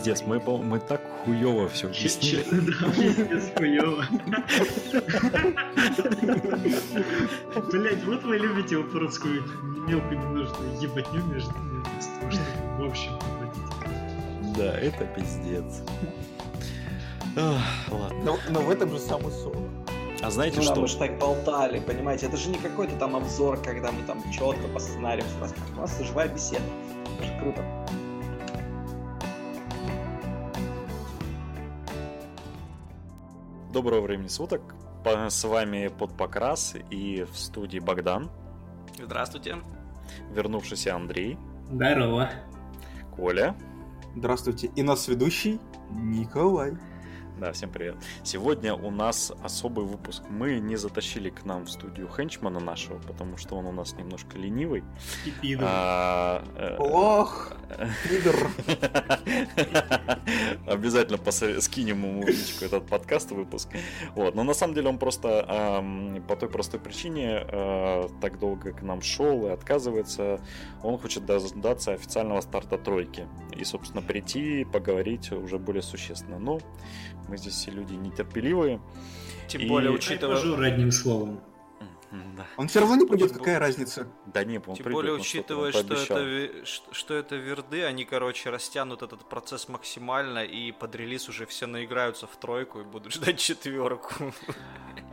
пиздец, мы, мы так хуево все объяснили. Да, пиздец хуево. Блять, вот вы любите упоротскую мелкую немножко ебатню между в общем Да, это пиздец. Ладно. Но, но в этом же самый сон. А знаете ну, что? Да, мы же так болтали, понимаете? Это же не какой-то там обзор, когда мы там четко по сценарию все рассказываем. У нас живая беседа. Это же круто. Доброго времени суток. С вами под покрас и в студии Богдан. Здравствуйте. Вернувшийся Андрей. Здорово. Коля. Здравствуйте. И нас ведущий Николай. Да, всем привет. Сегодня у нас особый выпуск. Мы не затащили к нам в студию Хенчмана нашего, потому что он у нас немножко ленивый. И пидор. А, э, Ох, пидор. Обязательно скинем ему в этот подкаст выпуск. Вот. Но на самом деле он просто по той простой причине э, так долго к нам шел и отказывается. Он хочет дождаться официального старта тройки. И, собственно, прийти, поговорить уже более существенно. Но мы здесь все люди нетерпеливые. Тем и... более, учитывая... Скажу одним словом. Да. Он все равно не придет, какая разница? Да не, он Тем придет, более, учитывая, что, что, это, что это верды, они, короче, растянут этот процесс максимально, и под релиз уже все наиграются в тройку и будут ждать четверку.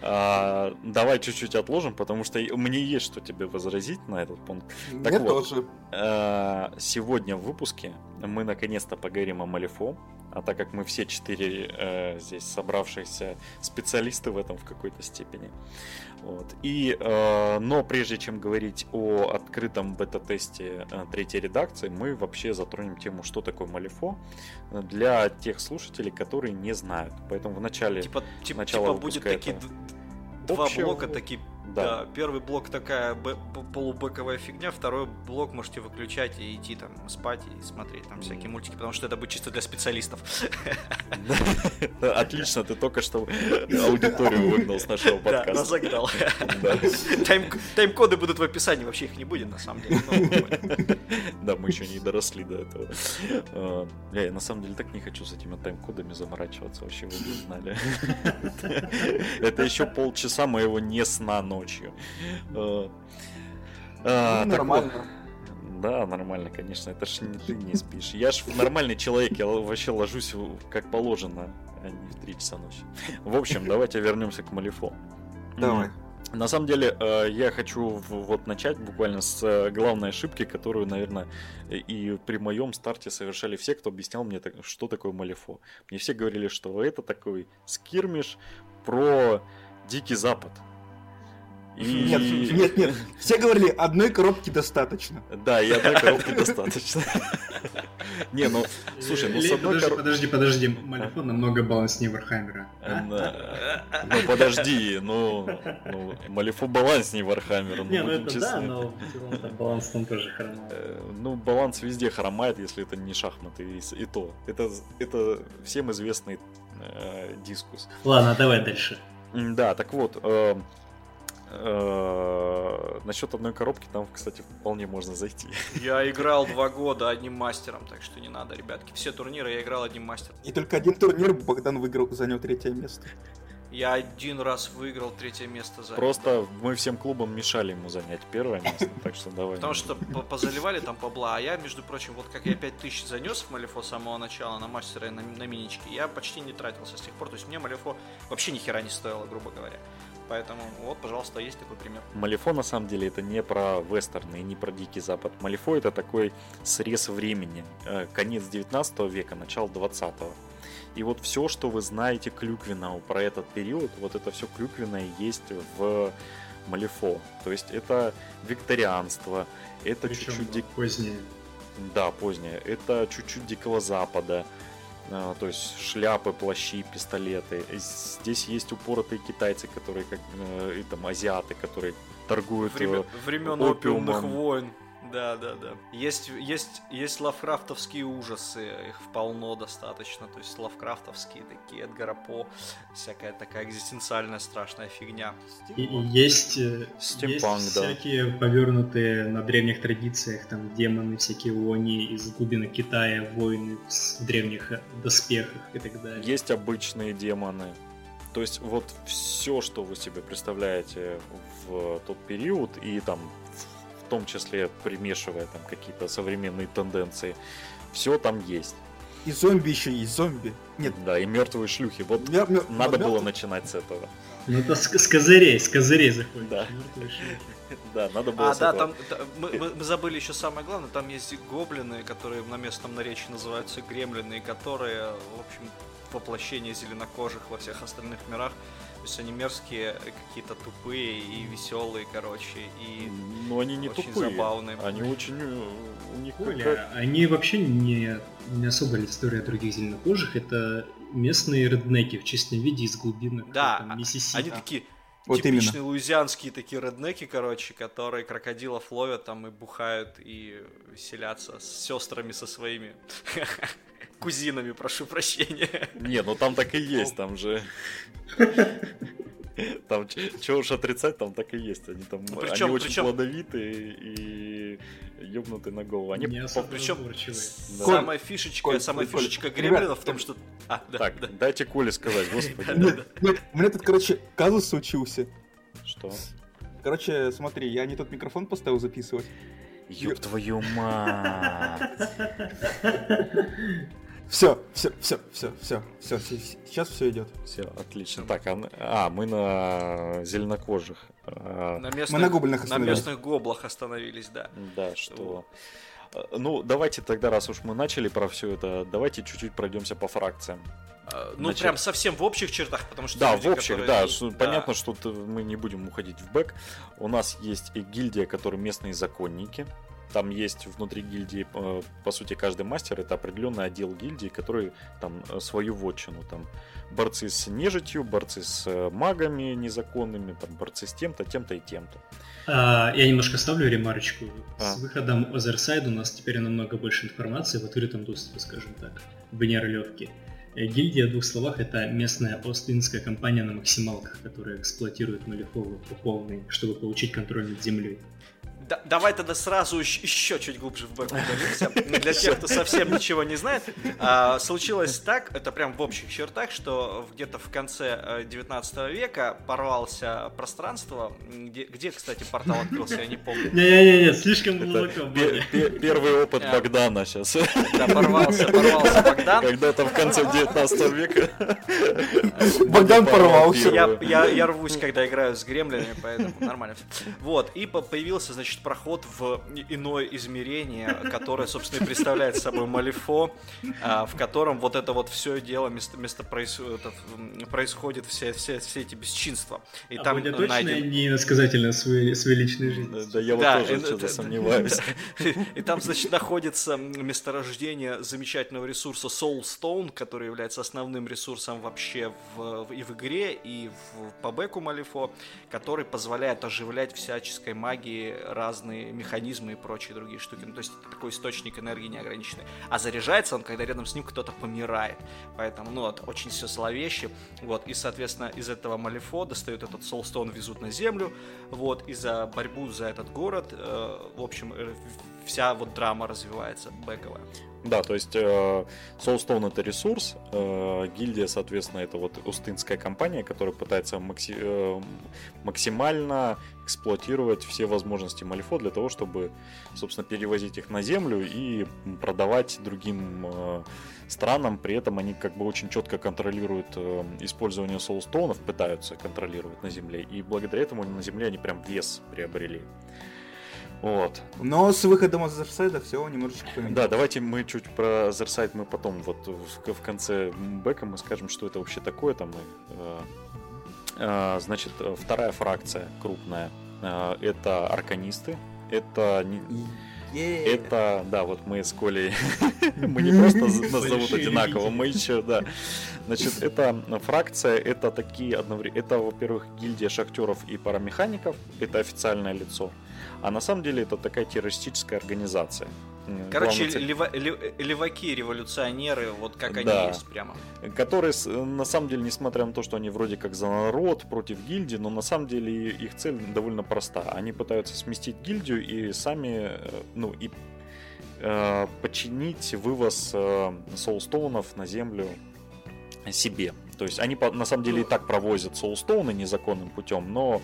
А, давай чуть-чуть отложим, потому что мне есть что тебе возразить на этот пункт. Так Мне вот, тоже. А, сегодня в выпуске мы наконец-то поговорим о Малифо. А так как мы все четыре э, здесь собравшиеся специалисты в этом в какой-то степени. Вот. И, э, но прежде чем говорить о открытом бета-тесте э, третьей редакции, мы вообще затронем тему, что такое Малифо, для тех слушателей, которые не знают. Поэтому в начале типа, типа, типа будет такие два общего... блока, такие да. да, первый блок такая полубэковая фигня, второй блок можете выключать и идти там спать и смотреть там всякие мультики, потому что это будет чисто для специалистов. Отлично, ты только что аудиторию выгнал с нашего подкаста. Да, загнал. Тайм-коды будут в описании, вообще их не будет на самом деле. Да, мы еще не доросли до этого. А, я на самом деле так не хочу с этими тайм-кодами заморачиваться, вообще вы не знали. Это еще полчаса моего не сна ночью ночью. А, ну, нормально. Да, нормально, конечно. Это ж не ты не спишь. Я ж нормальный человек, я вообще ложусь как положено, а не в 3 часа ночи. В общем, давайте вернемся к Малифо. Давай. На самом деле, э, я хочу вот начать буквально с э, главной ошибки, которую, наверное, и при моем старте совершали все, кто объяснял мне, что такое Малифо. Мне все говорили, что это такой скирмиш про Дикий Запад. И... Нет, нет, нет. Все говорили, одной коробки достаточно. Да, и одной коробки достаточно. Не, ну, слушай, ну с одной коробки... Подожди, подожди, Малифо намного баланснее Вархаммера. Ну, подожди, ну, ну Малифо баланснее Вархаммера. Не, ну это да, но баланс там тоже хромает. Э, ну, баланс везде хромает, если это не шахматы, и то. Это всем известный э, дискасс. Ладно, давай дальше. Да, так вот, Э, Насчет одной коробки там, кстати, вполне можно зайти. Я играл два года одним мастером, так что не надо, ребятки. Все турниры я играл одним мастером. И только один турнир Богдан выиграл, занял третье место. Я один раз выиграл третье место за. Просто мы всем клубам мешали ему занять первое место, так что давай. Потому что позаливали там побла, а я, между прочим, вот как я 5000 занес в Малифо с самого начала на мастера и на, на миничке, я почти не тратился с тех пор. То есть мне Малифо вообще ни хера не стоило, грубо говоря. Поэтому вот, пожалуйста, есть такой пример. Малифо на самом деле это не про вестерны и не про Дикий Запад. Малифо это такой срез времени. Э, конец 19 века, начало 20 и вот все, что вы знаете клюквенного про этот период, вот это все клюквенное есть в Малифо. То есть это викторианство, это чуть-чуть... Дик... позднее. Да, позднее. Это чуть-чуть Дикого Запада, то есть шляпы, плащи, пистолеты. Здесь есть упоротые китайцы, которые как э, и там азиаты, которые торгуют Времен, э, времен опиумных войн. Да, да, да. Есть, есть, есть лавкрафтовские ужасы, их полно достаточно. То есть лавкрафтовские такие, Эдгара По, всякая такая экзистенциальная страшная фигня. И, и есть, э, Стимпанк, есть да. всякие повернутые на древних традициях, там демоны, всякие они из глубины Китая, воины в древних доспехах и так далее. Есть обычные демоны. То есть вот все, что вы себе представляете в тот период, и там в том числе примешивая там какие-то современные тенденции, все там есть. И зомби еще есть, зомби. Нет, Да, и мертвые шлюхи. Вот мё- мё- надо мё- было начинать с этого. Ну это с, с козырей, с козырей заходит. Да. Мертвые шлюхи. Да, надо было А, да, там та- мы, мы- забыли еще самое главное, там есть гоблины, которые на местном наречии называются гремлины, которые, в общем, воплощение зеленокожих во всех остальных мирах. То есть они мерзкие, какие-то тупые и веселые, короче, и Но они не очень тупые. забавные. Они очень... э, У них как- они вообще не, не особо история других зеленокожих, это местные реднеки в чистом виде из глубины Да, там, Миссисипи. Они такие Вот типичные луизианские такие реднеки, короче, которые крокодилов ловят там и бухают и веселятся с сестрами со своими. Кузинами, прошу прощения. Не, ну там так и есть, там же... Там чего уж отрицать, там так и есть. Они там Ну, причем- они очень причем- плодовитые и ёбнуты на голову. Они не по- особо причем-. Да. Самая фишечка, Коль, самая Коль, Коль, фишечка ребят, гремлинов в том, что... А, да, Так, да. дайте Коле сказать, господи. Нет, нет, у меня тут, короче, казус случился. Что? Короче, смотри, я не тот микрофон поставил записывать. Ёб твою мать. Все, все, все, все, все, все, сейчас все идет. Все, отлично. Так, а, а, мы на зеленокожих. А, На Мы местных, на гоблинах на остановились. местных гоблах остановились, да. Да, что... э, Ну, давайте тогда, раз уж мы начали про все это, давайте чуть-чуть пройдемся по фракциям. А, Ну, Значит- прям совсем в общих чертах, потому что Да, люди, в общих, которые да, что- понятно, что мы не будем уходить в бэк. У нас есть и гильдия, которые местные законники. Там есть внутри гильдии, э, по сути, каждый мастер это определенный отдел гильдии, который там э, свою вотчину. Там борцы с нежитью, борцы с э, магами незаконными, там борцы с тем-то, тем-то и тем-то. А, я немножко ставлю ремарочку. А. С выходом Otherсide у нас теперь намного больше информации в открытом доступе, скажем так, в нейролевке. Э, Гильдия, в двух словах, это местная остинская компания на максималках, которая эксплуатирует Малифову по полной, чтобы получить контроль над землей. Да- давай тогда сразу ещ- еще чуть глубже в бэк. Для тех, кто совсем ничего не знает, а, случилось так, это прям в общих чертах, что где-то в конце э, 19 века порвался пространство, где, где, кстати, портал открылся, я не помню. Не-не-не, слишком глубоко. первый опыт А. Богдана сейчас. Да, порвался, порвался Богдан. Когда-то в конце 19 века. Богдан порвался. Я, я, я рвусь, когда играю с гремлинами, поэтому нормально все. Вот, и по- появился, значит, проход в иное измерение, которое, собственно, и представляет собой Малифо, а, в котором вот это вот все дело место, место проис- это, происходит, все, все, все эти бесчинства. И А там точно найден- не иносказательно своей, своей личной жизни. Да я вот Да, тоже э, что-то э, сомневаюсь. И там, значит, находится месторождение замечательного ресурса Soulstone, который является основным ресурсом вообще в, в- и в игре, и в, по бэку Малифо, который позволяет оживлять всяческой магии разные механизмы и прочие другие штуки. Ну, то есть это такой источник энергии неограниченный. А заряжается он, когда рядом с ним кто-то помирает. Поэтому, ну, это очень все зловеще. Вот, и, соответственно, из этого Малифо достают этот Soulstone, везут на землю. Вот, и за борьбу за этот город, э, в общем, э, вся вот драма развивается бэковая. Да, то есть э, Soulstone это ресурс, э, гильдия, соответственно, это вот устынская компания, которая пытается э, максимально эксплуатировать все возможности Малифо для того, чтобы, собственно, перевозить их на землю и продавать другим странам. При этом они как бы очень четко контролируют использование соулстоунов, пытаются контролировать на земле, и благодаря этому на земле они прям вес приобрели. Вот. Но с выходом из офсайда все немножечко поменялось. Да, давайте мы чуть про Зерсайд мы потом вот в, в конце бэка мы скажем, что это вообще такое там. и, э, э, значит, вторая фракция крупная э, это арканисты. Это не- Это, да, вот мы с Колей, мы не просто нас зовут одинаково, мы еще, да. Значит, это фракция, это такие одновременно, это, во-первых, гильдия шахтеров и парамехаников, это официальное лицо. А на самом деле это такая террористическая организация. Короче, цель... лева, леваки, революционеры, вот как да. они есть прямо. Которые, на самом деле, несмотря на то, что они вроде как за народ, против гильдии, но на самом деле их цель довольно проста. Они пытаются сместить гильдию и сами, э, ну, и э, подчинить вывоз э, соулстоунов на землю себе. То есть они на самом деле и так провозят соулстоуны незаконным путем, но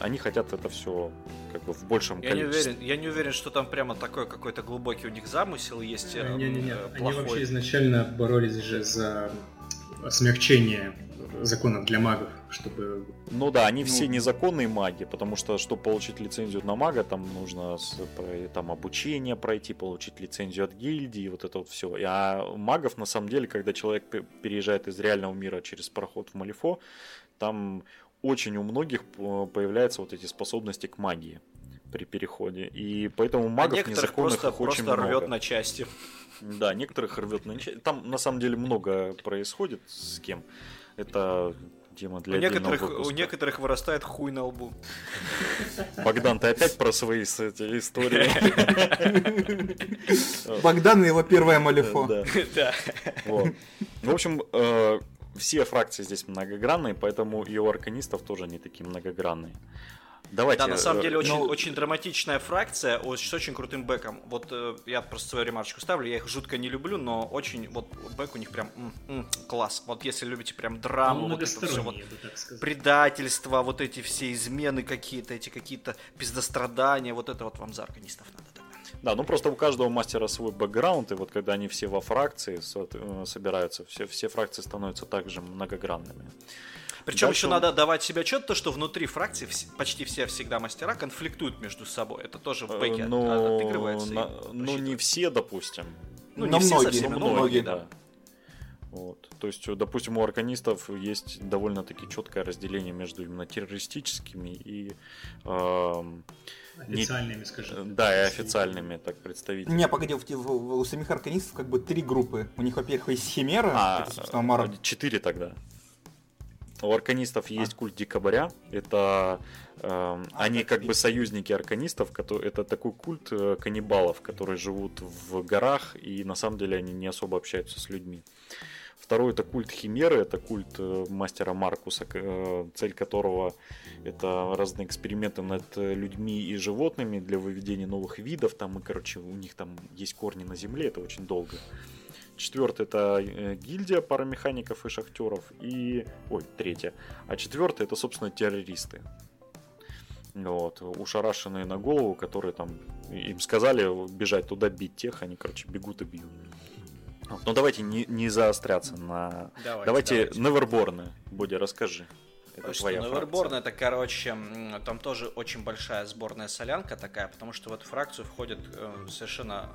они хотят это все как бы в большем я количестве. Не уверен, я не уверен, что там прямо такой какой-то глубокий у них замысел есть. Не-не-не, э, они вообще изначально боролись же за смягчение законов для магов, чтобы... Ну да, они ну... все незаконные маги, потому что, чтобы получить лицензию на мага, там нужно там обучение пройти, получить лицензию от гильдии, вот это вот все. А магов, на самом деле, когда человек переезжает из реального мира через проход в Малифо, там очень у многих появляются вот эти способности к магии при переходе. И поэтому магов а незаконных просто, их очень просто много. рвет на части. Да, некоторых рвет на части. Там на самом деле много происходит с кем. Это тема для у некоторых, выпуска. у некоторых вырастает хуй на лбу. Богдан, ты опять про свои эти истории. Богдан и его первая малифо. Да. В общем, э, все фракции здесь многогранные, поэтому и у арканистов тоже не такие многогранные. Давайте. Да, на самом э, деле очень, ну... очень драматичная фракция с очень крутым бэком. Вот э, я просто свою ремарочку ставлю, я их жутко не люблю, но очень вот бэк у них прям м -м, класс. Вот если любите прям драму, вот это все вот предательство, вот эти все измены какие-то, эти какие-то пиздострадания, вот это вот вам за арканистов надо. Да, ну просто у каждого мастера свой бэкграунд, и вот когда они все во фракции э, собираются, все, все фракции становятся также многогранными. Причем Дальше... еще надо давать себе отчет, то, что внутри фракции почти все всегда мастера конфликтуют между собой. Это тоже в э, бэке ну, отыгрывается. На, ну, не все, допустим. Ну, не все многие, совсем, но многие, многие, да. Вот. То есть, допустим, у арканистов есть довольно-таки четкое разделение между именно террористическими и э, Официальными, не... скажем. Да, и официальными, так, представителями. Не, погоди, в, в, у самих арканистов как бы три группы. У них, во-первых, есть Химера, а, это, собственно, Мар... Четыре тогда. У арканистов а. есть культ дикобря. Это э, а, они как бы союзники арканистов. Которые, это такой культ э, каннибалов, которые живут в горах и на самом деле они не особо общаются с людьми. Второй это культ Химеры, это культ э, мастера Маркуса, э, цель которого это разные эксперименты над людьми и животными для выведения новых видов. Там, и, короче, у них там есть корни на земле, это очень долго. Четвертый это э, гильдия парамехаников и шахтеров. И. Ой, третья. А четвертый это, собственно, террористы. Вот, ушарашенные на голову, которые там им сказали бежать туда бить тех, они, короче, бегут и бьют. Ну давайте не, не заостряться на... Давайте, давайте, давайте. Неверборны. Будя, расскажи. Это что, твоя Неверборн это, короче, там тоже очень большая сборная солянка такая, потому что в эту фракцию входят э, совершенно,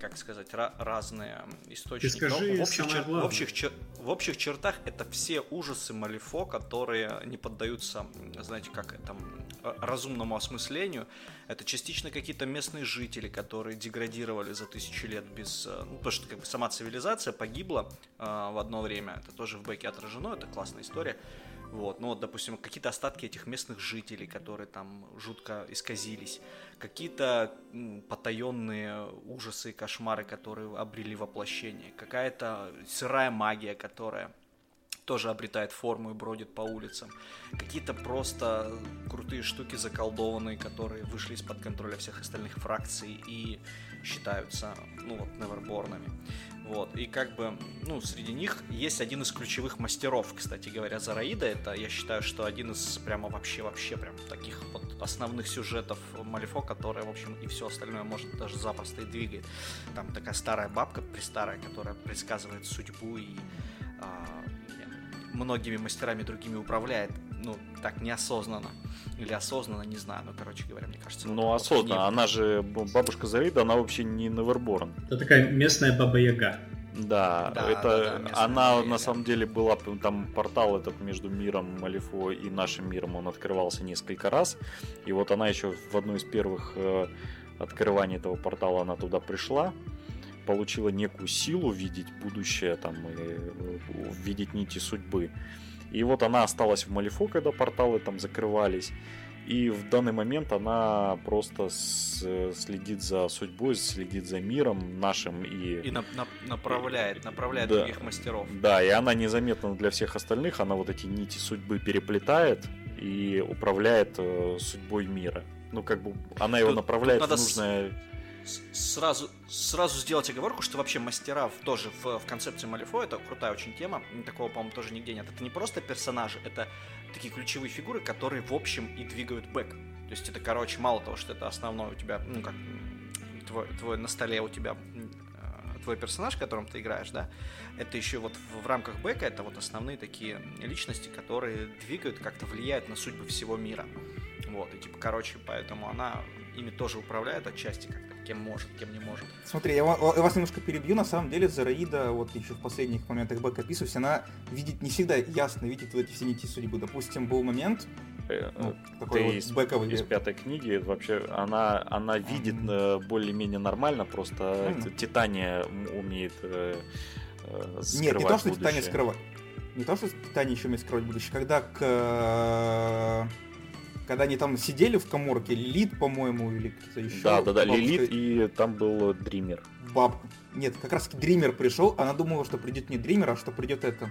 как сказать, разные источники. скажи в, общих чер... в, общих чер... в общих чертах это все ужасы Малифо, которые не поддаются, знаете, как там, э, разумному осмыслению. Это частично какие-то местные жители, которые деградировали за тысячи лет без... Э, ну, то, что как бы сама цивилизация погибла э, в одно время. Это тоже в бэке отражено, это классная история. Вот, ну вот, допустим, какие-то остатки этих местных жителей, которые там жутко исказились, какие-то потаенные ужасы и кошмары, которые обрели воплощение, какая-то сырая магия, которая тоже обретает форму и бродит по улицам. Какие-то просто крутые штуки заколдованные, которые вышли из-под контроля всех остальных фракций и считаются, ну вот, неверборнами. Вот, и как бы, ну, среди них есть один из ключевых мастеров, кстати говоря, Зараида. Это, я считаю, что один из прямо вообще-вообще прям таких вот основных сюжетов Малифо, которая, в общем, и все остальное может даже запросто и двигает. Там такая старая бабка, престарая, которая предсказывает судьбу и а, многими мастерами другими управляет ну, так неосознанно. Или осознанно, не знаю, ну, короче говоря, мне кажется... Ну, осознанно, не... она же, бабушка Зарида, она вообще не Неверборн. Это такая местная Баба-Яга. Да, да, это да, да, она на самом деле была там портал этот между миром Малифо и нашим миром, он открывался несколько раз, и вот она еще в одну из первых э, открывания этого портала она туда пришла, получила некую силу видеть будущее, там, и э, видеть нити судьбы. И вот она осталась в Малифо, когда порталы там закрывались. И в данный момент она просто с, следит за судьбой, следит за миром нашим и... И на, на, направляет, направляет Да. других мастеров. Да, и она незаметна для всех остальных, она вот эти нити судьбы переплетает и управляет э, судьбой мира. Ну, как бы она его Тут- направляет тут надо в нужное... Сразу, сразу сделать оговорку, что вообще мастера тоже в, в концепции Малифо, это крутая очень тема, такого, по-моему, тоже нигде нет. Это не просто персонажи, это такие ключевые фигуры, которые в общем и двигают бэк. То есть это, короче, мало того, что это основной у тебя, ну как, твой, твой на столе у тебя э, твой персонаж, которым ты играешь, да, это еще вот в, в рамках бэка это вот основные такие личности, которые двигают, как-то влияют на судьбы всего мира. Вот, и типа, короче, поэтому она ими тоже управляет отчасти как-то, кем может, кем не может. Смотри, я ва- я вас немножко перебью. На самом деле, Зараида, вот еще в последних моментах бэк описываюсь, она видит не всегда ясно, видит вот эти все нити судьбы. Допустим, был момент, э, ну, такой Ты вот из, бэковый. из пятой книги вообще она она видит э, более-менее нормально, просто т- Титания умеет э, э, Нет, не скрывать то, что Титания скрывать. Не то, что Титания еще умеет скрывать будущее. Когда к... Когда они там сидели в коморке, Лилит, по-моему, или кто-то еще. Да, да, да, бабушка- Лилит и там был Дример. Баб... Нет, как раз Дример пришел, она думала, что придет не Дример, а что придет это...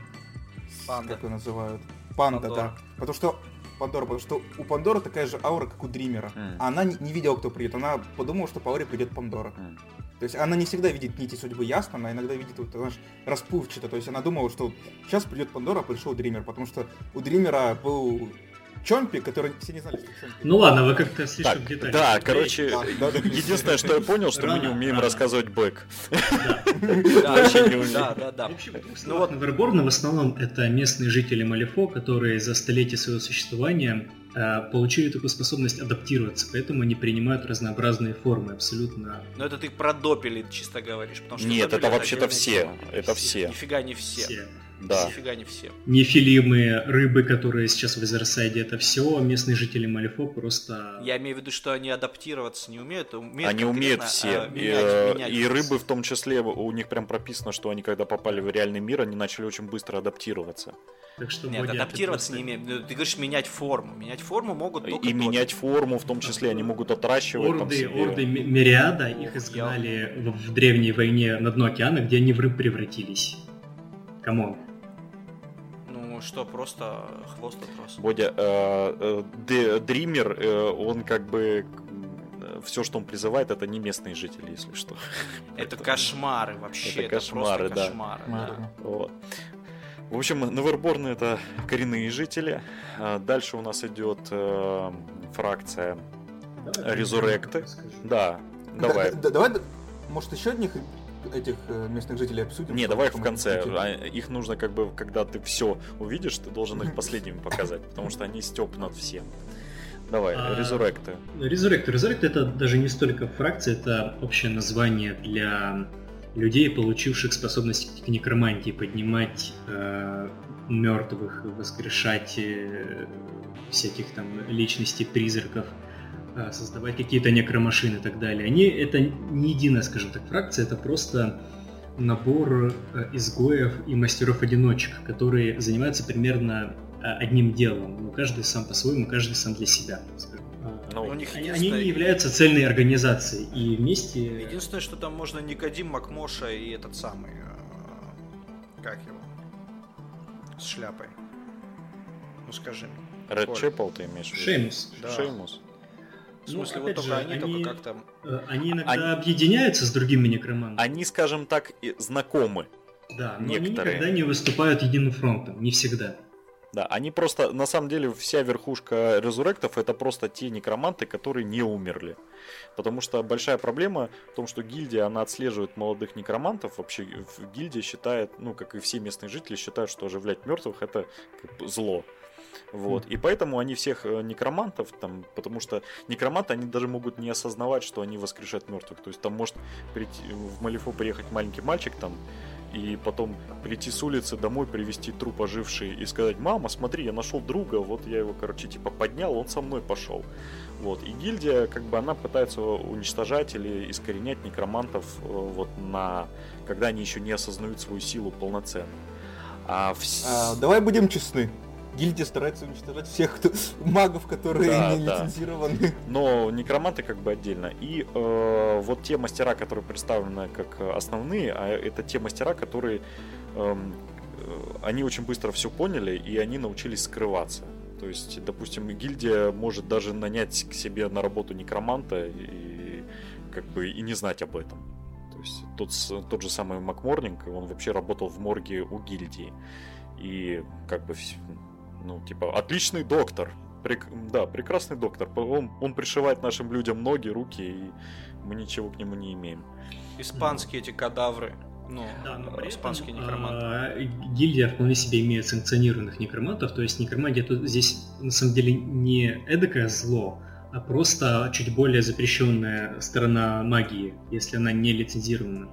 Панда. Как ее называют? Панда, Пандора. да. Потому что... Пандора, потому что у Пандора такая же аура, как у Дримера. А она не, не видела, кто придет. Она подумала, что по ауре придет Пандора. М. То есть она не всегда видит нити судьбы ясно, она иногда видит вот, знаешь, расплывчато. То есть она думала, что сейчас придет Пандора, а пришел Дример, потому что у Дримера был Чомпи, который все не знали, что Чомпи. Ну ладно, вы как-то слишком Так, детально. да, короче, Да, да, да. единственное, что я понял, что мы не умеем рано. рассказывать бэк. Да, Вообще не умею. да, да, да. В общем, в двух Ну словах, Неверборн в основном это местные жители Малифо, которые за столетия своего существования э, получили такую способность адаптироваться, поэтому они принимают разнообразные формы абсолютно. Но это ты про допели чисто говоришь, потому что Нет, это вообще-то все. Это все. Нифига не все. Все. Да. Нифига не все. Нефилимы, рыбы, которые сейчас в Эзерсайде, это все местные жители Малифо просто... Я имею в виду, что они адаптироваться не умеют, а умеют Они умеют все. а, И, менять- э, менять и рыбы в том числе, у них прям прописано, что они когда попали в реальный мир, они начали очень быстро адаптироваться. Так что, Нет, адаптироваться просто- не имеют. Ну, Ты говоришь менять форму. Менять форму могут только И допели. менять форму, в том числе, они могут отращивать там Орды, себе. орды Ми- Мириада, их изгнали в, в древней войне на дно океана, где они в рыб превратились. Come on. Ну что, просто хвост отрос. Бо́дя, э, э, Дример, э, он как бы все, что он призывает, это не местные жители, если что. Это Поэтому- кошмары вообще. Это кошмары, да. кошмары. да. Ладно. Вот. В общем, Neverborn'ы это коренные жители. А Дальше у нас идет э, фракция. Резуректы. Да, давай. Да- да- давай, может, еще одних этих э, местных жителей обсудим? Не, давай их в конце. эти- А, Их нужно как бы, когда ты все увидишь, ты должен их последними показать, потому что они степ над всем. Давай, резуректы. Резурект. Резурект это даже не столько фракция, это общее название для людей, получивших способность к некромантии, поднимать э, мертвых, воскрешать э, всяких там личностей, призраков, создавать какие-то некромашины и так далее. Они это не единая, скажем так, фракция, это просто набор э, изгоев и мастеров-одиночек, которые занимаются примерно э, одним делом. Ну, каждый сам по-своему, каждый сам для себя. А, Ну, У них они, не являются цельной организацией. И вместе... Единственное, что там можно Никодим, Макмоша и этот самый... Как его? С шляпой. Ну скажи. Ред. Чепл ты имеешь в виду? Шеймус. Да. Шеймус. В Ну, смысле, вот опять только же, они, они- только как-то... Э, Они иногда Они- объединяются с другими некромантами. Они, скажем так, знакомы. Да, но некоторые. они никогда не выступают единым фронтом. Не всегда. Да, они просто, на самом деле, вся верхушка резуректов это просто те некроманты, которые не умерли. Потому что большая проблема в том, что гильдия, она отслеживает молодых некромантов. Вообще в- гильдия считает, ну, как и все местные жители, считают, что оживлять мертвых это как бы зло. Вот. И поэтому они всех э, некромантов, там, потому что некроманты, они даже могут не осознавать, что они воскрешают мертвых. То есть там может прийти, в Малифо приехать маленький мальчик там и потом прийти с улицы домой, привезти труп оживший и сказать, мама, смотри, я нашел друга, вот я его, короче, типа поднял, он со мной пошел. Вот. И гильдия, как бы, она пытается уничтожать или искоренять некромантов э, вот на... когда они еще не осознают свою силу полноценно. А, в... а давай будем честны гильдия старается уничтожать всех кто, магов, которые да, не да. лицензированы. Но некроманты как бы отдельно. И э, вот те мастера, которые представлены как основные, а это те мастера, которые эм, э, они очень быстро все поняли и они научились скрываться. То есть, допустим, гильдия может даже нанять к себе на работу некроманта и как бы и не знать об этом. То есть тот, тот же самый Макморнинг, он вообще работал в морге у гильдии. И как бы ну, типа, отличный доктор. Прек... Да, прекрасный доктор. Он, он пришивает нашим людям ноги, руки, и мы ничего к нему не имеем. Испанские эти кадавры. Ну, да, но испанские этом, некроманты. А, гильдия вполне себе имеет санкционированных некромантов, то есть некромантия тут здесь на самом деле не эдакое зло, а просто чуть более запрещенная сторона магии, если она не лицензирована.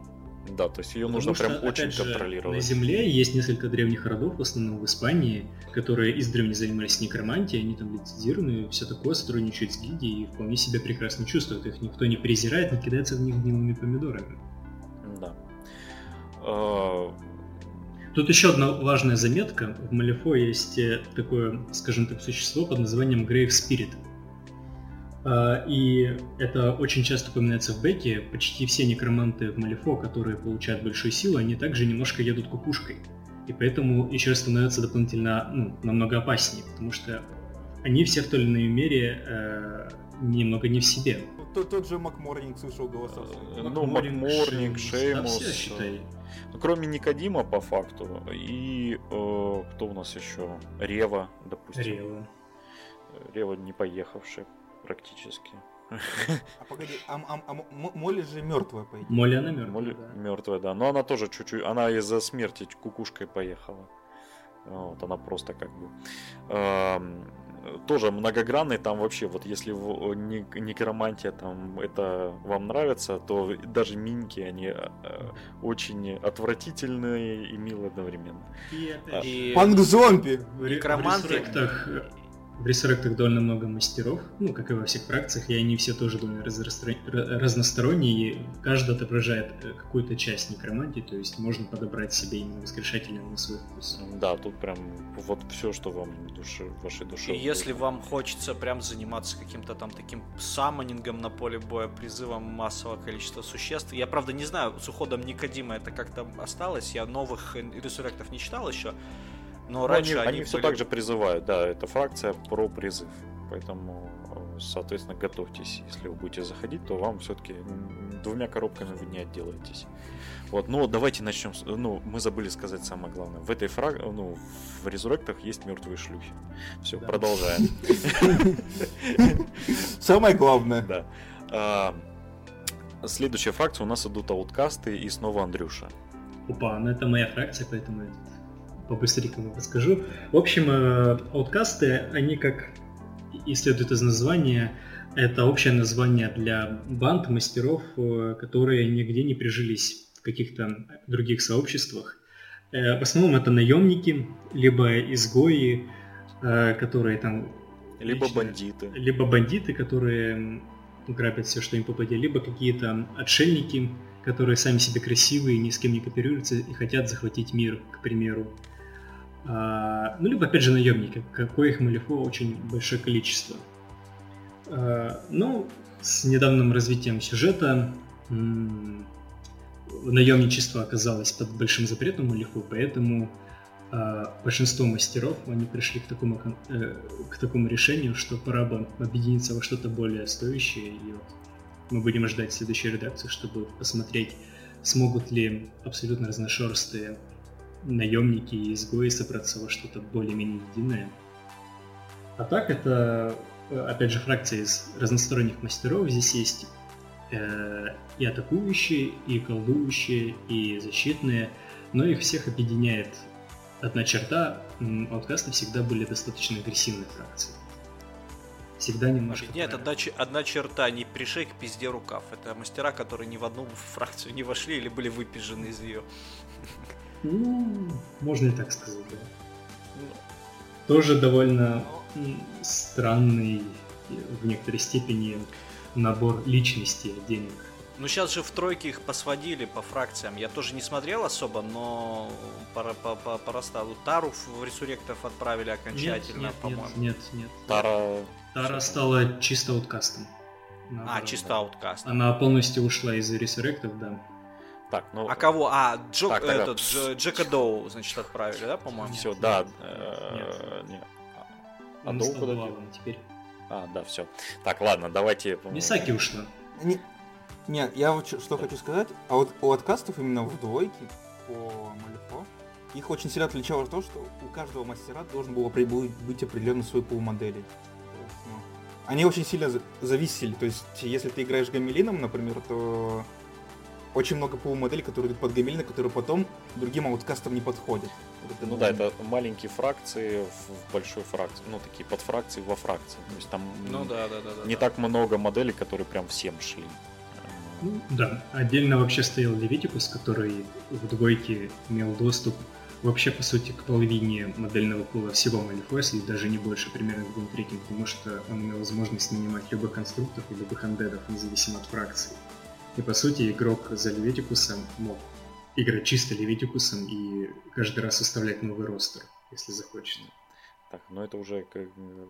Да, то есть ее Потому нужно что, прям очень же, контролировать. На Земле есть несколько древних родов, в основном в Испании, которые издревле занимались некромантией, они там лицензированы, все такое, сотрудничают с гильдией и вполне себя прекрасно чувствуют. Их никто не презирает, не кидается в них гнилыми помидорами. Да. А, Тут еще одна важная заметка. В Малифо есть э, такое, скажем так, существо под названием Grave Spirit. А, и это очень часто упоминается в бете. Почти все некроманты в Малифо, которые получают большую силу, они также немножко едут кукушкой. И поэтому еще становятся дополнительно ну, намного опаснее, потому что они все в той или иной мере э, немного не в себе. Тот, тот же Макморнинг слышал голоса. Э, ну, Макморнинг, Шеймус. Да, считай. Ну, кроме Никодима, по факту. И э, кто у нас еще? Рева, допустим. Рева. Рева не поехавший практически. А погоди, а, а, а Молли же мертвая, по идее. Молли она мертвая. Молли да. мертвая, да. Но она тоже чуть-чуть, она из-за смерти кукушкой поехала. Вот, она просто как бы эм, тоже многогранный, там вообще, вот если в, некромантия там это вам нравится, то даже минки, они э, очень отвратительные и милые одновременно. И, опять, и... Панк-зомби! Некроманты... В ресурректах довольно много мастеров, ну, как и во всех фракциях, и они все тоже довольно разносторонние, и каждый отображает э, какую-то часть некромантии, то есть можно подобрать себе именно воскрешательное на свой вкус. Да, тут прям вот все, что вам душе, вашей душе. И если вам хочется прям заниматься каким-то там таким саммонингом на поле боя, призывом массового количества существ, я правда не знаю, с уходом Никодима это как-то осталось, я новых ресурректов не читал еще, но ну, раньше они, они, они все так же призывают, да, это фракция про призыв. Поэтому, соответственно, готовьтесь. Если вы будете заходить, то вам все-таки двумя коробками вы не отделаетесь. Вот, ну давайте начнем. С, ну, мы забыли сказать самое главное. В этой фраг, ну, в резурректах есть мертвые шлюхи. Все, да. продолжаем. Самое главное. Да. А, следующая фракция у нас идут ауткасты и снова Андрюша. Опа, ну это моя фракция, поэтому по-быстренькому расскажу. В общем, э, ауткасты, они как и следует из названия, это общее название для банд, мастеров, э, которые нигде не прижились в каких-то других сообществах. Э, в основном это наемники, либо изгои, которые там... Либо лично, бандиты. Либо бандиты, которые грабят все, что им попадет, либо какие-то отшельники, которые сами себе красивые, ни с кем не кооперируются и хотят захватить мир, к примеру. А, ну, либо, опять же, наемники, какое их малифо очень большое количество. А, ну, с недавним развитием сюжета наемничество оказалось под большим запретом Малифу, поэтому э, большинство мастеров они пришли к такому, э, к такому решению, что пора бы объединиться во что-то более стоящее. И вот мы будем ждать следующей редакции, чтобы посмотреть, смогут ли абсолютно разношерстые наемники и изгои собраться во что-то более-менее единое. А так это, опять же, фракция из разносторонних мастеров. Здесь есть э, и атакующие, и колдующие, и защитные, но их всех объединяет одна черта. Ауткасты всегда были достаточно агрессивной фракцией. Всегда немножко... Нет, одна, одна черта, не пришей к пизде рукав. Это мастера, которые ни в одну фракцию не вошли или были выпижены из нее. Ну, можно и так сказать, да. Тоже довольно странный э, в некоторой степени набор личностей отдельных. Ну, сейчас же в тройке их посводили по фракциям. Я тоже не смотрел особо, но пора, по, по, порастал. Тару в ресуректов отправили окончательно, нет, нет, по-моему. нет, нет. Тара... Тара стала чисто ауткастом. А, Наоборот, чисто ауткаст. Она полностью ушла из ресуректов, да. Так, ну... А кого? А, Джо, Так, так, этот, Дж- Джека Доу, значит, отправили, да, по-моему? Все, Нет, да. нет, э, нет. А Доу куда теперь. А, да, все. Так, ладно, давайте... Мисаки ушла. Не, не, я вот что хочу сказать, а вот у откастов именно в двойке по Малифо, их очень сильно отличало то, что у каждого мастера должен был быть определенный свой. То есть, ну, Они очень сильно за- зависели, то есть если ты играешь гамелином, например, то очень много пул моделей, которые идут под гамелина, которые потом другим ауткастам не подходят. Вот Ну да, это маленькие фракции в в большой фракции. Ну, такие подфракции во фракции. То есть там Ну да, да, да. да, не да. так много моделей, которые прям всем шли. Ну, да. Отдельно вообще стоял Левитикус, который в двойке имел доступ вообще, по сути, к половине модельного пула всего Малифо, если даже не больше, примерно к двум третьим, потому что он имел возможность нанимать любых конструктов и любых андедов, независимо от фракции. И, по сути, игрок за Левитикусом мог играть чисто Левитикусом и каждый раз составлять новый ростер, если захочет. Так, ну это уже как,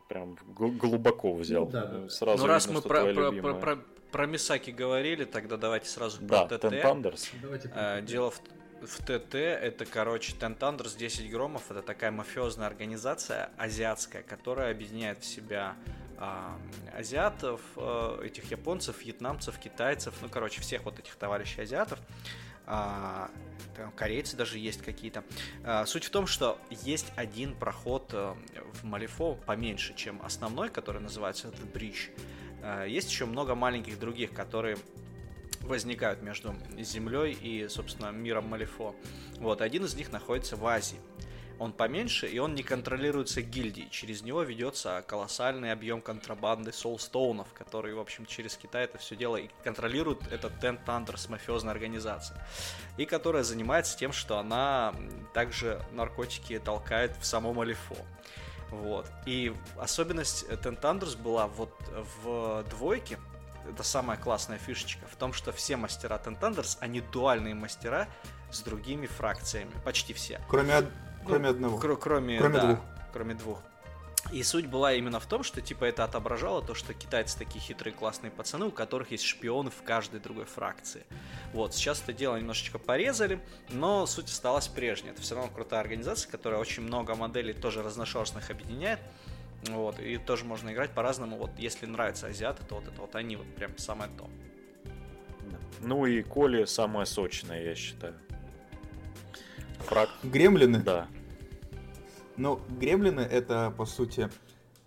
прям гл- глубоко взял. Ну да, да, да. Сразу Ну, раз видно, мы про, про, про, про- про Мисаки говорили, тогда давайте сразу Да, про Ten ТТ. Давайте Э, Дело в, в ТТ, это, короче, Ten Thunders 10 громов, это такая мафиозная организация азиатская, которая объединяет в себя а, азиатов, э, этих японцев, вьетнамцев, китайцев, ну, короче, всех вот этих товарищей азиатов. А, там корейцы даже есть какие-то. А, Суть в том, что есть один проход э, в Малифо поменьше, чем основной, который называется The Bridge. А, Есть еще много маленьких других, которые возникают между Землей и, собственно, миром Малифо. Вот, один из них находится в Азии. Он поменьше, и он не контролируется гильдией. Через него ведется колоссальный объем контрабанды соулстоунов, который, в общем, через Китай это все дело и контролирует этот Ten Thunders, мафиозная организация. И которая занимается тем, что она также наркотики толкает в само Малифо. Вот. И особенность Ten Thunders была вот в двойке, это самая классная фишечка, в том, что все мастера Ten Thunders, они дуальные мастера с другими фракциями, почти все. Кроме, Ну, кроме одного. Кро- кроме, Кроме да, двух. Кроме двух. И суть была именно в том, что типа это отображало то, что китайцы такие хитрые классные пацаны, у которых есть шпионы в каждой другой фракции. Вот, сейчас это дело немножечко порезали, но суть осталась прежней. Это все равно крутая организация, которая очень много моделей тоже разношерстных объединяет. Вот, и тоже можно играть по-разному. Вот, если нравятся азиаты, то вот это вот они вот прям самое то. Ну и Коли самая сочная, я считаю. Фраг, Гремлины. да. Ну, гремлины это, по сути,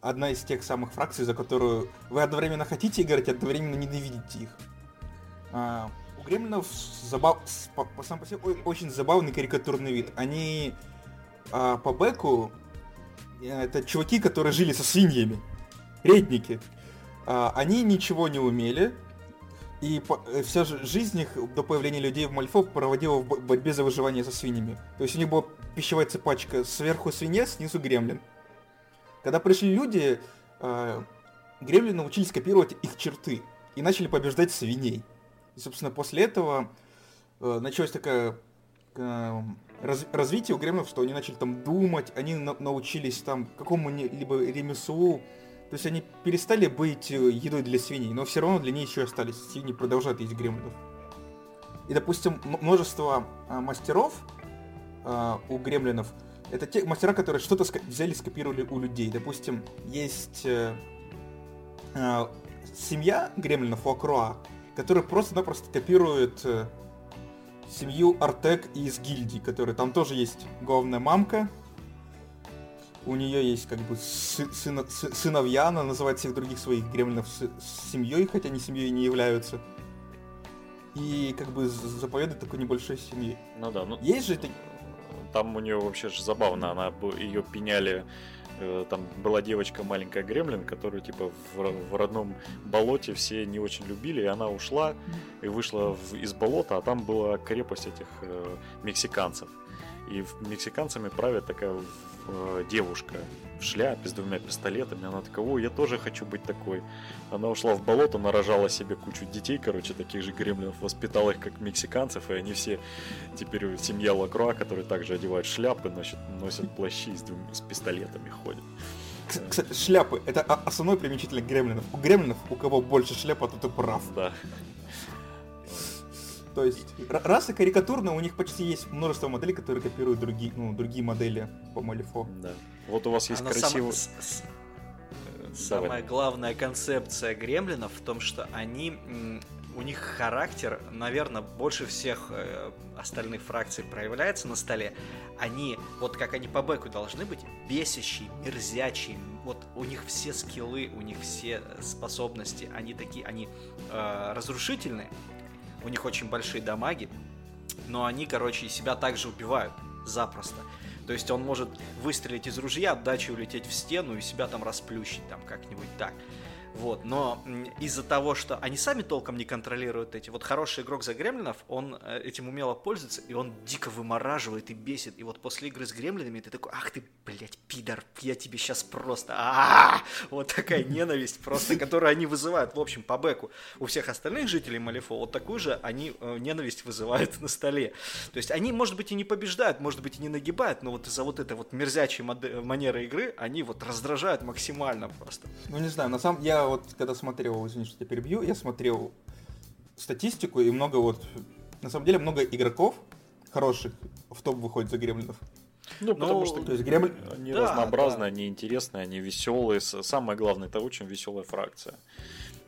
одна из тех самых фракций, за которую вы одновременно хотите играть, одновременно ненавидите их. А, у гремлинов забав... по, по сам по себе очень забавный карикатурный вид. Они а, по бэку э, это чуваки, которые жили со свиньями. Редники. А, они ничего не умели, и э, вся жи- жизнь их до появления людей в Мальфов проводила в бо- борьбе за выживание со свиньями. То есть у них была пищевая цепочка сверху свинья, снизу гремлин. Когда пришли люди, э, гремлины научились копировать их черты и начали побеждать свиней. И, собственно, после этого э, началось такое э, раз- развитие у гремлинов, что они начали там думать, они на- научились там какому-либо ремеслу, то есть они перестали быть э, едой для свиней, но все равно для них еще остались. Свиньи продолжают есть гремлинов. И, допустим, множество а, мастеров а, у гремлинов это те мастера, которые что-то взяли, скопировали у людей. Допустим, есть э, а, семья гремлинов у Акруа, которая просто-напросто копирует э, семью Артек из гильдии, которая там тоже есть главная мамка, у нее есть как бы сы- сыно- сы- сыновья, она называет всех других своих гремлинов с, с семьей, хотя они семьей не являются. И как бы заповедует такой небольшой семьи. Ну да, ну Есть же таки- там у нее вообще же забавно, она ее пеняли Э, там была девочка маленькая Гремлин, которую типа в, в родном болоте все не очень любили, и она ушла и вышла в, из болота, а там была крепость этих э, мексиканцев. И мексиканцами правит такая э, девушка в шляпе с двумя пистолетами. Она такая, о, я тоже хочу быть такой. Она ушла в болото, нарожала себе кучу детей, короче, таких же гремлинов, воспитала их как мексиканцев, и они все теперь семья Лакруа, которые также одевают шляпы, носят, носят плащи с, двум, с пистолетами ходят. Кстати, шляпы. Это основной примечательный гремлинов. У гремлинов, у кого больше шляпа, то ты прав. Да. То есть расы карикатурные, у них почти есть множество моделей, которые копируют другие, ну, другие модели по Малифо. Да. Вот у вас есть Она красивый... Сам... Самая главная концепция гремлинов в том, что они у них характер, наверное, больше всех э, остальных фракций проявляется на столе. Они, вот как они по бэку должны быть, бесящие, мерзячие. Вот у них все скиллы, у них все способности, они такие, они э, разрушительные, у них очень большие дамаги, но они, короче, себя также убивают запросто. То есть он может выстрелить из ружья, отдачи улететь в стену и себя там расплющить там как-нибудь так. Вот, но из-за того, что они сами толком не контролируют эти, вот хороший игрок за гремлинов, он э, этим умело пользуется, и он дико вымораживает и бесит. И вот после игры с гремлинами ты такой, ах ты, блядь, пидор, я тебе сейчас просто, а Вот такая ненависть просто, которую они вызывают, в общем, по бэку. У всех остальных жителей Малифо вот такую же они э, ненависть вызывают на столе. То есть они, может быть, и не побеждают, может быть, и не нагибают, но вот из-за вот этой вот мерзячей манеры игры они вот раздражают максимально просто. Ну, не знаю, на самом я вот когда смотрел, извини, что тебя перебью, я смотрел статистику и много вот, на самом деле много игроков хороших в топ выходит за гремлинов. Ну, потому ну, что то есть, гремлин... они да, разнообразные, да. они интересные, они веселые. Самое главное, это очень веселая фракция.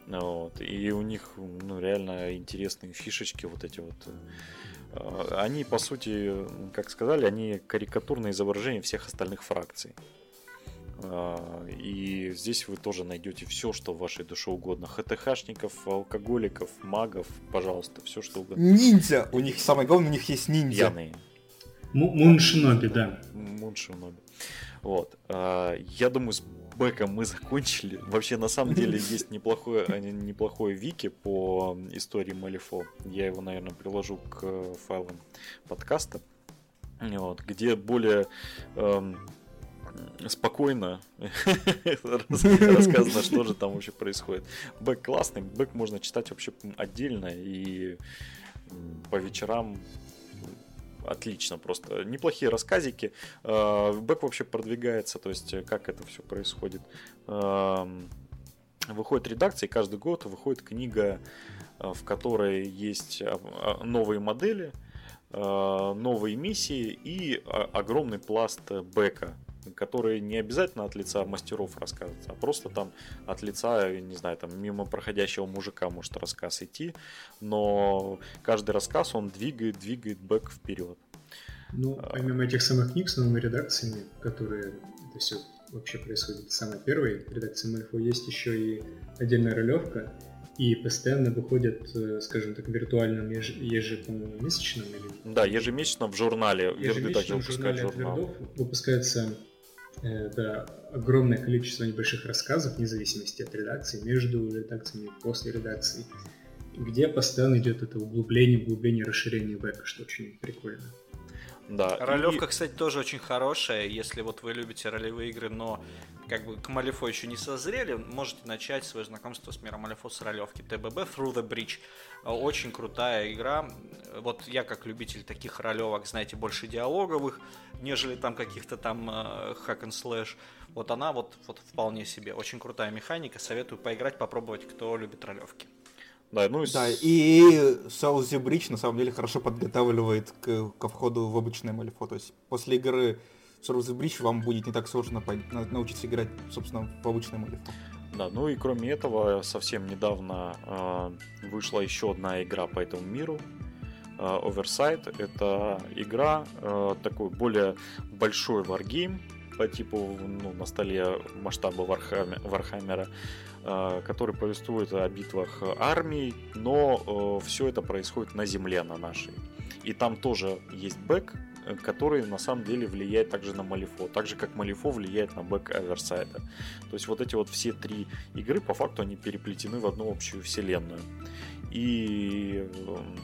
Вот. И у них ну, реально интересные фишечки, вот эти вот. Э, они, по сути, как сказали, они карикатурное изображение всех остальных фракций. А, и здесь вы тоже найдете все, что в вашей душе угодно. ХТХшников, алкоголиков, магов, пожалуйста, все что угодно. Ниндзя! У них самое главное, у них есть ниндзя. Яные. Муншиноби, да. Муншиноби. Вот. А, я думаю, с бэком мы закончили. Вообще, на самом деле, есть неплохое, э, неплохое вики по истории Малифо. Я его, наверное, приложу к файлам подкаста. Вот, где более эм, спокойно рассказано, что же там вообще происходит. Бэк классный, бэк можно читать вообще отдельно и по вечерам отлично, просто неплохие рассказики. А, бэк вообще продвигается, то есть как это все происходит. Выходит редакция, и каждый год выходит книга, а, в которой есть а, новые модели, новые миссии и огромный пласт бэка которые не обязательно от лица мастеров рассказываются, а просто там от лица, не знаю, там мимо проходящего мужика может рассказ идти, но каждый рассказ он двигает, двигает бэк вперед. Ну, а. помимо этих самых книг с новыми редакциями, которые это все вообще происходит самой первой редакции Мальфо, есть еще и отдельная ролевка, и постоянно выходят, э, скажем так, виртуальном еж, ежемесячном или... Да, ежемесячно в журнале. Ежемесячно в журнале Вердов выпускается это огромное количество небольших рассказов, вне зависимости от редакции, между редакциями, после редакции, где постоянно идет это углубление, углубление, расширение века, что очень прикольно. Да. Ролевка, и... кстати, тоже очень хорошая. Если вот вы любите ролевые игры, но как бы к Малифо еще не созрели, можете начать свое знакомство с миром Малифо с ролевки. ТББ Through the Bridge. Очень крутая игра. Вот я как любитель таких ролевок, знаете, больше диалоговых, нежели там каких-то там э, hack and slash. Вот она вот, вот вполне себе. Очень крутая механика. Советую поиграть, попробовать, кто любит ролевки. Да, ну и... да, и South Bridge на самом деле хорошо подготавливает к, ко входу в обычное Малифо. То есть после игры Through the Breach вам будет не так сложно научиться играть, собственно, в обычное Малифо. Да, ну и кроме этого, совсем недавно э, вышла еще одна игра по этому миру. Э, The Other Side. Это игра, э, такой более большой варгейм, по типу ну, на столе масштаба Вархаммера, Вархаммера который повествует о битвах армий, но все это происходит на земле, на нашей. И там тоже есть бэк, который на самом деле влияет также на Малифо, так же как Малифо влияет на бэк Other Side'а. То есть вот эти вот все три игры, по факту, они переплетены в одну общую вселенную. И эм,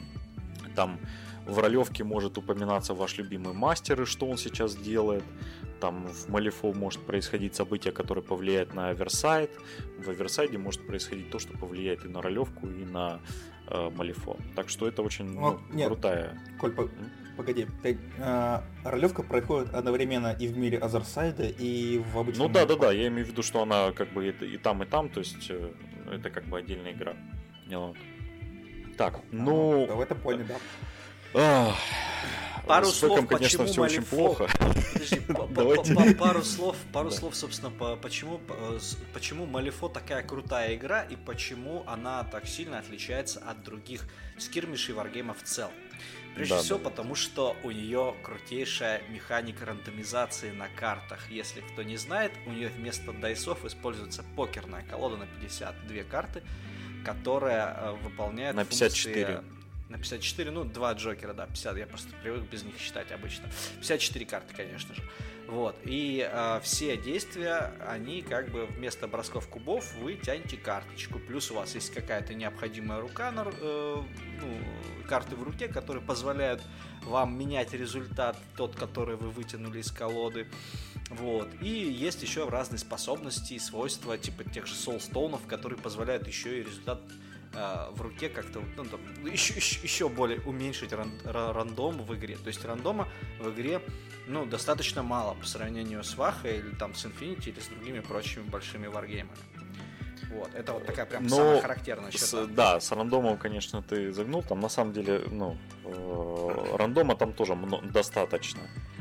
там в ролевке может упоминаться ваш любимый мастер и что он сейчас делает. Там в Малифо может происходить событие, которое повлияет на Other Side. В Оверсайде может происходить то, что повлияет и на ролевку, и на э, Малифо. Так что это очень ну, ну, крутая. Коль, по... погоди, ты, э, ролевка происходит одновременно и в мире Азерсайда, и в обычном. Ну да, да, да. Я имею в виду, что она как бы и, и там, и там, то есть э, это как бы отдельная игра. Вот. Так, ну. Да, в этом плане, да. Пару слов, конечно, почему все очень плохо. пару слов, пару слов, собственно, почему, почему Малифо такая крутая игра и почему она так сильно отличается от других скирмишей варгеймов в целом. Прежде да, всего, да. потому что у нее крутейшая механика рандомизации на картах. Если кто не знает, у нее вместо дайсов используется покерная колода на 52 карты, которая э, выполняет на 54. функции на 54, ну, два Джокера, да, 50, я просто привык без них считать обычно. 54 карты, конечно же. Вот, и э, все действия, они как бы вместо бросков кубов вы тянете карточку, плюс у вас есть какая-то необходимая рука, на, э, ну, карты в руке, которые позволяют вам менять результат, тот, который вы вытянули из колоды. Вот. И есть еще разные способности и свойства, типа тех же соулстоунов, которые позволяют еще и результат э, в руке как-то ну, там, еще, еще, еще более уменьшить ран, рандом в игре. То есть рандома в игре ну, достаточно мало по сравнению с Вахой или там с Infinity или с другими прочими большими варгеймами. Вот, это вот такая прям Но самая характерная. С, да, с рандомом, конечно, ты загнул. Там на самом деле, ну, рандома там тоже достаточно.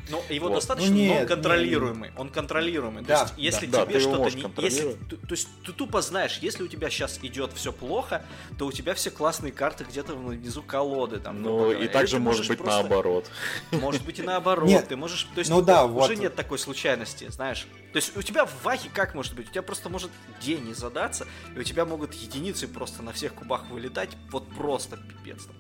Ну, его вот. достаточно, ну, нет, но он контролируемый. Нет. Он контролируемый. Да, то есть, если да, тебе да, что-то не. Если, то, то есть ты тупо знаешь, если у тебя сейчас идет все плохо, то у тебя все классные карты где-то внизу колоды. Там, ну, и также может быть просто... наоборот. Может быть и наоборот. Нет. Ты можешь. То есть ну, да, уже вот. нет такой случайности, знаешь. То есть у тебя в Вахе как может быть? У тебя просто может день не задаться, и у тебя могут единицы просто на всех кубах вылетать, вот просто пипец. Там.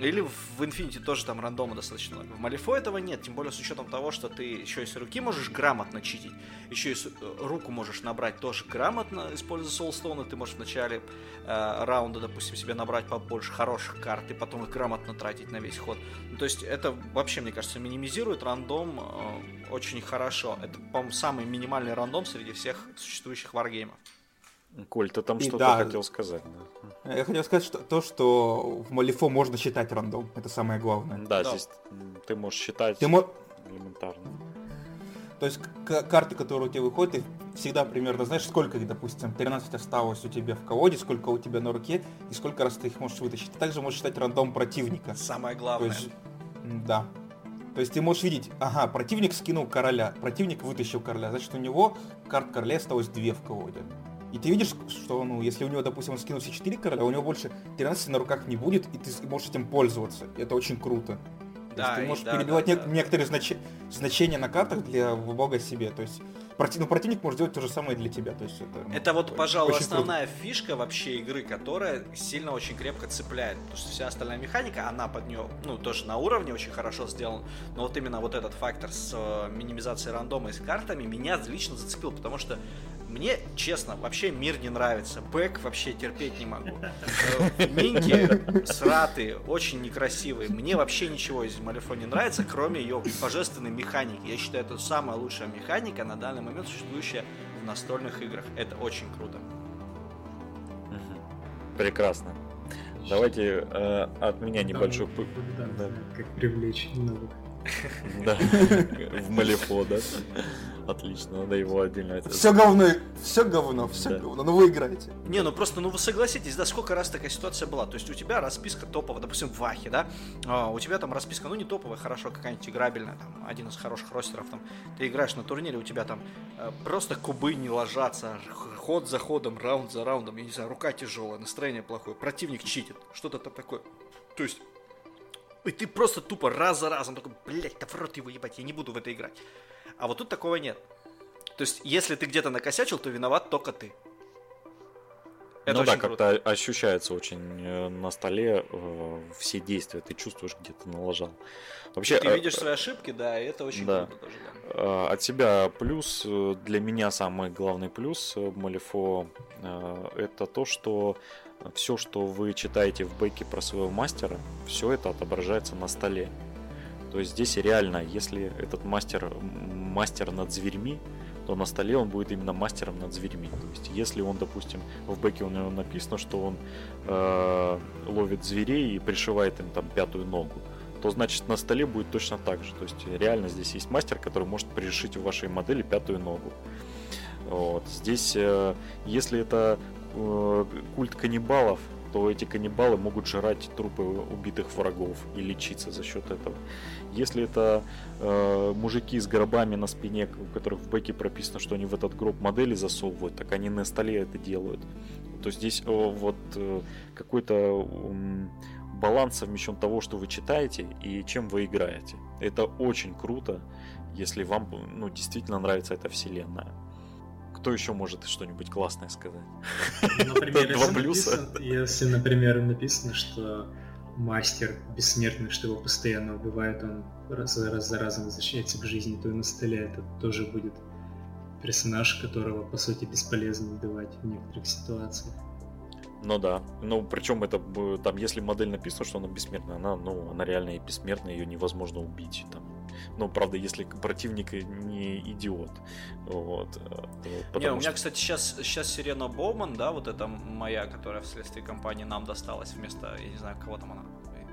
Или в Infinity тоже там рандома достаточно много. В Малифо этого нет, тем более с учетом того, что ты еще и с руки можешь грамотно читить, еще и с, э, руку можешь набрать тоже грамотно, используя Soulstone, ты можешь в начале э, раунда, допустим, себе набрать побольше хороших карт и потом их грамотно тратить на весь ход. Ну, то есть это вообще, мне кажется, минимизирует рандом э, очень хорошо. Это, по-моему, самый минимальный рандом среди всех существующих варгеймов. Коль, ты там что-то да, хотел сказать. Да. Я хотел сказать, что то, что в Малифо можно считать рандом. Это самое главное. Да, да. здесь ты можешь считать ты мо... элементарно. То есть карты, которые у тебя выходят, ты всегда примерно знаешь, сколько их, допустим, 13 осталось у тебя в колоде, сколько у тебя на руке, и сколько раз ты их можешь вытащить. Ты также можешь считать рандом противника. Самое главное. То есть, да. То есть ты можешь видеть, ага, противник скинул короля, противник вытащил короля, значит у него карт короля осталось две в колоде. И ты видишь, что, ну, если у него, допустим, он скинул все 4 короля, у него больше 13 на руках не будет, и ты можешь этим пользоваться. И это очень круто. Да, ты можешь да, перебивать да, не- да. некоторые знач- значения на картах для бога себе. То есть против, ну, противник может делать то же самое для тебя. То есть это, ну, это вот, пожалуй, основная круто. фишка вообще игры, которая сильно очень крепко цепляет. Потому что вся остальная механика, она под нее, ну, тоже на уровне очень хорошо сделана. Но вот именно вот этот фактор с э, минимизацией рандома и с картами меня лично зацепил, потому что мне, честно, вообще мир не нравится. Бэк вообще терпеть не могу. Э, Минки сраты, очень некрасивые. Мне вообще ничего из Малифо не нравится, кроме ее божественной механики. Я считаю, это самая лучшая механика на данный момент существующая в настольных играх. Это очень круто. Прекрасно. Давайте э, от меня небольшой... Да, да. Как привлечь новых. Да, в Малифо, да? Отлично, надо его отдельно. Все говно, все говно, все да. говно, ну вы играете. Не, ну просто, ну вы согласитесь, да, сколько раз такая ситуация была. То есть у тебя расписка топовая, допустим, в Вахе, да, а, у тебя там расписка, ну не топовая, хорошо, какая-нибудь играбельная, там, один из хороших ростеров, там, ты играешь на турнире, у тебя там э, просто кубы не ложатся, ход за ходом, раунд за раундом, я не знаю, рука тяжелая, настроение плохое, противник читит, что-то там такое. То есть и ты просто тупо раз за разом такой, блядь, да в рот его ебать, я не буду в это играть. А вот тут такого нет. То есть, если ты где-то накосячил, то виноват только ты. Это ну да, как-то ощущается очень э, на столе э, все действия, ты чувствуешь, где ты налажал. Вообще, ты э, видишь свои ошибки, да, и это очень да. круто тоже. Да. От себя плюс, для меня самый главный плюс Малифо, это то, что все, что вы читаете в бэке про своего мастера, все это отображается на столе. То есть здесь реально, если этот мастер мастер над зверьми, то на столе он будет именно мастером над зверьми. То есть, если он, допустим, в бэке у него написано, что он э, ловит зверей и пришивает им там пятую ногу, то значит на столе будет точно так же. То есть реально здесь есть мастер, который может пришить в вашей модели пятую ногу. Вот. Здесь, э, если это э, культ каннибалов, то эти каннибалы могут жрать трупы убитых врагов и лечиться за счет этого. Если это э, мужики с гробами на спине, у которых в бэке прописано, что они в этот гроб модели засовывают, так они на столе это делают. То здесь э, вот э, какой-то э, баланс совмещен того, что вы читаете и чем вы играете. Это очень круто, если вам ну, действительно нравится эта вселенная. Кто еще может что-нибудь классное сказать? Например, Два плюса. Если, например, написано, что мастер бессмертный, что его постоянно убивают, он раз, раз за разом возвращается к жизни, то и на столе это тоже будет персонаж, которого, по сути, бесполезно убивать в некоторых ситуациях. Ну да. Ну, причем это там, если модель написана, что она бессмертная, она, ну, она реально и бессмертная, ее невозможно убить. Там. Ну, правда, если противник не идиот. Вот. Э, не, у меня, что... кстати, сейчас, сейчас Сирена Боуман, да, вот это моя, которая вследствие компании нам досталась вместо, я не знаю, кого там она,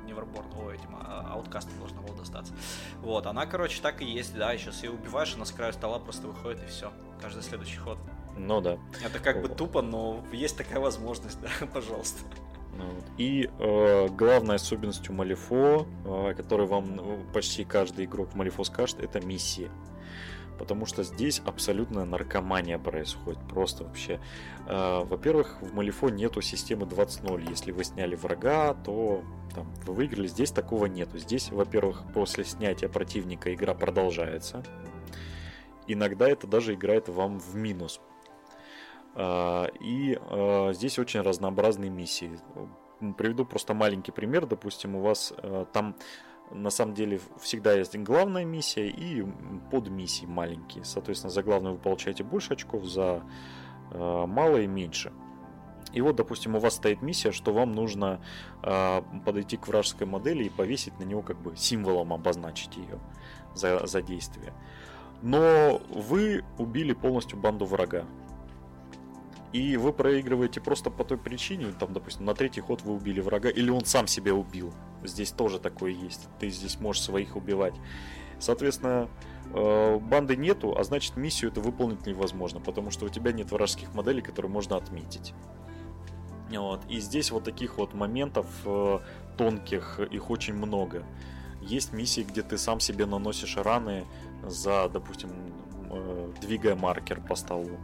Неверборн, о, этим а, ауткастом должна была достаться. Вот, она, короче, так и есть, да, сейчас ее убиваешь, она с краю стола просто выходит и все. Каждый следующий ход. Ну да. Это как бы тупо, но есть такая возможность, да, пожалуйста. Ну и э, главной особенностью Малифо, э, которой вам ну, почти каждый игрок в Малифо скажет, это миссии. Потому что здесь абсолютная наркомания происходит. Просто вообще. Э, во-первых, в Малифо нету системы 20-0. Если вы сняли врага, то там, вы выиграли. Здесь такого нету. Здесь, во-первых, после снятия противника игра продолжается. Иногда это даже играет вам в минус, и а, здесь очень разнообразные миссии. Приведу просто маленький пример. Допустим, у вас а, там на самом деле всегда есть главная миссия и подмиссии маленькие. Соответственно, за главную вы получаете больше очков, за малое меньше. И вот, допустим, у вас стоит миссия, что вам нужно подойти к вражеской модели и повесить на него как бы символом обозначить ее за, за действие. Но вы убили полностью банду врага. И вы проигрываете просто по той причине, там, допустим, на третий ход вы убили врага, или он сам себя убил. Здесь тоже такое есть. Ты здесь можешь своих убивать. Соответственно, э, банды нету, а значит миссию это выполнить невозможно, потому что у тебя нет вражеских моделей, которые можно отметить. Вот. И здесь вот таких вот моментов э, тонких, их очень много. Есть миссии, где ты сам себе наносишь раны за, допустим, э, двигая маркер по столу.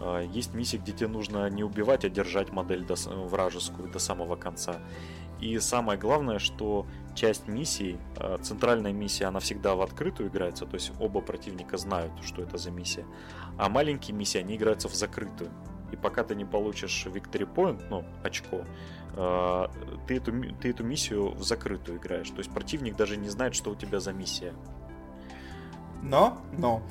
А, есть миссии, где тебе нужно не убивать, а держать модель до, вражескую до самого конца. И самое главное, что часть миссий, а, центральная миссия, она всегда в открытую играется, то есть оба противника знают, что это за миссия. А маленькие миссии, они играются в закрытую. И пока ты не получишь Victory Point, ну, очко, а, ты эту, ты эту миссию в закрытую играешь. То есть противник даже не знает, что у тебя за миссия. Но, но,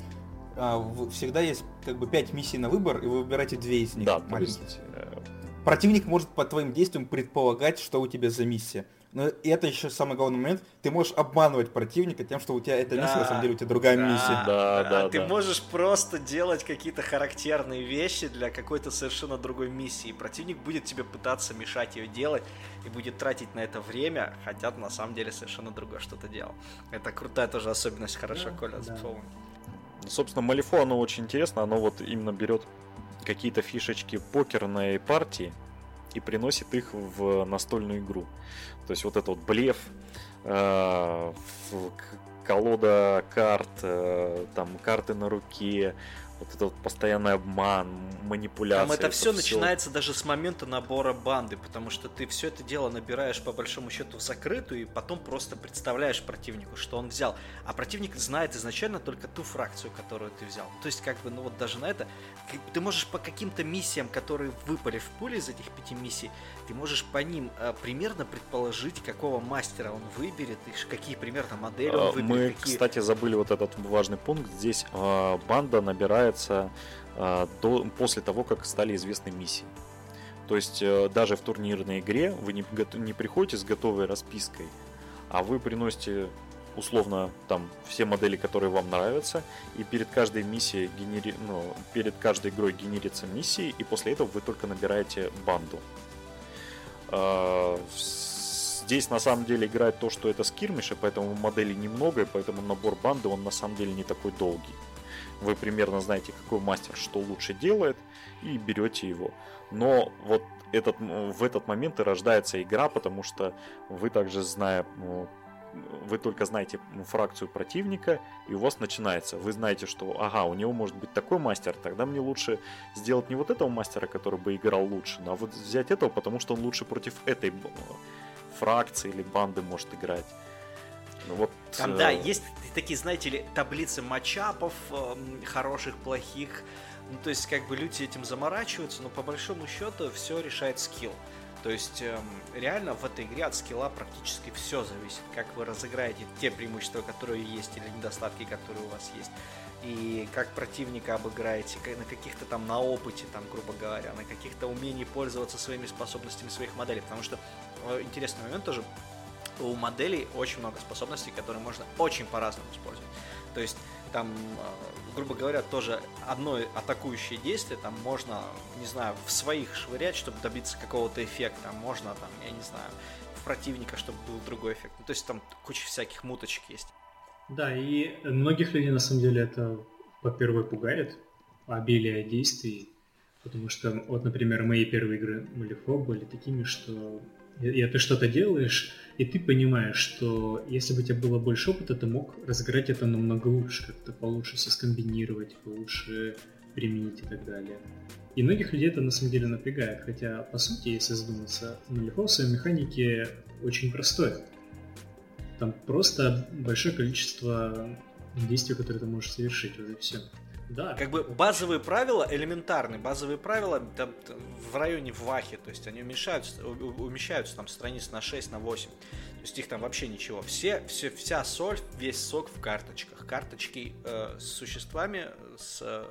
всегда есть как бы пять миссий на выбор, и вы выбираете две из них. Да, то есть... Э, Противник может по твоим действиям предполагать, что у тебя за миссия. Но и это еще самый главный момент. Ты можешь обманывать противника тем, что у тебя эта да, миссия, на самом деле у тебя другая да, миссия. Да, да, Ты да. можешь просто делать какие-то характерные вещи для какой-то совершенно другой миссии. Противник будет тебе пытаться мешать ее делать и будет тратить на это время, хотя на самом деле совершенно другое что-то делал. Это крутая тоже особенность, хорошо, да, Коля, да. Собственно, Малифо, оно очень интересно, оно вот именно берет какие-то фишечки покерной партии и приносит их в настольную игру. То есть вот этот вот блеф, э, колода карт, э, там карты на руке, вот этот вот постоянный обман, манипуляция. Там это, все начинается даже с момента набора банды, потому что ты все это дело набираешь по большому счету в закрытую и потом просто представляешь противнику, что он взял. А противник знает изначально только ту фракцию, которую ты взял. То есть, как бы, ну вот даже на это, ты можешь по каким-то миссиям, которые выпали в пуле из этих пяти миссий, ты можешь по ним э, примерно предположить, какого мастера он выберет, и какие примерно модели он А, выберет. Мы, какие... кстати, забыли вот этот важный пункт. Здесь а, банда набирается а, до, после того, как стали известны миссии. То есть э, даже в турнирной игре вы не, не приходите с готовой распиской, а вы приносите условно там все модели, которые вам нравятся, и перед каждой миссией генери... ну, перед каждой игрой генерится миссии, и после этого вы только набираете банду. А, Здесь на самом деле играет то, что это скирмиш, поэтому моделей немного, и поэтому набор банды он на самом деле не такой долгий. Вы примерно знаете, какой мастер что лучше делает, и берете его. Но вот этот, в этот момент и рождается игра, потому что вы также зная, ну, вы только знаете фракцию противника, и у вас начинается. Вы знаете, что ага, у него может быть такой мастер, тогда мне лучше сделать не вот этого мастера, который бы играл лучше, а вот взять этого, потому что он лучше против этой фракции или банды может играть. Ну вот, Там, э, да, есть такие, знаете ли, таблицы матчапов, эм, хороших, плохих. Ну, то есть, как бы люди этим заморачиваются, но по большому счету все решает скилл. То есть, эм, реально в этой игре от скилла практически все зависит. Как вы разыграете те преимущества, которые есть, или недостатки, которые у вас есть. И как противника обыграете, на каких-то там, на опыте, там, грубо говоря, на каких-то умении пользоваться своими способностями своих моделей. Потому что э, интересный момент тоже, у моделей очень много способностей, которые можно очень по-разному использовать. То есть там, э, грубо говоря, тоже одно атакующее действие там можно, не знаю, в своих швырять, чтобы добиться какого-то эффекта. Можно там, я не знаю, в противника, чтобы был другой эффект. Ну, то есть там куча всяких муточек есть. Да, и многих людей на самом деле это, во-первых, пугает, обилие действий, потому что, вот, например, мои первые игры Малифо были такими, что и- и ты что-то делаешь, и ты понимаешь, что если бы у тебя было больше опыта, ты мог разыграть это намного лучше, как-то получше все скомбинировать, получше применить и так далее. И многих людей это на самом деле напрягает, хотя, по сути, если задуматься, в своей механике очень простой. Там просто большое количество действий, которые ты можешь совершить, вот и все. Да, Как бы базовые правила элементарные, базовые правила там, в районе вахи, то есть они умещаются, умещаются там страниц на 6, на 8. То есть их там вообще ничего. Все, все, вся соль, весь сок в карточках. Карточки э, с существами, с э,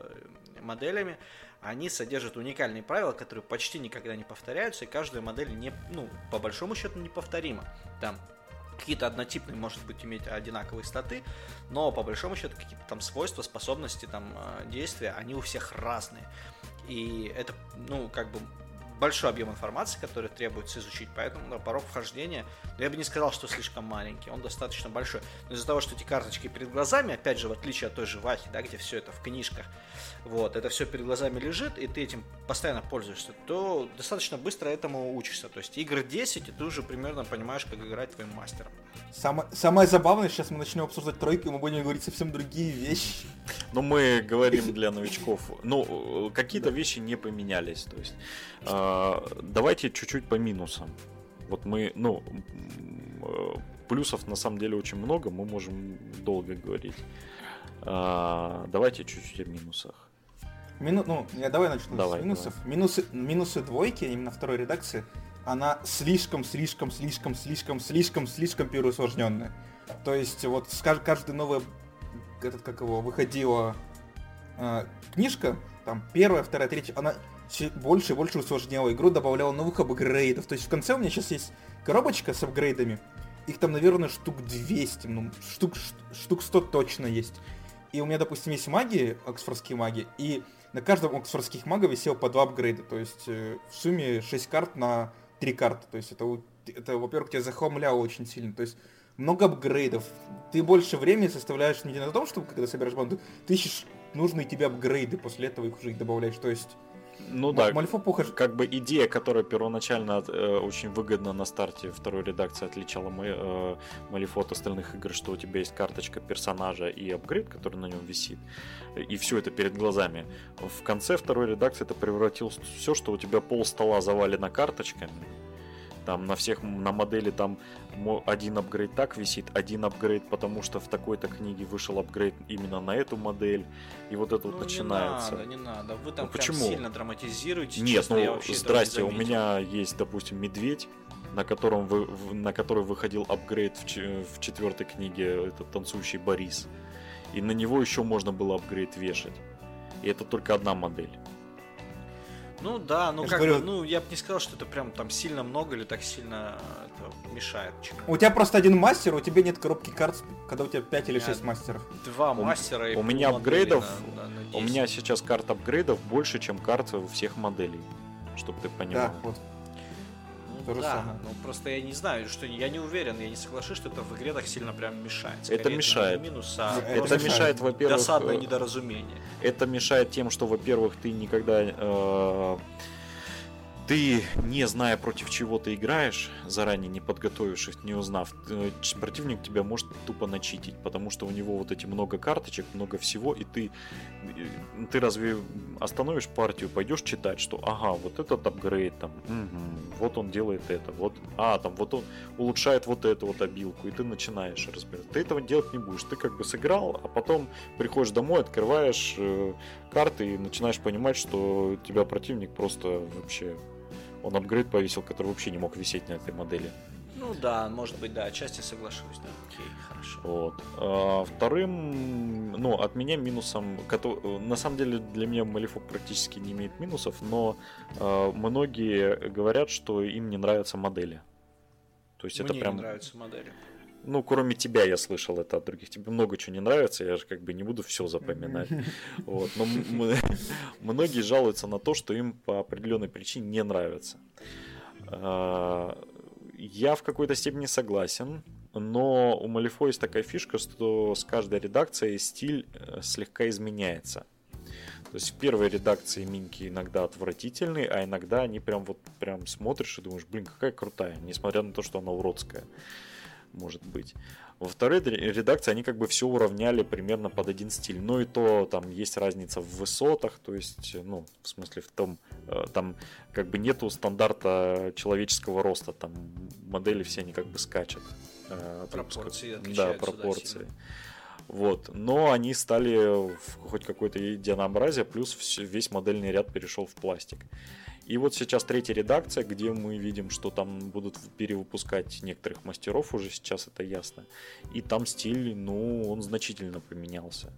моделями, они содержат уникальные правила, которые почти никогда не повторяются, и каждая модель не, ну, по большому счету неповторима. Там какие-то однотипные, может быть, иметь одинаковые статы, но по большому счету какие-то там свойства, способности, там э, действия, они у всех разные. И это, ну, как бы большой объем информации, который требуется изучить, поэтому порог вхождения, ну, я бы не сказал, что слишком маленький, он достаточно большой. Но из-за того, что эти карточки перед глазами, опять же, в отличие от той же Вахи, да, где все это в книжках, вот, это все перед глазами лежит, и ты этим постоянно пользуешься, то достаточно быстро этому учишься. То есть игр 10, и ты уже примерно понимаешь, как играть твоим мастером. Самое, самое забавное, сейчас мы начнем обсуждать тройку, и мы будем говорить совсем другие вещи. Ну, мы говорим для новичков. Ну, э, какие-то вещи не поменялись. То есть, э, давайте чуть-чуть по минусам. Вот мы, ну, э, плюсов на самом деле очень много, мы можем долго говорить. А, давайте чуть-чуть о минусах. Мину... Ну, я давай начну Давай, с минусов. Минусы, минусы двойки, именно второй редакции, она слишком, слишком, слишком, слишком, слишком, слишком переусложненная. То есть вот с кажд- каждая новая, этот, как его, выходила э, книжка, там первая, вторая, третья, она больше и больше усложняла игру, добавляла новых апгрейдов. То есть в конце у меня сейчас есть коробочка с апгрейдами, их там, наверное, штук 200, ну, штук, штук 100 точно есть. И у меня, допустим, есть маги, оксфордские маги, и на каждом оксфордских мага висел по два апгрейда. То есть э, в сумме 6 карт на 3 карты. То есть это, это во-первых, тебя захламляло очень сильно. То есть много апгрейдов. Ты больше времени составляешь не на том, чтобы когда собираешь банду, ты ищешь нужные тебе апгрейды, после этого их уже их добавляешь. То есть Ну да, Малифо похож. как бы идея, которая первоначально э, очень выгодно на старте второй редакции отличала Ма- э, Малифо от остальных игр, что у тебя есть карточка персонажа и апгрейд, который на нем висит, и все это перед глазами. В конце второй редакции это превратилось в все, что у тебя пол стола завалено карточками, там на всех на модели там один апгрейд так висит, один апгрейд, потому что в такой-то книге вышел апгрейд именно на эту модель, и вот это вот Ну, начинается. Не надо, не надо. Вы там Ну, почему? сильно драматизируете. Нет, честно, ну здрасте, у меня есть, допустим, медведь, на котором вы, на который выходил апгрейд в, в четвертой книге, этот танцующий Борис. И на него еще можно было апгрейд вешать. И это только одна модель. Ну да, ну Я как говорю- бы, ну я бы не сказал, что это прям там сильно много или так сильно это мешает. чему. У тебя просто один мастер, у тебя нет коробки карт, когда у тебя 5 или Нет. 6 мастеров. Два У- мастера и у меня апгрейдов- на- на- на У 10. меня сейчас карт апгрейдов больше, чем карт всех моделей. Чтобы ты понимал. Да, вот. Ну то же да, самое. ну просто я не знаю, что я не уверен, я не соглашусь, что это в игре так сильно прям мешает. Это Скорее, мешает. не минус, а Это Это мешает, во-первых, досадное э, недоразумение. Это мешает тем, что, во-первых, ты никогда, э, ты не зная против чего ты играешь, заранее не подготовившись, не узнав, э, противник тебя может тупо начитить, потому что у него вот эти много карточек, много всего, и ты, э, ты разве остановишь партию, пойдешь читать, что ага, вот этот апгрейд там, мгм, вот он делает это, вот, а там вот он улучшает вот эту вот обилку, и ты начинаешь разбирать. Ты этого делать не будешь, ты как бы сыграл, а потом приходишь домой, открываешь э, карты и начинаешь понимать, что тебя противник просто вообще он апгрейд повесил, который вообще не мог висеть на этой модели. Ну да, может быть, да, отчасти соглашусь, да, окей, хорошо. Вот. А, вторым, ну, от меня минусом, на самом деле для меня Малифо практически не имеет минусов, но а, многие говорят, что им не нравятся модели. То есть это Мне прям, не нравятся модели. Ну, кроме тебя я слышал это от других. Тебе много чего не нравится, я же как бы не буду все запоминать. Вот. Но многие жалуются на то, что им по определенной причине не нравится. А, Я в какой-то степени согласен, но у Малифо есть такая фишка, что с каждой редакцией стиль э, слегка изменяется. То есть в первой редакции миньки иногда отвратительные, а иногда они прям вот прям смотришь и думаешь, блин, какая крутая, несмотря на то, что она уродская, может быть. Во второй ре- редакции они как бы все уравняли примерно под один стиль. Но и то там есть разница в высотах, то есть, ну, в смысле в том, э, там как бы нету стандарта человеческого роста, там модели все они как бы скачут. э. Пропорции Да, да, пропорции. сильно. Вот. Но они стали в хоть какое-то единообразие, плюс весь модельный ряд перешел в пластик. И вот сейчас третья редакция, где мы видим, что там будут перевыпускать некоторых мастеров, уже сейчас это ясно. И там стиль, ну, он значительно поменялся.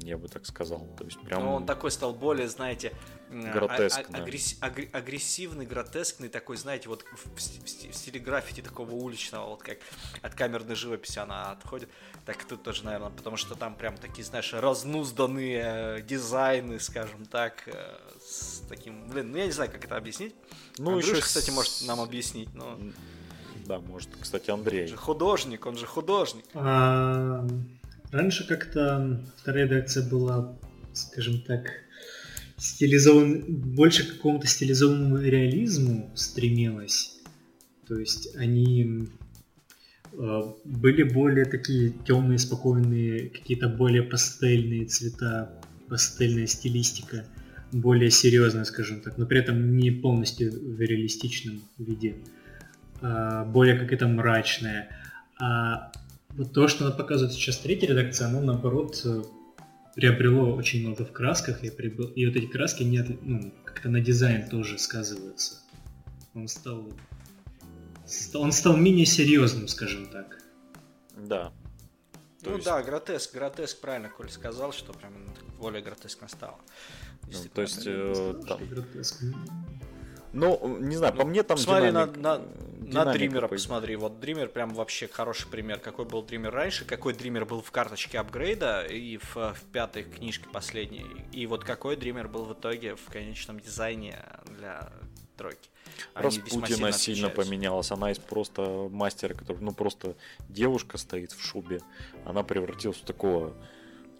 Я бы так сказал. То есть прям... Ну, он такой стал более, знаете, а- Гротескно. а- агресс- агр- агрессивный, гротескный, такой, знаете, вот в, сти- в сти- в стиле граффити такого уличного, вот как от камерной живописи она отходит. Так и тут тоже, наверное, потому что там прям такие, знаешь, разнузданные э, дизайны, скажем так, э, с таким, блин, ну я не знаю, как это объяснить. Ну, Андрюша, еще кстати, может нам объяснить, но Да, может, кстати, он Андрей. же художник, он же художник. Раньше как-то вторая редакция была, скажем так, стилизован, больше к какому-то стилизованному реализму стремилась. То есть они э, были более такие темные, спокойные, какие-то более пастельные цвета, пастельная стилистика, более серьезная, скажем так, но при этом не полностью в реалистичном виде, а более какая-то мрачная. А вот то, что она показывает сейчас третья редакция, оно наоборот э, приобрело очень много в красках, и, прибыл- и вот эти краски не от- ну, как-то на дизайн тоже сказываются. Он стал, ст- он стал менее серьезным, скажем так. Да. То ну есть- да, гротеск, гротеск, правильно Коль сказал, что прям более гротескно стало. Ну, то есть, э, там, гротеск? ну, не знаю, по Ну, мне там посмотри на- динамик- на- На динамика Дримера по- посмотри. Вот Дример прям вообще хороший пример. Какой был Дример раньше, какой Дример был в карточке апгрейда и в, в пятой книжке последней. И вот какой Дример был в итоге в конечном дизайне для тройки. Они Распутина сильно поменялась. Она из просто мастера, который, ну просто девушка стоит в шубе, она превратилась в такого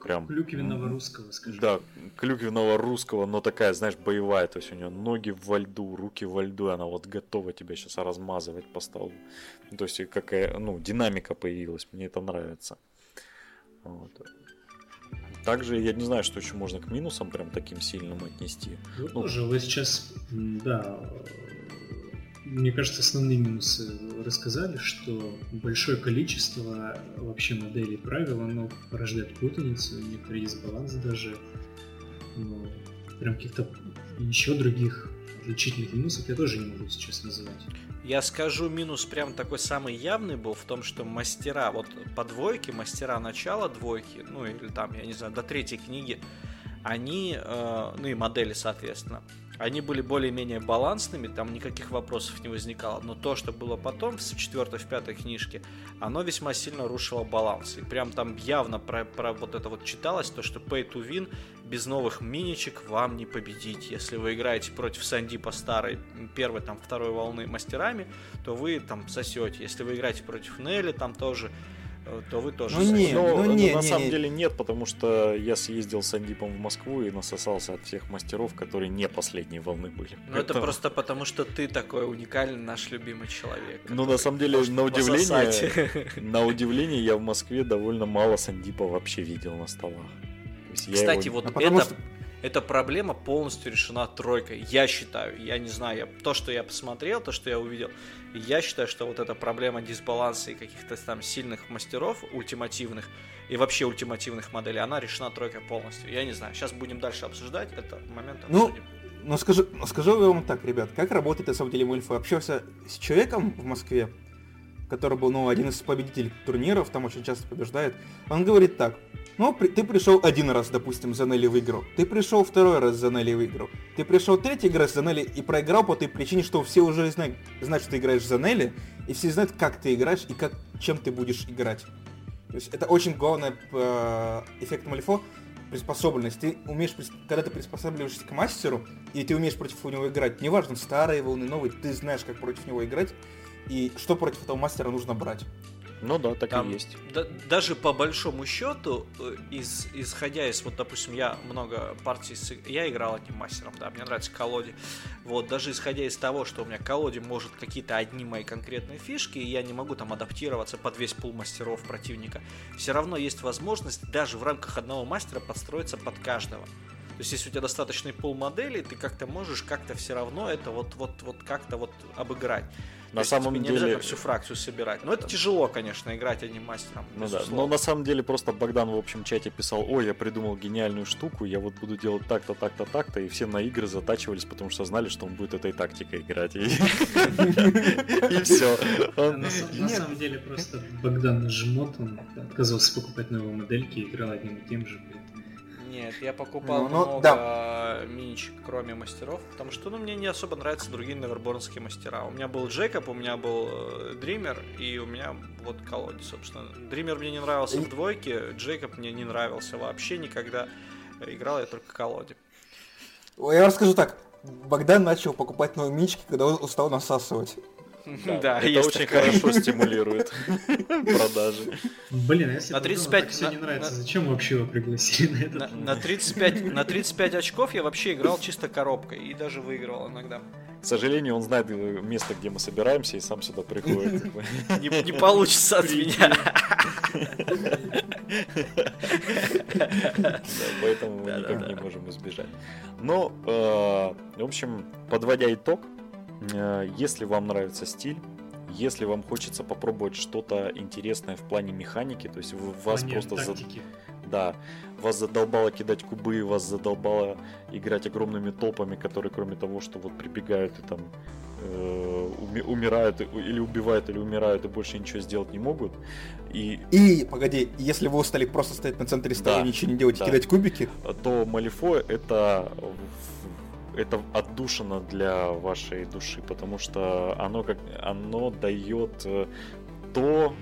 прям... Клюквенного русского, скажем. Да, клюквенного русского, но такая, знаешь, боевая. То есть у нее ноги во льду, руки во льду, она вот готова тебя сейчас размазывать по столу. Ну, то есть какая, ну, динамика появилась, мне это нравится. Вот. Также я не знаю, что еще можно к минусам прям таким сильным отнести. Ну, ну тоже вы сейчас, да, мне кажется, основные минусы рассказали, что большое количество вообще моделей правил, оно порождает путаницу, некоторые дисбаланс даже. Но прям каких-то еще других отличительных минусов я тоже не могу сейчас называть. Я скажу, минус прям такой самый явный был в том, что мастера, вот по двойке, мастера начала двойки, ну или там, я не знаю, до третьей книги, они, э, ну и модели, соответственно, они были более-менее балансными, там никаких вопросов не возникало. Но то, что было потом, в четвертой, в пятой книжке, оно весьма сильно рушило баланс. И прям там явно про, про вот это вот читалось, то, что pay to win без новых миничек вам не победить. Если вы играете против Санди по старой первой, там, второй волны мастерами, то вы там сосете. Если вы играете против Нелли, там тоже то вы тоже. Ну, не, но, ну, не, на не, самом не. деле нет, потому что я съездил с Андипом в Москву и насосался от всех мастеров, которые не последней волны были. Ну это просто потому, что ты такой уникальный наш любимый человек. Ну на самом деле, на удивление, на удивление я в Москве довольно мало Сандипа вообще видел на столах. Кстати, его... вот а это, что эта проблема полностью решена тройкой. Я считаю, я не знаю, я, то, что я посмотрел, то, что я увидел, я считаю, что вот эта проблема дисбаланса и каких-то там сильных мастеров, ультимативных, и вообще ультимативных моделей, она решена тройкой полностью. Я не знаю, сейчас будем дальше обсуждать, это момент ну, обсудим. Ну, ну скажу, скажу вам так, ребят, как работает на самом деле Мульфа? Общался с человеком в Москве, который был, ну, один из победителей турниров, там очень часто побеждает. Он говорит так, ну, при, ты пришел один раз, допустим, за Нелли выиграл. Ты пришел второй раз за Нелли выиграл. Ты пришел третий раз за Нелли и проиграл по той причине, что все уже знают, знают, что ты играешь за Нелли, и все знают, как ты играешь и как, чем ты будешь играть. То есть это очень главный э, эффект Малифо, приспособленность. Ты умеешь, когда ты приспосабливаешься к мастеру, и ты умеешь против него играть, неважно, старые волны, новые, ты знаешь, как против него играть, и что против этого мастера нужно брать. Ну да, так Там, и есть. Да, даже по большому счету, э, из, исходя из, вот, допустим, я много партий, с, я играл одним мастером, да, мне нравится колоде. Вот, даже исходя из того, что у меня колоде может какие-то одни мои конкретные фишки, и я не могу там адаптироваться под весь пул мастеров противника, все равно есть возможность даже в рамках одного мастера подстроиться под каждого. То есть, если у тебя достаточный пул моделей, ты как-то можешь как-то все равно это вот, вот, вот как-то вот обыграть. На То самом есть, деле... Не всю фракцию собирать. Но это тяжело, конечно, играть одним мастером. Ну да, но на самом деле просто Богдан в общем чате писал, ой, я придумал гениальную штуку, я вот буду делать так-то, так-то, так-то, и все на игры затачивались, потому что знали, что он будет этой тактикой играть. И все. На самом деле просто Богдан жмот, он отказывался покупать новые модельки и играл одним и тем же. Нет, я покупал ну, ну, много да. миничек, кроме мастеров, потому что ну, мне не особо нравятся другие неверборнские мастера. У меня был Джекоб, у меня был э, Дример, и у меня вот колодец, собственно. Дример мне не нравился в двойке, Джейкоб мне не нравился вообще никогда. Играл я только колоде. Я расскажу так. Богдан начал покупать новые минички, когда он устал насасывать. Да, да это очень такая. хорошо стимулирует продажи. Блин, а если на 35 все не нравится, зачем вообще его пригласили на этот? На, 35 на 35 очков я вообще играл чисто коробкой и даже выиграл иногда. К сожалению, он знает место, где мы собираемся, и сам сюда приходит. Не, не получится от меня. Поэтому мы никак не можем избежать. Но, э, в общем, подводя итог, Э, если вам нравится стиль, если вам хочется попробовать что-то интересное в плане механики, то есть вас просто за... да, вас задолбало кидать кубы, вас задолбало играть огромными толпами, которые кроме того, что вот прибегают и там э, умирают или убивают или умирают и больше ничего сделать не могут. И, и погоди, если вы устали просто стоять на центре стола, да, ничего не делать да. и кидать кубики, то Малифо это это отдушина для вашей души, потому что оно как оно дает э, то,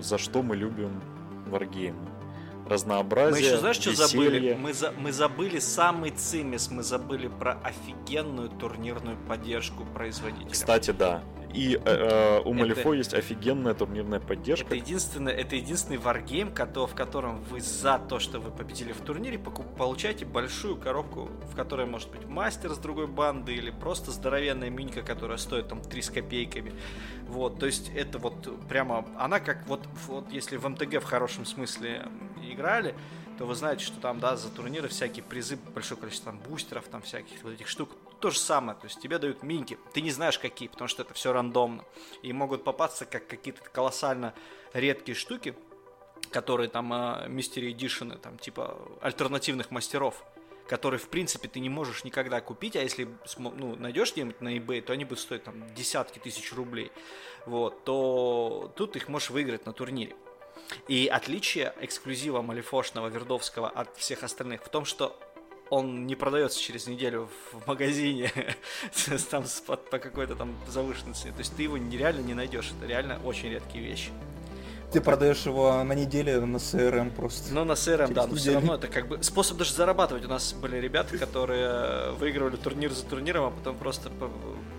за что мы любим варгеймы. Разнообразие. Мы еще знаешь, что забыли? Мы, за, мы забыли самый цимис, мы забыли про офигенную турнирную поддержку производителя. Кстати, да. И э, у Малифо это... есть офигенная турнирная поддержка. Это единственный, это единственный варгейм, в котором вы за то, что вы победили в турнире, получаете большую коробку, в которой может быть мастер с другой банды или просто здоровенная минька, которая стоит там 3 с копейками. Вот, то есть это вот прямо, она как вот, вот если в МТГ в хорошем смысле играли, то вы знаете, что там, да, за турниры всякие призы, большое количество там бустеров, там всяких вот этих штук. То же самое, то есть тебе дают минки, ты не знаешь какие, потому что это все рандомно. И могут попасться как какие-то колоссально редкие штуки, которые там Mystery Edition, там типа альтернативных мастеров, которые, в принципе, ты не можешь никогда купить, а если ну, найдешь где-нибудь на eBay, то они будут стоить там десятки тысяч рублей, вот, то тут их можешь выиграть на турнире. И отличие эксклюзива Малифошного Вердовского от всех остальных в том, что он не продается через неделю в магазине там по, какой-то там завышенной цене. То есть ты его нереально не найдешь. Это реально очень редкие вещи. Ты продаешь его на неделе на CRM просто. Ну, на CRM, да, но все равно это как бы способ даже зарабатывать. У нас были ребята, которые выигрывали турнир за турниром, а потом просто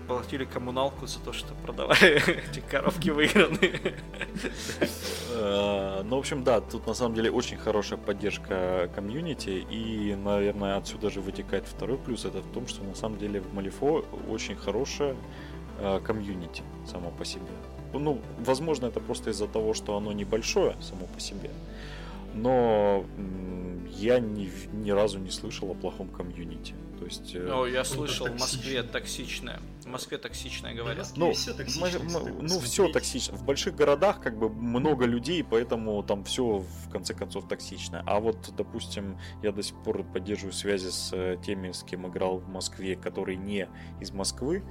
платили коммуналку за то, что продавали эти коробки выигранные. Э, ну, в общем, да, тут на самом деле очень хорошая поддержка комьюнити, и, наверное, отсюда же вытекает второй плюс, это в том, что на самом деле в Малифо очень хорошая э, комьюнити само по себе ну, возможно, это просто из-за того, что оно небольшое само по себе. Но я ни, ни разу не слышал о плохом комьюнити. То есть, ну, я слышал, в Москве токсичное. В Москве токсичное говорят. Ну, все токсично. Мы, мы, ну, все токсично. В больших городах как бы много людей, поэтому там все в конце концов токсично. А вот, допустим, я до сих пор поддерживаю связи с э, теми, с кем играл в Москве, которые не из Москвы.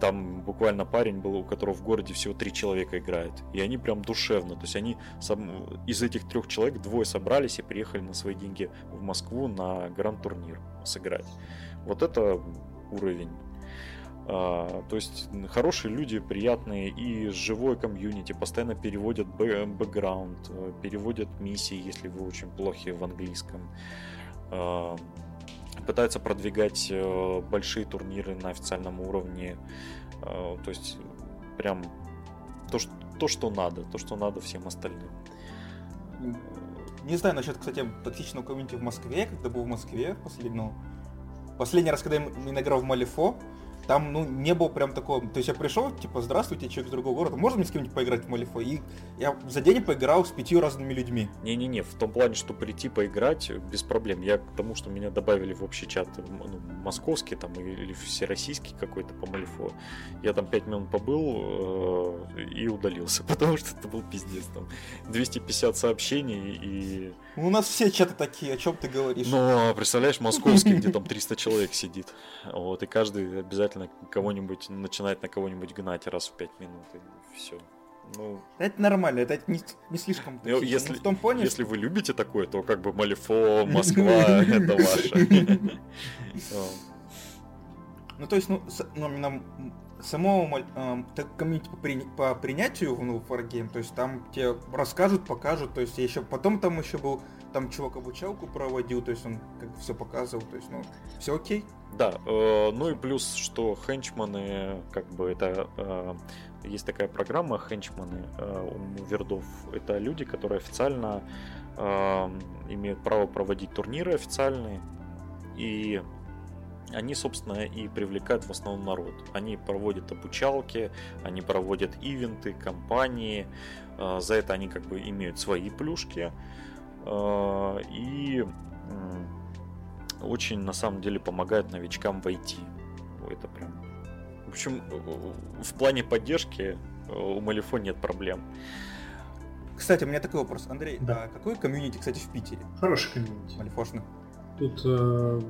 Там буквально парень был, у которого в городе всего три человека играет. И они прям душевно. То есть они сам, из этих трех человек двое собрались и приехали на свои деньги в Москву на гранд-турнир сыграть. Вот это уровень. А, то есть хорошие люди, приятные и живой комьюнити, постоянно переводят бэкграунд, э, переводят миссии, если вы очень плохи в английском. А, пытаются продвигать э, большие турниры на официальном уровне. Э, то есть прям то, что, то, что надо, то, что надо всем остальным. Не знаю насчет, кстати, токсичного комьюнити в Москве, когда был в Москве последний, ну, последний раз, когда я играл в Малифо, там, ну, не было прям такого... То есть я пришел, типа, здравствуйте, человек из другого города, можно мне с кем-нибудь поиграть в Малифо? И я за день поиграл с пятью разными людьми. Не-не-не, в том плане, что прийти поиграть без проблем. Я к тому, что меня добавили в общий чат ну, московский там или всероссийский какой-то по Малифо. Я там пять минут побыл э, и удалился, потому что это был пиздец. Там 250 сообщений и... У нас все чаты такие, о чем ты говоришь? Ну, а представляешь, московский, где там 300 человек сидит. Вот, и каждый обязательно кого-нибудь начинает на кого-нибудь гнать раз в пять минут и все. Ну, это нормально, это не, не слишком ну, если, ну, в том плане, если вы любите такое, то как бы Малифо, Москва, это ваше. Ну, то есть, ну, ну самого э, комьюнити по, при, по принятию ну, в Wargame, то есть там тебе расскажут, покажут, то есть еще потом там еще был, там чувак обучалку проводил, то есть он как все показывал, то есть, ну, все окей. Да, э, ну и плюс, что хенчманы, как бы это э, есть такая программа хенчманы э, у вердов. Это люди, которые официально э, имеют право проводить турниры официальные. И они, собственно, и привлекают в основном народ. Они проводят обучалки, они проводят ивенты, компании. Э, за это они как бы имеют свои плюшки. Э, и очень на самом деле помогают новичкам войти. Это прям... В общем, в плане поддержки э, у Малифо нет проблем. Кстати, у меня такой вопрос. Андрей, да. а какой комьюнити, кстати, в Питере? Хороший комьюнити. Малифошный. Тут, э,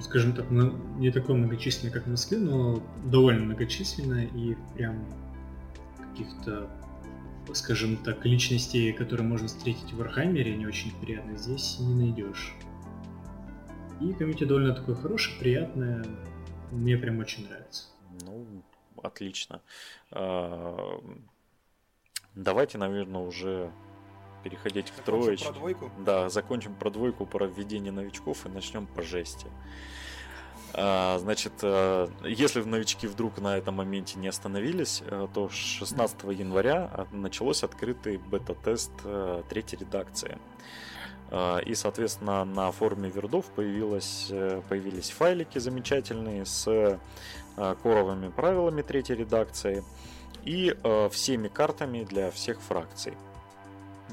скажем так, не такое многочисленное, как в Москве, но довольно многочисленное и прям каких-то скажем так, личностей, которые можно встретить в Вархаммере, не очень приятно, здесь не найдешь. И комьюнити довольно такое хорошее, приятное. Мне прям очень нравится. Ну, отлично. А, давайте, наверное, уже переходить к троечке. Про двойку? Да, закончим про двойку, про введение новичков и начнем по жести. А, значит, э, если новички вдруг на этом моменте не остановились, э, то 16 января а, началось открытый бета-тест э, третьей редакции. А, и, соответственно, на форуме Вердов появилось, появились файлики замечательные с коровыми правилами третьей редакции и всеми картами для всех фракций.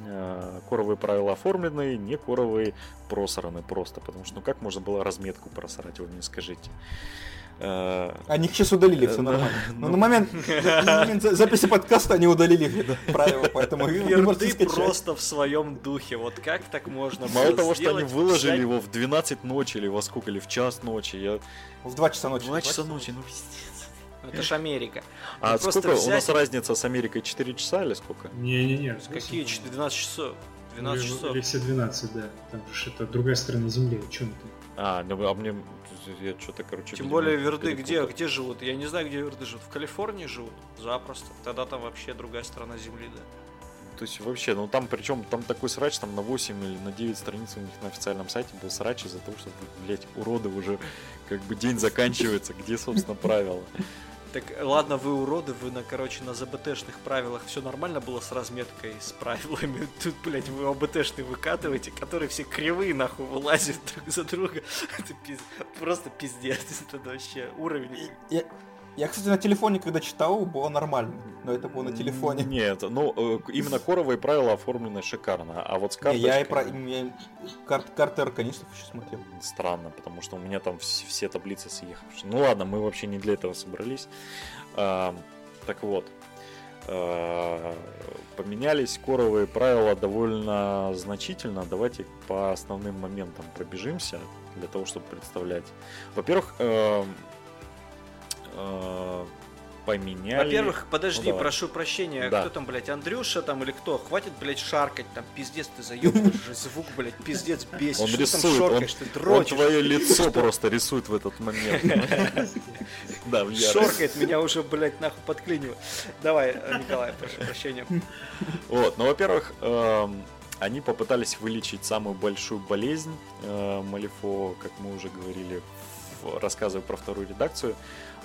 Э, коровые правила оформлены, не коровые просраны просто, потому что ну как можно было разметку просрать, вы мне скажите. Э, они их сейчас удалили, все нормально. Но на момент, на момент записи подкаста они удалили правила, поэтому Верды просто в своем духе. Вот как так можно Мало того, что они выложили его в 12 ночи или во сколько, или в час ночи. Я... В 2 часа ночи. 2 часа ночи, ну пиздец. Это ж Америка. А ну, сколько взять... у нас разница с Америкой? 4 часа или сколько? Не-не-не. Какие 12 часов? 12 часов. Или все 12, да. Там же это другая сторона Земли. О чем ты? А, ну а мне я что-то, короче... Тем более верды где, где живут? Я не знаю, где верды живут. В Калифорнии живут? Запросто. Тогда там вообще другая сторона Земли, да. То есть вообще, ну там причем там такой срач, там на 8 или на 9 страниц у них на официальном сайте был срач из-за того, что, блядь, уроды уже как бы день заканчивается, где, собственно, правила. Так ладно, вы уроды, вы на, короче, на ЗБТшных правилах все нормально было с разметкой, с правилами. Тут, блядь, вы ОБТшные выкатываете, которые все кривые нахуй вылазят друг за друга. Это пиз... просто пиздец. Это вообще уровень. Я, я, кстати, на телефоне, когда читал, было нормально, но это было на телефоне. Нет, ну, э, именно коровые правила оформлены шикарно, а вот с карточкой... Не, я и про... Я... Кар... Карты арканистов еще смотрел. Странно, потому что у меня там все, все таблицы съехавшие. Ну ладно, мы вообще не для этого собрались. А, так вот, а, поменялись коровые правила довольно значительно. Давайте по основным моментам пробежимся для того, чтобы представлять. Во-первых, э, поменяли. Во-первых, подожди, ну, прошу прощения, да. кто там, блядь, Андрюша там или кто? Хватит, блядь, шаркать, там, пиздец, ты заебываешь же звук, блядь, пиздец, бесит. Он рисует, он, он твое лицо просто рисует в этот момент. Да, Шоркает меня уже, блядь, нахуй подклинивает. Давай, Николай, прошу прощения. Вот, ну, во-первых, эм, они попытались вылечить самую большую болезнь э, Малифо, как мы уже говорили, рассказывая про вторую редакцию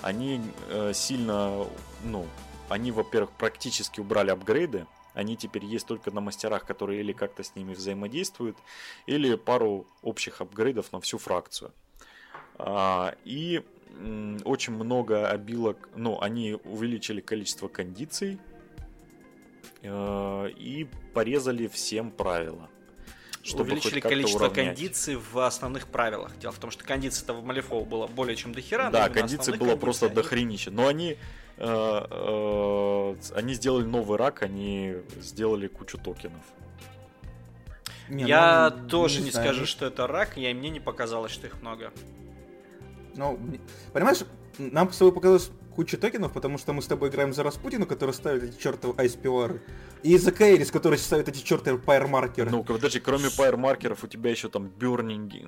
они э, сильно, ну, они, во-первых, практически убрали апгрейды, они теперь есть только на мастерах, которые или как-то с ними взаимодействуют, или пару общих апгрейдов на всю фракцию. А, и очень много обилок, ну, они увеличили количество кондиций э, и порезали всем правила чтобы увеличили количество уравнять. кондиций в основных правилах. Дело в том, что кондиций-то в Малифоу было более чем до хера. Да, кондиций было просто они... дохренища. Но они, э, э, они сделали новый рак, они сделали кучу токенов. Не, я ну, тоже не, не скажу, что это рак, я, мне не показалось, что их много. Ну, понимаешь, нам с тобой показалось куча токенов, потому что мы с тобой играем за Распутину, который ставит эти чертовы ISPR, и за Кейрис, который ставит эти чертовы пайр-маркеры. Ну, подожди, кроме пайр-маркеров у тебя еще там бёрнинги,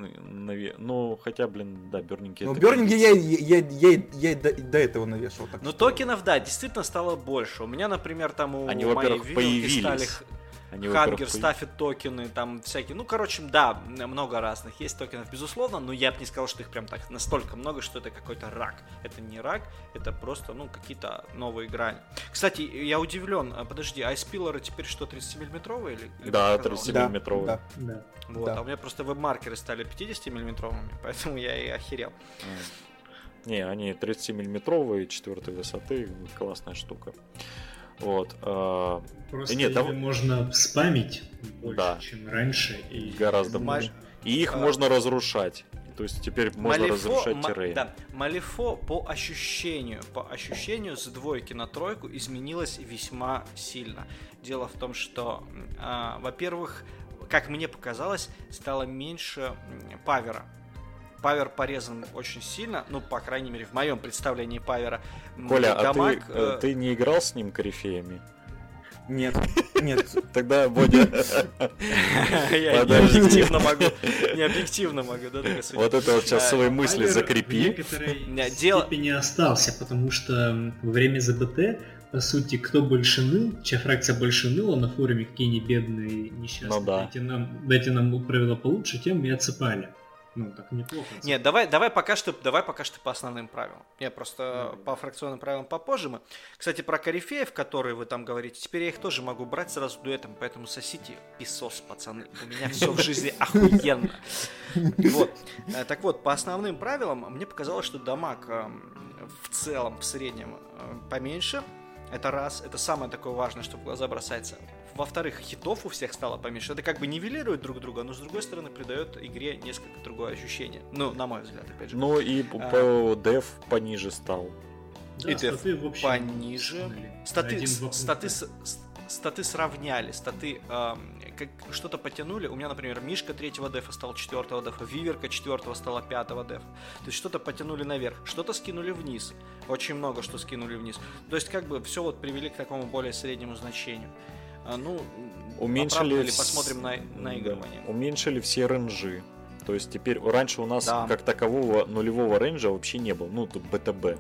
ну, хотя, блин, да, бёрнинги. Ну, бёрнинги я, я, я, я, до, до этого навешал. Так ну, токенов, да, действительно стало больше. У меня, например, там у Они, моей вилки стали они, Хангер ставит токены, там всякие. Ну, короче, да, много разных есть токенов, безусловно, но я бы не сказал, что их прям так настолько много, что это какой-то рак. Это не рак, это просто, ну, какие-то новые грани. Кстати, я удивлен, а, подожди, айспиллеры теперь что, 30-миллиметровые? Или, или да, 30-миллиметровые. Да, да. Вот, да. а у меня просто веб-маркеры стали 50-миллиметровыми, поэтому я и охерел. Не, они 30-миллиметровые, четвертой высоты, классная штука. Вот. Э, Просто нет, там... можно спамить больше, да. чем раньше. И... Гораздо больше. И их а... можно разрушать. То есть теперь можно Малифо, разрушать тире. Да, Малифо по ощущению, по ощущению с двойки на тройку изменилось весьма сильно. Дело в том, что, э, во-первых, как мне показалось, стало меньше павера Павер порезан очень сильно, ну, по крайней мере, в моем представлении Павера. Коля, Дамаг, а ты, э... ты не играл с ним корифеями? Нет, нет. Тогда Бодя... Я не объективно могу. Не объективно могу, да, Вот это вот сейчас свои мысли закрепи. Дело не остался, потому что во время ЗБТ по сути, кто больше ныл, чья фракция больше ныла на форуме, какие не бедные несчастные. Ну, да. дайте, нам, дайте нам правила получше, тем и отсыпали. Ну, так неплохо. Нет, давай, давай пока что, давай пока что по основным правилам. Я просто по фракционным правилам попозже мы. Кстати, про корифеев, которые вы там говорите, теперь я их тоже могу брать сразу дуэтом, поэтому сосите песос, пацаны. У меня все в жизни охуенно. Вот. Э, так вот, по основным правилам, мне показалось, что дамаг эм, в целом, в среднем, э, поменьше. Это раз, это самое такое важное, что в глаза бросается. Во-вторых, хитов у всех стало поменьше. Это как бы нивелирует друг друга, но с другой стороны придает игре несколько другое ощущение. Ну, на мой взгляд, опять же. Ну и А. по деф пониже стал. Да, и деф статы, в общем, пониже. Статы, статы, статы сравняли, статы эм, как что-то потянули. У меня, например, Мишка третьего дефа стал четвертого дефа, Виверка четвертого стала пятого дефа. То есть что-то потянули наверх, что-то скинули вниз. Очень много что скинули вниз. То есть как бы все вот привели к такому более среднему значению. А, ну, Уменьшили... вс- посмотрим на да, наигрывание. Уменьшили все ренжи. То есть теперь раньше у нас Да. как такового нулевого рейнджа вообще не было. Ну, тут БТБ.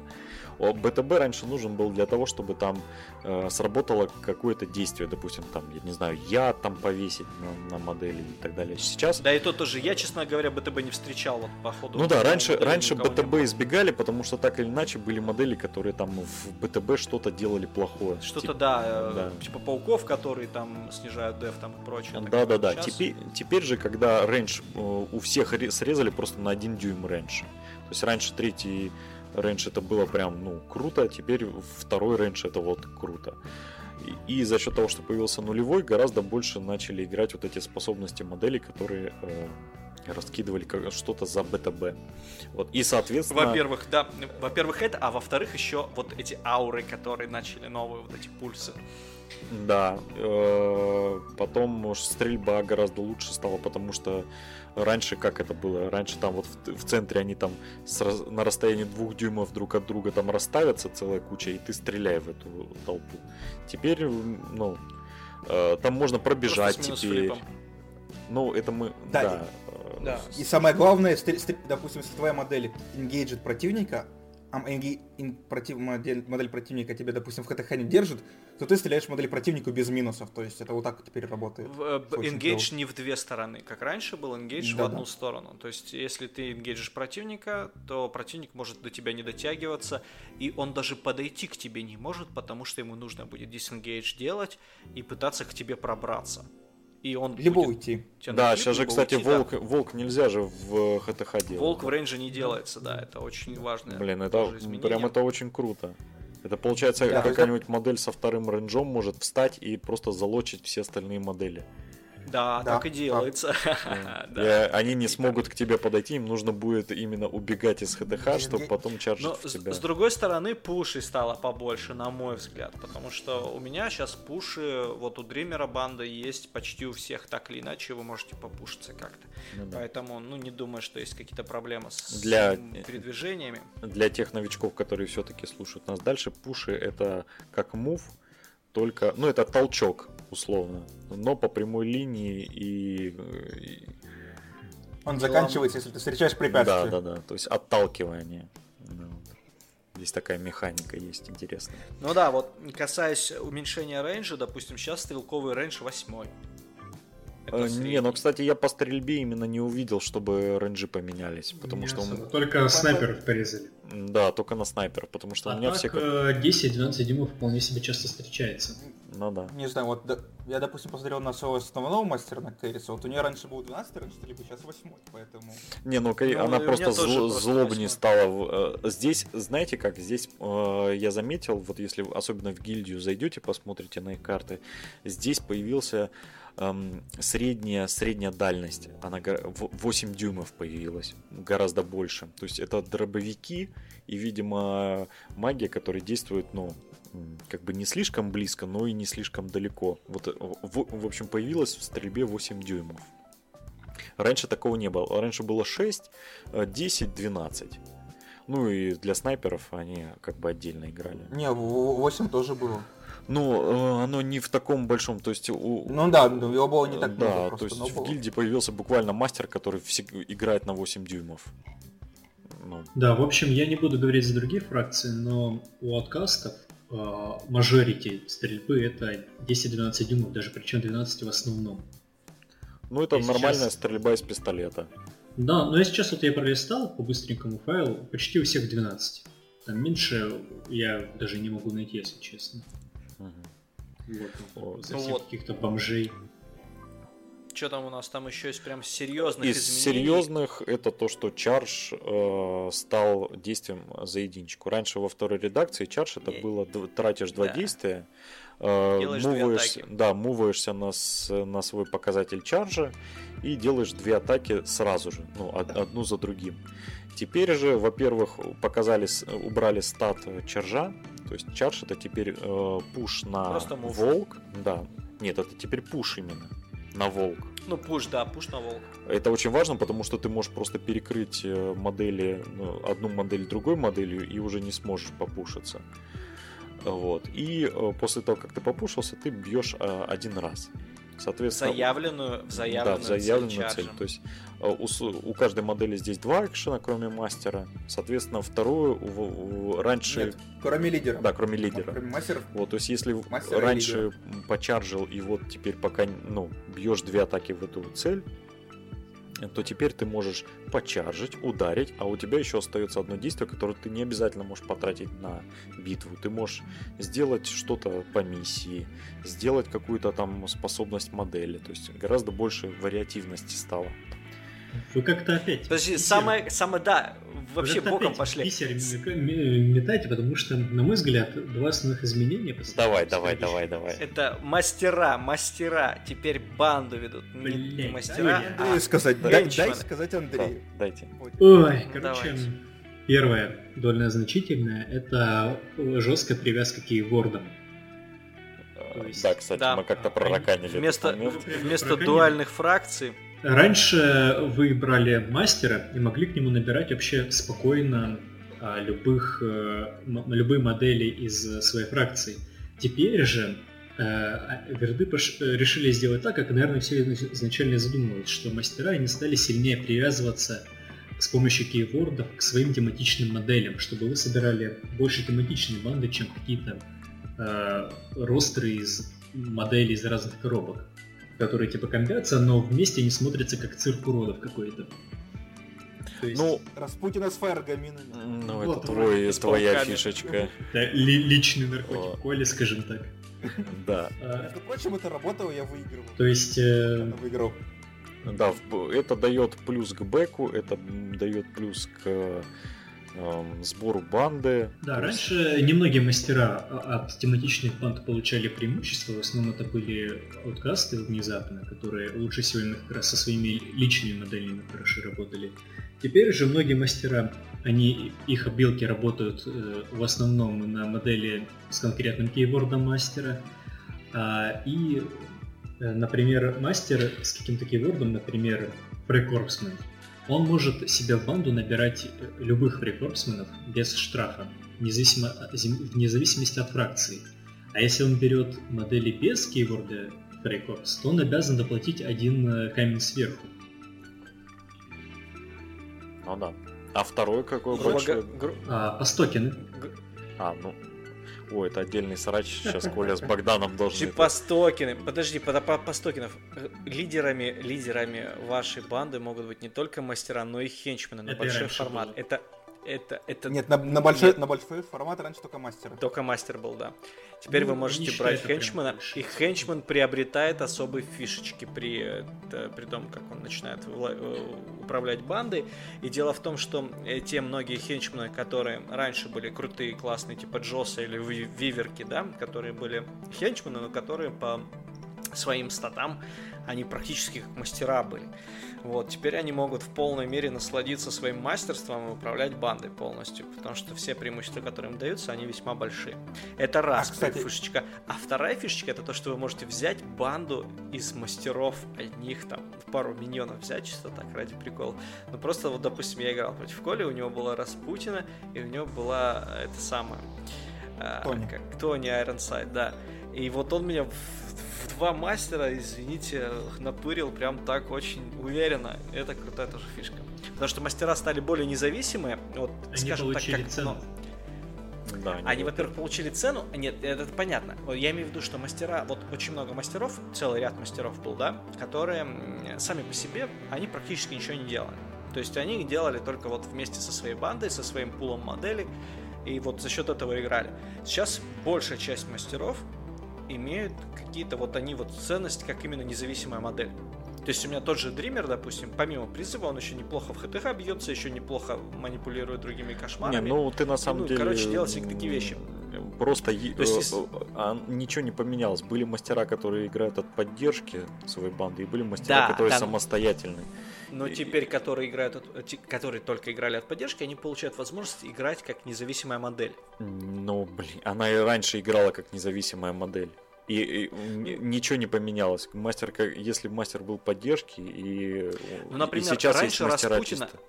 БТБ раньше нужен был для того, чтобы там э, сработало какое-то действие, допустим, там, я не знаю, я там повесить на, на модели и так далее. Сейчас Да и то тоже. Я, честно говоря, БТБ не встречал вот по ходу. Ну да, раньше, раньше БТБ избегали, потому что так или иначе были модели, которые там в БТБ что-то делали плохое. Что-то, Тип- да, э, да. типа пауков, которые там снижают деф там и прочее. Да, да, да. Сейчас- Теперь, теперь же, когда range э, у всех ре- срезали просто на один дюйм range. То есть раньше третий range это было прям, ну, круто, а теперь второй range это вот круто. И, и за счет того, что появился нулевой, гораздо больше начали играть вот эти способности моделей, которые э, раскидывали что-то за БТБ. Вот. И, соответственно... Во-первых, да, во-первых это, а во-вторых еще вот эти ауры, которые начали новые, вот эти пульсы. Да, э, потом может, стрельба гораздо лучше стала, потому что раньше как это было? Раньше там вот в, в центре они там с на расстоянии двух дюймов друг от друга там расставятся целая куча, и ты стреляй в эту толпу. Теперь, ну, э, там можно пробежать теперь. Ну, это мы, Да, да. э, Да. И самое главное, допустим, если твоя модель engaged противника, а против- модель, модель противника тебе, допустим, в ХТХ не держит, то ты стреляешь в модель противнику без минусов. То есть это вот так теперь работает. В- э, Engage не в две стороны. Как раньше был engage в Да-да. одну сторону. То есть, если ты engagешь противника, то противник может до тебя не дотягиваться, и он даже подойти к тебе не может, потому что ему нужно будет disengage делать и пытаться к тебе пробраться. И он Либо будет уйти. тебя Да, нафиг, сейчас же, кстати, уйти, да. волк, волк нельзя же в ХТХ делать. Волк в рейнже не делается, да, это очень важное Блин, это изменение. прям это очень круто. Это получается Да, какая-нибудь модель со вторым рейнджом может встать и просто залочить все остальные модели. Да, Да, так и делается. И Да. они не смогут к тебе подойти, им нужно будет именно убегать из ХТХ, чтобы Я- потом чаржить Но в с, тебя. с другой стороны, пушей стало побольше, на мой взгляд. Потому что у меня сейчас пуши, вот у Дримера банда есть почти у всех, так или иначе вы можете попушиться как-то. Ну да. Поэтому, ну, не думаю, что есть какие-то проблемы с Для- м, передвижениями. Для тех новичков, которые все-таки слушают нас дальше, пуши это как мув, только, ну это толчок условно, но по прямой линии и, и- Он Делам- заканчивается, если ты встречаешь препятствие. да, да, да, то есть отталкивание. Вот. Здесь такая механика есть интересная. Ну да, вот касаясь уменьшения рейнджа, допустим, сейчас стрелковый рейндж 8. Э, Не, ну, кстати, я по стрельбе именно не увидел, чтобы рейнджи поменялись, потому Не что... особо. он- Только снайперов порезали. Да, только на снайпер, потому что у А меня так все... как- э, 10-12 дюймов вполне себе часто встречается. Ну да. Не знаю, вот да, я, допустим, посмотрел на своего основного мастера на Кэриса, вот у нее раньше был 12 раньше стрельбы, сейчас 8 поэтому... Не, ну, Ну, она у просто, зло- просто злобнее восьмой. стала. в- э, Здесь, знаете как, здесь э, я заметил, вот если вы особенно в гильдию зайдете, посмотрите на их карты, здесь появился эм, средняя, средняя дальность. Она го- в- 8 дюймов появилась, гораздо больше. То есть это дробовики и, видимо, магия, которая действует, ну, как бы не слишком близко, но и не слишком далеко. Вот, э, в, в общем, появилась в стрельбе 8 дюймов. Раньше такого не было. Раньше было 6, э, 10, 12. Ну и для снайперов они как бы отдельно играли. Не, в- в- 8 тоже было. Ну, э, оно не в таком большом, то есть у... Ну да, ну, его было не так да, много то просто, есть в было. гильдии появился буквально мастер, который играет на 8 дюймов. Ну, Да, в общем, я не буду говорить за другие фракции, но у откастов мажорити стрельбы это 10-12 дюймов, даже причем 12 в основном. ну, это сейчас- нормальная стрельба из пистолета. Да, но я сейчас вот я пролистал по быстренькому файлу, почти у всех 12. Там меньше я даже не могу найти, если честно. Мгм. Вот, Вот. за Ну вот. каких-то бомжей. Что там у нас? Там еще есть прям серьезных Из изменений. серьезных это то, что чардж э, стал действием за единичку. Раньше во второй редакции чардж это Не- было тратишь два Да. действия, э, атаки. да, муваешься на, на свой показатель чарджа и делаешь две атаки сразу же, ну, од- одну за другим. Теперь же, во-первых, показали, убрали стат чаржа, то есть чардж это теперь э, пуш на волк, да, нет, это теперь пуш именно на волк. Ну, пуш, да, пуш на волк. Это очень важно, потому что ты можешь просто перекрыть э, модели, ну, одну модель другой моделью и уже не сможешь попушиться. Вот. И э, после того, как ты попушился, ты бьешь э, один раз. Соответственно, Заявленную, в да, заявленную, в заявленную цель цель. То есть э, у, у каждой модели здесь два экшена, кроме мастера. Соответственно, вторую у- у- раньше, Нет, кроме лидера. да, кроме лидера. Кроме мастеров. Вот, то есть если Мастера раньше почаржил и вот теперь пока ну, бьешь две атаки в эту цель, то теперь ты можешь почаржить, ударить, а у тебя еще остается одно действие, которое ты не обязательно можешь потратить на битву. Ты можешь сделать что-то по миссии, сделать какую-то там способность модели. То есть гораздо больше вариативности стало. Вы как-то опять... Подожди, бисер- самое, самое, да, вообще боком опять пошли. бисер м- м- метаете, потому что, на мой взгляд, два основных изменения... Давай, давай, давай, давай. Это мастера, мастера, теперь банду ведут. Не- Не, мастера, а сказать, да. дай, дай сказать Да, Андрею. дайте. Ой, Ну, короче, давайте. первое, довольно значительное, это жесткая привязка к кейвордам. То есть- Да, кстати, Да. мы как-то прораканили вместо, вместо дуальных фракций Раньше вы брали мастера и могли к нему набирать вообще спокойно а, любых, э, любые модели из э, своей фракции. Теперь же э, а, верды решили сделать так, как, наверное, все изна- изначально задумывались, что мастера они стали сильнее привязываться с помощью кейвордов к своим тематичным моделям, чтобы вы собирали больше тематичные банды, чем какие-то э, ростеры из моделей из разных коробок которые типа комбятся, но вместе они смотрятся как цирк уродов какой-то. То есть, Ну, Распутина с фаергаминами. ну Вот, это твой, твоя пауками. это фишечка. ли- личный наркотик О. Коли, скажем так. Да. А, Между прочим, это работало, я выигрывал. то есть, э, выиграл. Да, это дает плюс к бэку, это дает плюс к сбору банды. да, То есть- раньше немногие мастера а- от тематичных банд получали преимущество, в основном это были ауткасты внезапно, которые лучше всего как раз со своими личными моделями хорошо работали. Теперь же многие мастера, они, их обилки работают э, в основном на модели с конкретным кейвордом мастера. А, и, э, например, мастер с каким-то кейвордом, например, фрейкорпсмен, он может себе в банду набирать э, любых фрейкорпсменов без штрафа, независимо, вне зависимости от фракции. А если он берет модели без кейворда фрейкорпс, то он обязан доплатить один э, камень сверху. Ну да. А второй какой грубо большой? га- гру- А, по стокены. г- А, ну. Ой, это отдельный срач. Сейчас Коля с Богданом должны. Типа стокены. Подожди, по, по, по стокенов. Э, Лидерами, лидерами вашей банды могут быть не только мастера, но и хенчмены на и большой формат. Это, это, это Нет, на, на большой, Нет. на большой формат раньше только мастера. только мастер был, да. Теперь Ну, вы можете брать хенчмена, и хенчмен приобретает особые фишечки при, при том, как он начинает вла- э, управлять бандой. И дело в том, что э, те многие хенчмены, которые раньше были крутые, классные, типа Джоса или Ви- Виверки, да, которые были хенчмены, но которые по своим статам, они практически как мастера были. Вот, теперь они могут в полной мере насладиться своим мастерством и управлять бандой полностью, потому что все преимущества, которые им даются, они весьма большие. Это раз А, кстати- фишечка. А вторая фишечка это то, что вы можете взять банду из мастеров одних, там, пару миньонов взять, чисто так, ради прикола. Ну просто вот, допустим, я играл против Коли, у него была Распутина, и у него была э, это самое... э, Тони. Как, Тони Айронсайд, да. И вот он меня в, в два мастера, извините, напырил прям так очень уверенно. Это крутая тоже фишка. Потому что мастера стали более независимые. Вот, Они скажем так, как, цену. ну, Да, они, во-первых, получили цену. Нет, это, понятно. Я имею в виду, что мастера, вот очень много мастеров, целый ряд мастеров был, да, которые сами по себе, они практически ничего не делали. То есть они их делали только вот вместе со своей бандой, со своим пулом моделей, и вот за счет этого играли. Сейчас большая часть мастеров имеют какие-то вот они вот ценности, как именно независимая модель. То есть у меня тот же Дример, допустим, помимо призыва, он еще неплохо в ХТХ бьется, еще неплохо манипулирует другими кошмарами. Не, ну ты на самом ну, деле... Короче, делать всякие такие вещи. Просто То есть, э, а, ничего не поменялось. Были мастера, которые играют от поддержки своей банды, и были мастера, Да, которые там- самостоятельные. Но И- теперь, которые играют, от- те- которые только играли от поддержки, они получают возможность играть как независимая модель. Ну, блин, она и раньше играла как независимая модель. И, и н- ничего не поменялось. Мастер, если мастер был поддержки, и, Ну, и например, сейчас раньше есть мастера Распутина- чисто.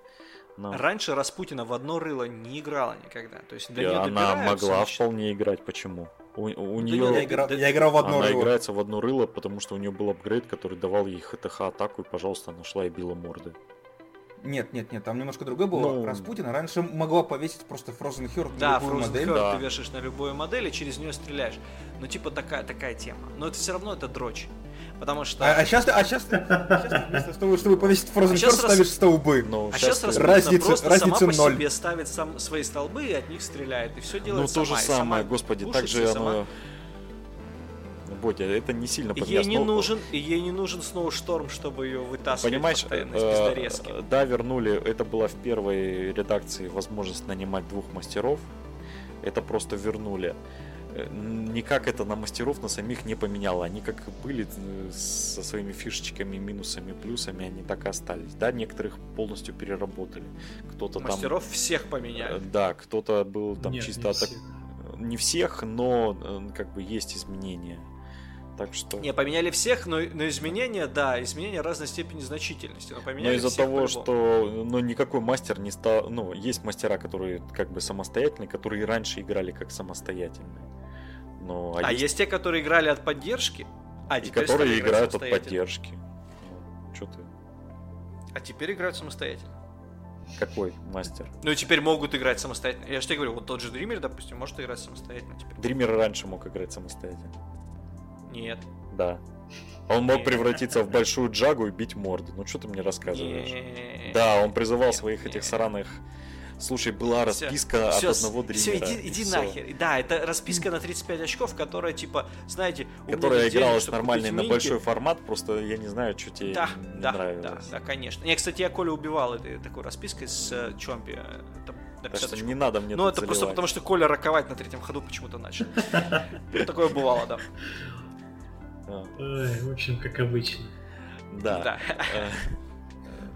Ну, Раньше Распутина в одно рыло не играла никогда. То есть до и нее она могла значит, вполне играть. Почему? У, у да нее не, Я играл, да- я играл в одно она рыло. играется в одно рыло, потому что у нее был апгрейд, который давал ей ХТХ атаку, и, пожалуйста, нашла и била морды. Нет, нет, нет, там немножко другое было. Ну- Распутина раньше могла повесить просто Frozen Heart на Да, любую Frozen модель. Heart да. ты вешаешь на любую модель и через нее стреляешь. Ну, типа такая, такая тема. Но это все равно это дрочь. Потому что... А, сейчас, ты- а сейчас, ты- вместо того, чтобы повесить Frozen А раз- ставишь столбы. Но А сейчас Распутина Разница- просто разница сама по ноль. себе ставит сам, свои столбы и от них стреляет. И все Ну, делает то же сама. и самое, сама господи, так же и сама- оно... Бодя, это не сильно И Ей не но- нужен, ей не нужен Сноушторм, чтобы ее вытаскивать Понимаешь, постоянно из э, пиздорезки. да, вернули, это была в первой редакции возможность нанимать двух мастеров. Это просто вернули. Э, Никак это на мастеров, на самих не поменяло. Они как были э, со своими фишечками, минусами, плюсами, они так и остались. Да, некоторых полностью переработали. Кто-то там... Мастеров всех э, поменяли. Да, кто-то был там Нет, чисто не атак- всех. Не всех, но э, как бы есть изменения. Так что... Не, поменяли всех, но, но изменения, да, изменения разной степени значительности. Но Но поменяли из-за всех того, по-любому. что ну, никакой мастер не стал... Ну, есть мастера, которые как бы самостоятельные, которые и раньше играли как самостоятельные. Но, А есть те, которые играли от поддержки, а и которые играют от поддержки. Что ты? А теперь играют самостоятельно. Какой мастер? Ну и теперь могут играть самостоятельно. Я же тебе говорю, вот тот же Дример, допустим, может играть самостоятельно теперь. Дример раньше мог играть самостоятельно. Нет. Да. Он мог превратиться в большую джагу и бить морды. Ну что ты мне рассказываешь? Да, он призывал своих этих сраных... Слушай, была Всё, расписка всё, от одного Все, дримера. иди, и иди всё. нахер. Да, это расписка на 35 очков, которая, типа, знаете, Которая игралась купить на большой формат, просто я не знаю, что тебе Да, не да, да, нравилось. да, конечно. Не, кстати, я Коля убивал этой такой распиской с э, Чомпи. э, там Так 50 что не надо мне Ну, это просто заливать. потому, что Коля роковать на третьем ходу почему-то начал. Такое бывало, да. Ой, в общем, как обычно. Да. Да. Э,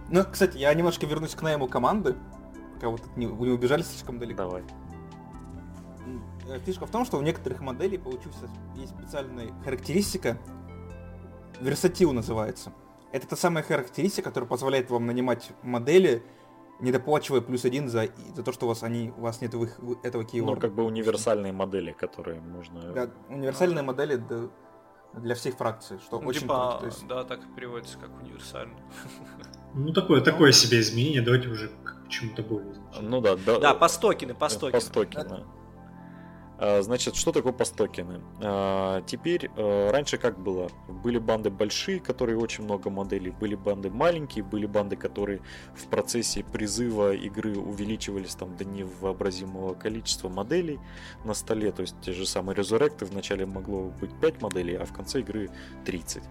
Ну, кстати, я немножко вернусь к найму команды. Тут не, вы не убежали слишком далеко. Давай. Э, Фишка в том, что у некоторых моделей получился есть специальная характеристика. Версатил называется. Это та самая характеристика, которая позволяет вам нанимать модели, недоплачивая плюс один за, за то, что у вас они у вас нет в их- в этого Ну, кейворда. как бы универсальные модели, которые можно... Да, универсальные модели для всех фракций, что Ну, очень типа, круто. То есть, да, так и переводится, как универсальный. Ну, такое, такое себе изменение. Давайте уже к чему-то более. значительному. Ну да, да. Да, постокены, постокены. Постокены. А, Значит, что такое постокены? А, Теперь, э, раньше как было? Были банды большие, которые очень много моделей, были банды маленькие, были банды, которые в процессе призыва игры увеличивались там до невообразимого количества моделей на столе, то есть те же самые резуректы, вначале могло быть 5 моделей, а в конце игры 30.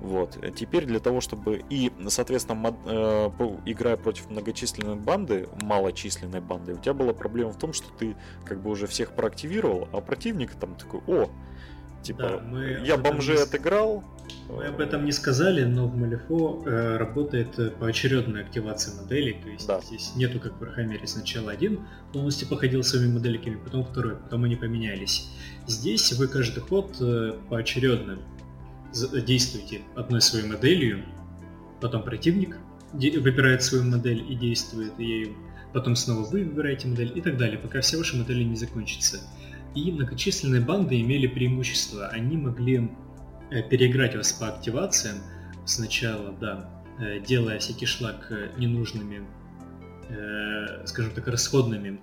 Вот. Теперь для того, чтобы... И, соответственно, мод- э, играя против многочисленной банды, малочисленной банды, у тебя была проблема в том, что ты как бы уже всех проактивировал, а противник там такой, о, типа, Да, мы я бомжей не отыграл. Мы об этом не сказали, но в Малифо э, работает э, поочередная активация моделей, то есть Да. здесь нету как в Warhammer сначала один полностью походил своими модельками, потом второй, потом они поменялись. Здесь вы каждый ход э, поочередно действуете одной своей моделью, потом противник выбирает свою модель и действует ею, потом снова вы выбираете модель и так далее, пока все ваши модели не закончатся. И многочисленные банды имели преимущество. Они могли э, переиграть вас по активациям сначала, да, э, делая всякий шлак э, ненужными, скажем так, расходными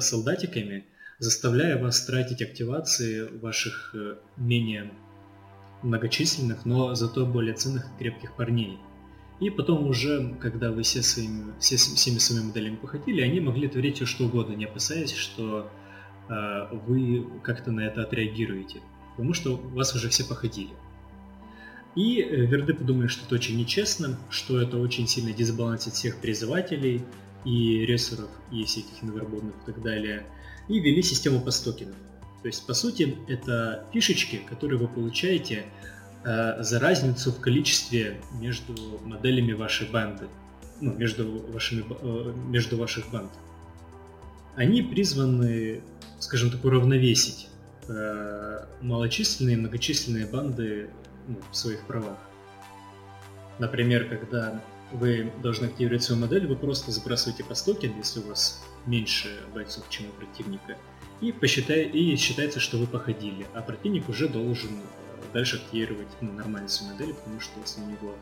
солдатиками, заставляя вас тратить активации ваших менее многочисленных, но зато более ценных и крепких парней. И потом уже, когда вы все своими, все, всеми своими моделями походили, они могли творить все что угодно, не опасаясь, что вы как-то на это отреагируете. Потому что вас уже все походили. И э, Верды подумали, что это очень нечестно, что это очень сильно дисбалансит всех призывателей и рессоров, и всяких инвербонных и так далее. И ввели систему постокенов. То есть, по сути, это фишечки, которые вы получаете э, за разницу в количестве между моделями вашей банды. Ну, между, вашими, э, между ваших банд. Они призваны, скажем так, уравновесить э, малочисленные и многочисленные банды ну, в своих правах. Например, когда вы должны активировать свою модель, вы просто сбрасываете по токен, если у вас меньше бойцов, чем у противника, и, посчитай, и считается, что вы походили, а противник уже должен э, дальше активировать ну, нормальную свою модель, потому что если у него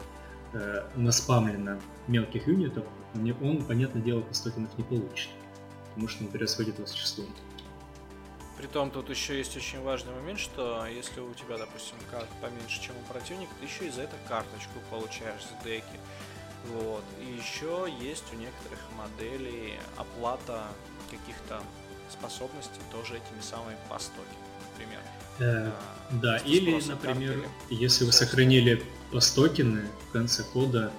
э, наспамлено мелких юнитов, он, он, понятное дело, по токенов не получит, потому что он превосходит вас числом. Притом тут еще есть очень важный момент, что если у тебя, допустим, карт поменьше, чем у противника, ты еще и за это карточку получаешь с деки. Вот. И еще есть у некоторых моделей оплата каких-то способностей тоже этими самыми постоки, например. Э, а, да, или, например, карты, если вы сохранили постокены в конце кода,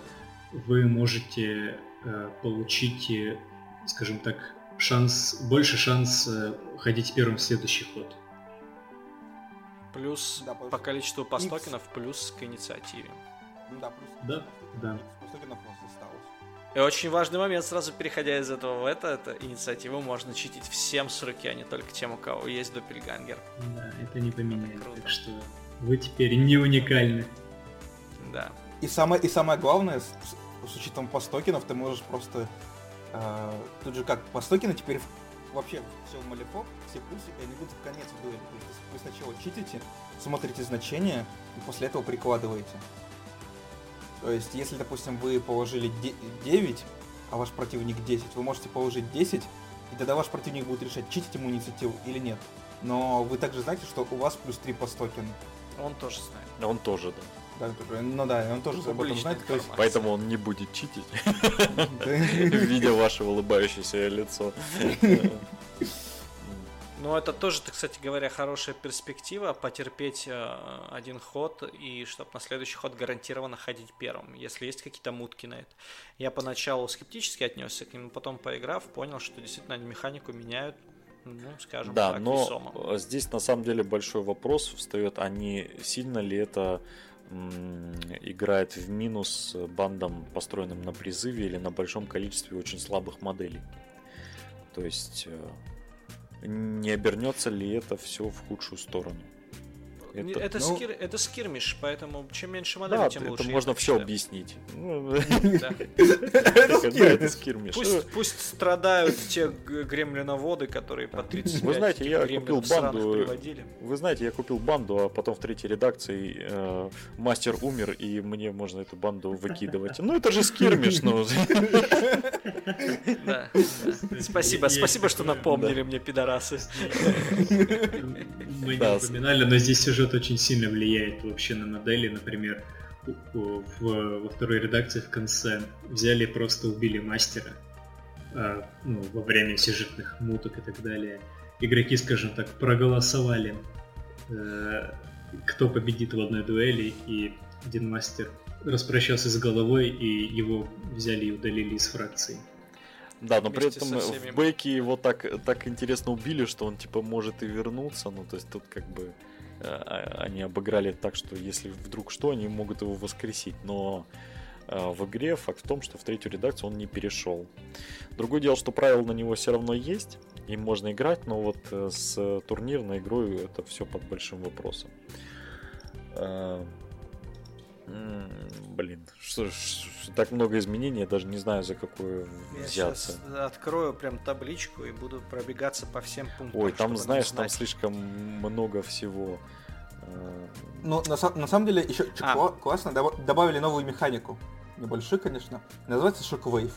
вы можете э, получить, э, скажем так, шанс, больше шанс э, ходить первым в следующий ход. Плюс да, по количеству пастокенов, плюс к инициативе. Да, плюс. Да, да. Пастокенов у нас осталось. И очень важный момент, сразу переходя из этого в это, это инициативу можно читить всем с руки, а не только тем, у кого есть допельгангер. Да, это не поменяет, это так что вы теперь не уникальны. Да. И самое, и самое главное, с, с учетом постокенов, ты можешь просто а, тут же как, постокины теперь вообще все в Малифо, все плюсики, они будут в конец дуэли. То есть вы сначала читите, смотрите значения, и после этого прикладываете. То есть, если, допустим, вы положили 9, а ваш противник 10, вы можете положить 10, и тогда ваш противник будет решать, читить ему инициативу или нет. Но вы также знаете, что у вас плюс 3 по стокену. Он тоже знает. Он тоже, да. Да, ну да, он тоже об этом знает. То есть... Поэтому он не будет читить, видя ваше улыбающееся лицо. Ну, это тоже, кстати говоря, хорошая перспектива, потерпеть э, один ход и чтобы на следующий ход гарантированно ходить первым, если есть какие-то мутки на это. Я поначалу скептически отнесся к нему, потом поиграв, понял, что действительно они механику меняют, ну, скажем да, так, но весомо. здесь на самом деле большой вопрос встает, а не сильно ли это играет в минус бандам, построенным на призыве или на большом количестве очень слабых моделей. То есть э, не обернется ли это все в худшую сторону? Это, это, ну, скир, это скирмиш, поэтому чем меньше моделей, да, тем это лучше. Это можно все объяснить. Это скирмиш. Пусть страдают те гремлиноводы, которые по 30 Вы знаете, я купил банду. Вы знаете, я купил банду, а потом в третьей редакции э, мастер умер, и мне можно эту банду выкидывать. Ну это же скирмиш, ну. Да. Спасибо, спасибо, что напомнили мне, пидорасы. Мы не упоминали, но здесь уже сюжет очень сильно влияет вообще на модели. Например, в, во второй редакции в конце взяли и просто убили мастера а, ну, во время сюжетных муток и так далее. Игроки, скажем так, проголосовали, э, кто победит в одной дуэли, и один мастер распрощался с головой, и его взяли и удалили из фракции. Да, но при этом в Бэке его так, так интересно убили, что он типа может и вернуться. Ну, то есть тут как бы Э, они обыграли так, что если вдруг что, они могут его воскресить. Но э, в игре факт в том, что в третью редакцию он не перешел. Другое дело, что правил на него все равно есть, им можно играть, но вот э, с турнирной игрой это все под большим вопросом. Блин, что, что так много изменений, я даже не знаю, за какую я взяться. Я открою прям табличку и буду пробегаться по всем пунктам. Ой, там, знаешь, там слишком много всего. Ну, на, на самом деле, еще а. классно, добавили новую механику. Небольшую, конечно. Называется Shockwave.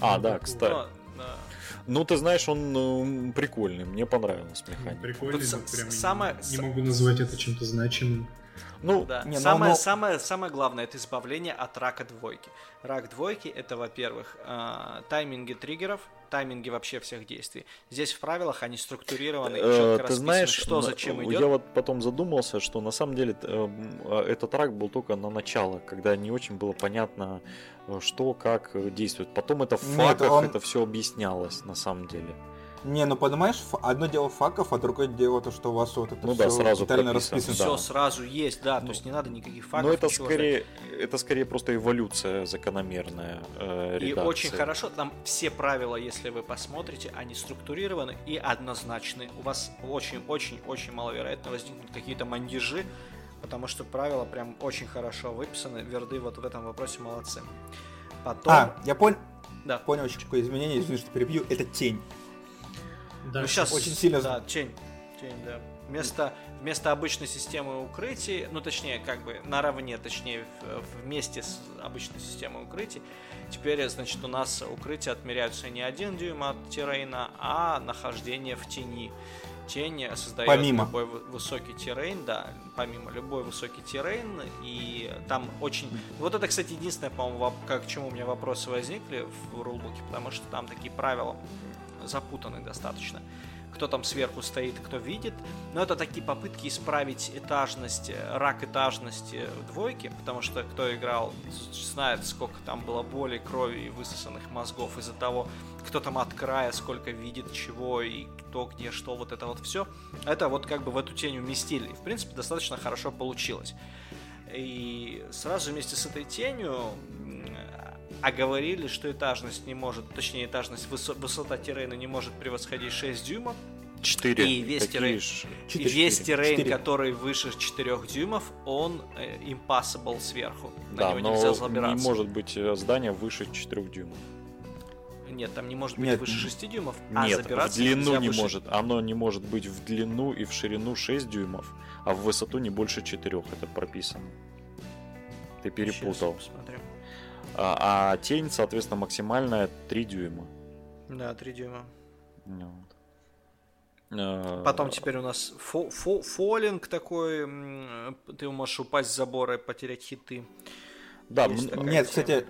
А, да, кстати. Но, да. Ну, ты знаешь, он ну, прикольный, мне понравилась механика. Прикольный, Тут прям самое... не могу назвать это чем-то значимым. Ну, Да. Не, но самое, оно- самое, самое главное это избавление от рака двойки. Рак двойки это, во-первых, э, тайминги триггеров, тайминги вообще всех действий. Здесь в правилах они структурированы, и Э, четко Ты расписано, знаешь, что зачем я идет. вот потом задумался, что на самом деле э, а, этот трак был только на начало, когда не очень было понятно, э, что, как э, действует. Потом это в Нет, факах, он- это все объяснялось на самом деле. Не, ну понимаешь, одно дело факов, а другое дело то, что у вас вот это Ну да, всё сразу детально расписано. Все да. сразу есть, да, Ну, то есть не надо никаких фактов. Но это скорее, это скорее просто эволюция закономерная э, И очень хорошо, там все правила, если вы посмотрите, они структурированы и однозначны. У вас очень-очень-очень маловероятно возникнут какие-то мандежи, потому что правила прям очень хорошо выписаны. Верды вот в этом вопросе молодцы. Потом... А, я понял, да. понял какое изменение, извини, что перебью, это тень. Да, Ну, сейчас очень сильно- Да, тень. Тень, да. Вместо, вместо обычной системы укрытий, ну точнее, как бы наравне, точнее, вместе с обычной системой укрытий, теперь, значит, у нас укрытия отмеряются не один дюйм от террейна, а нахождение в тени. Тень создает Помимо. любой вы- высокий террейн, да, помимо любой высокий террейн, и там очень... Вот это, кстати, единственное, по-моему, как, к чему у меня вопросы возникли в рулбуке, потому что там такие правила запутаны достаточно. Кто там сверху стоит, кто видит. Но это такие попытки исправить этажность, э, рак этажности двойки, потому что кто играл, знает, сколько там было боли, крови и высосанных мозгов из-за того, кто там от края, сколько видит чего и кто где что, вот это вот все. Это вот как бы в эту тень уместили. И, в принципе, достаточно хорошо получилось. И сразу вместе с этой тенью м, оговорили, что этажность не может, точнее этажность, высо- высота террейна не может превосходить 6 дюймов. Четыре. И весь террейн- ж- И Четыре. весь террейн, Четыре. который выше 4 дюймов, он э, impossible сверху. На Да, него но нельзя не забираться. может быть э, здание выше 4 дюймов. Нет, там не может быть Нет. выше 6 дюймов, а Нет, в длину нельзя не выше- может. Оно не может быть в длину и в ширину 6 дюймов, а в высоту не больше 4. Это прописано. Ты перепутал. Сейчас посмотрим. А, а тень, соответственно, максимальная 3 дюйма. Да, 3 дюйма. Вот. Э, Потом теперь у нас фо- фо- фоллинг такой, ты можешь упасть с забора и потерять хиты. Да, есть м- такая Нет, тема. кстати,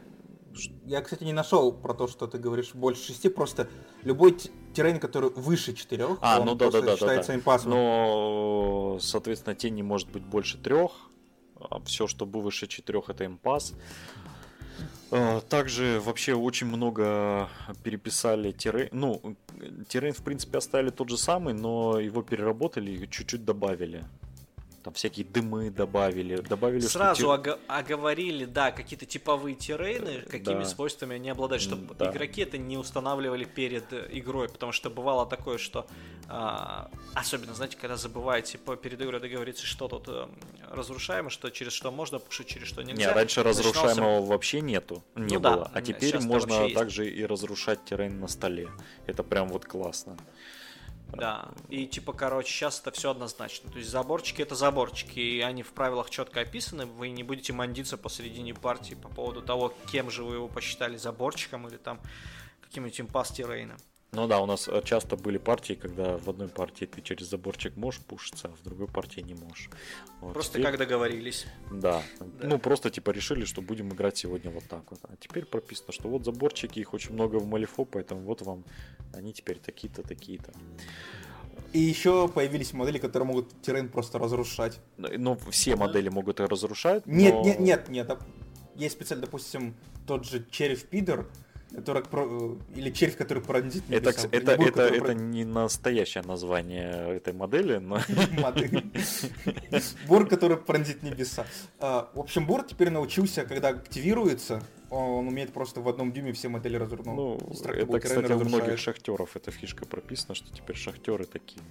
я, кстати, не нашел про то, что ты говоришь больше шести, просто любой террейн, который выше четырех, А, он ну да, да, просто да, да, считается да. импассом. Но, соответственно, тень не может быть больше трех. А все, что выше четырех, это импас. Э, Также вообще очень много переписали террейн. Ну, террейн, в принципе, оставили тот же самый, но его переработали и чуть-чуть добавили. Там всякие дымы добавили. Добавили, что Сразу те- ого- оговорили, да, какие-то типовые террейны, какими Да. свойствами они обладают, чтобы Да. игроки это не устанавливали перед э, игрой, потому что бывало такое, что а, особенно, знаете, когда забываете по перед игрой договориться, что тут э, разрушаемо, что через что можно пушить, через что нельзя. Не, раньше начинался- разрушаемого вообще нету, не Ну да, было. А не- теперь можно вообще есть. также и разрушать террейн на столе. Это прям вот классно. Да, и типа, короче, сейчас это все однозначно. То есть заборчики это заборчики, и они в правилах четко описаны. Вы не будете мандиться посередине партии по поводу того, кем же вы его посчитали заборчиком или там каким-нибудь импас террейном. Ну да, у нас э, часто были партии, когда в одной партии ты через заборчик можешь пушиться, а в другой партии не можешь. Вот Просто теперь- как договорились. Да. Да. Ну, просто типа решили, что будем играть сегодня вот так вот. А теперь прописано, что вот заборчики, их очень много в Малифо, поэтому вот вам они теперь такие-то, такие-то. И еще появились модели, которые могут террейн просто разрушать. Ну, все модели могут и разрушать. Нет, но- нет, нет, нет. Есть специально, допустим, тот же червь пидор, который про- э, или червь, который пронзит Это, небеса, это, или бур, это, это не настоящее название этой модели, но. Бур, который пронзит небеса. А, В общем, Бур теперь научился, когда активируется, он умеет просто в одном дюйме все модели разрушать. ну, это, кстати, у многих шахтеров эта фишка прописана, что теперь шахтеры такие.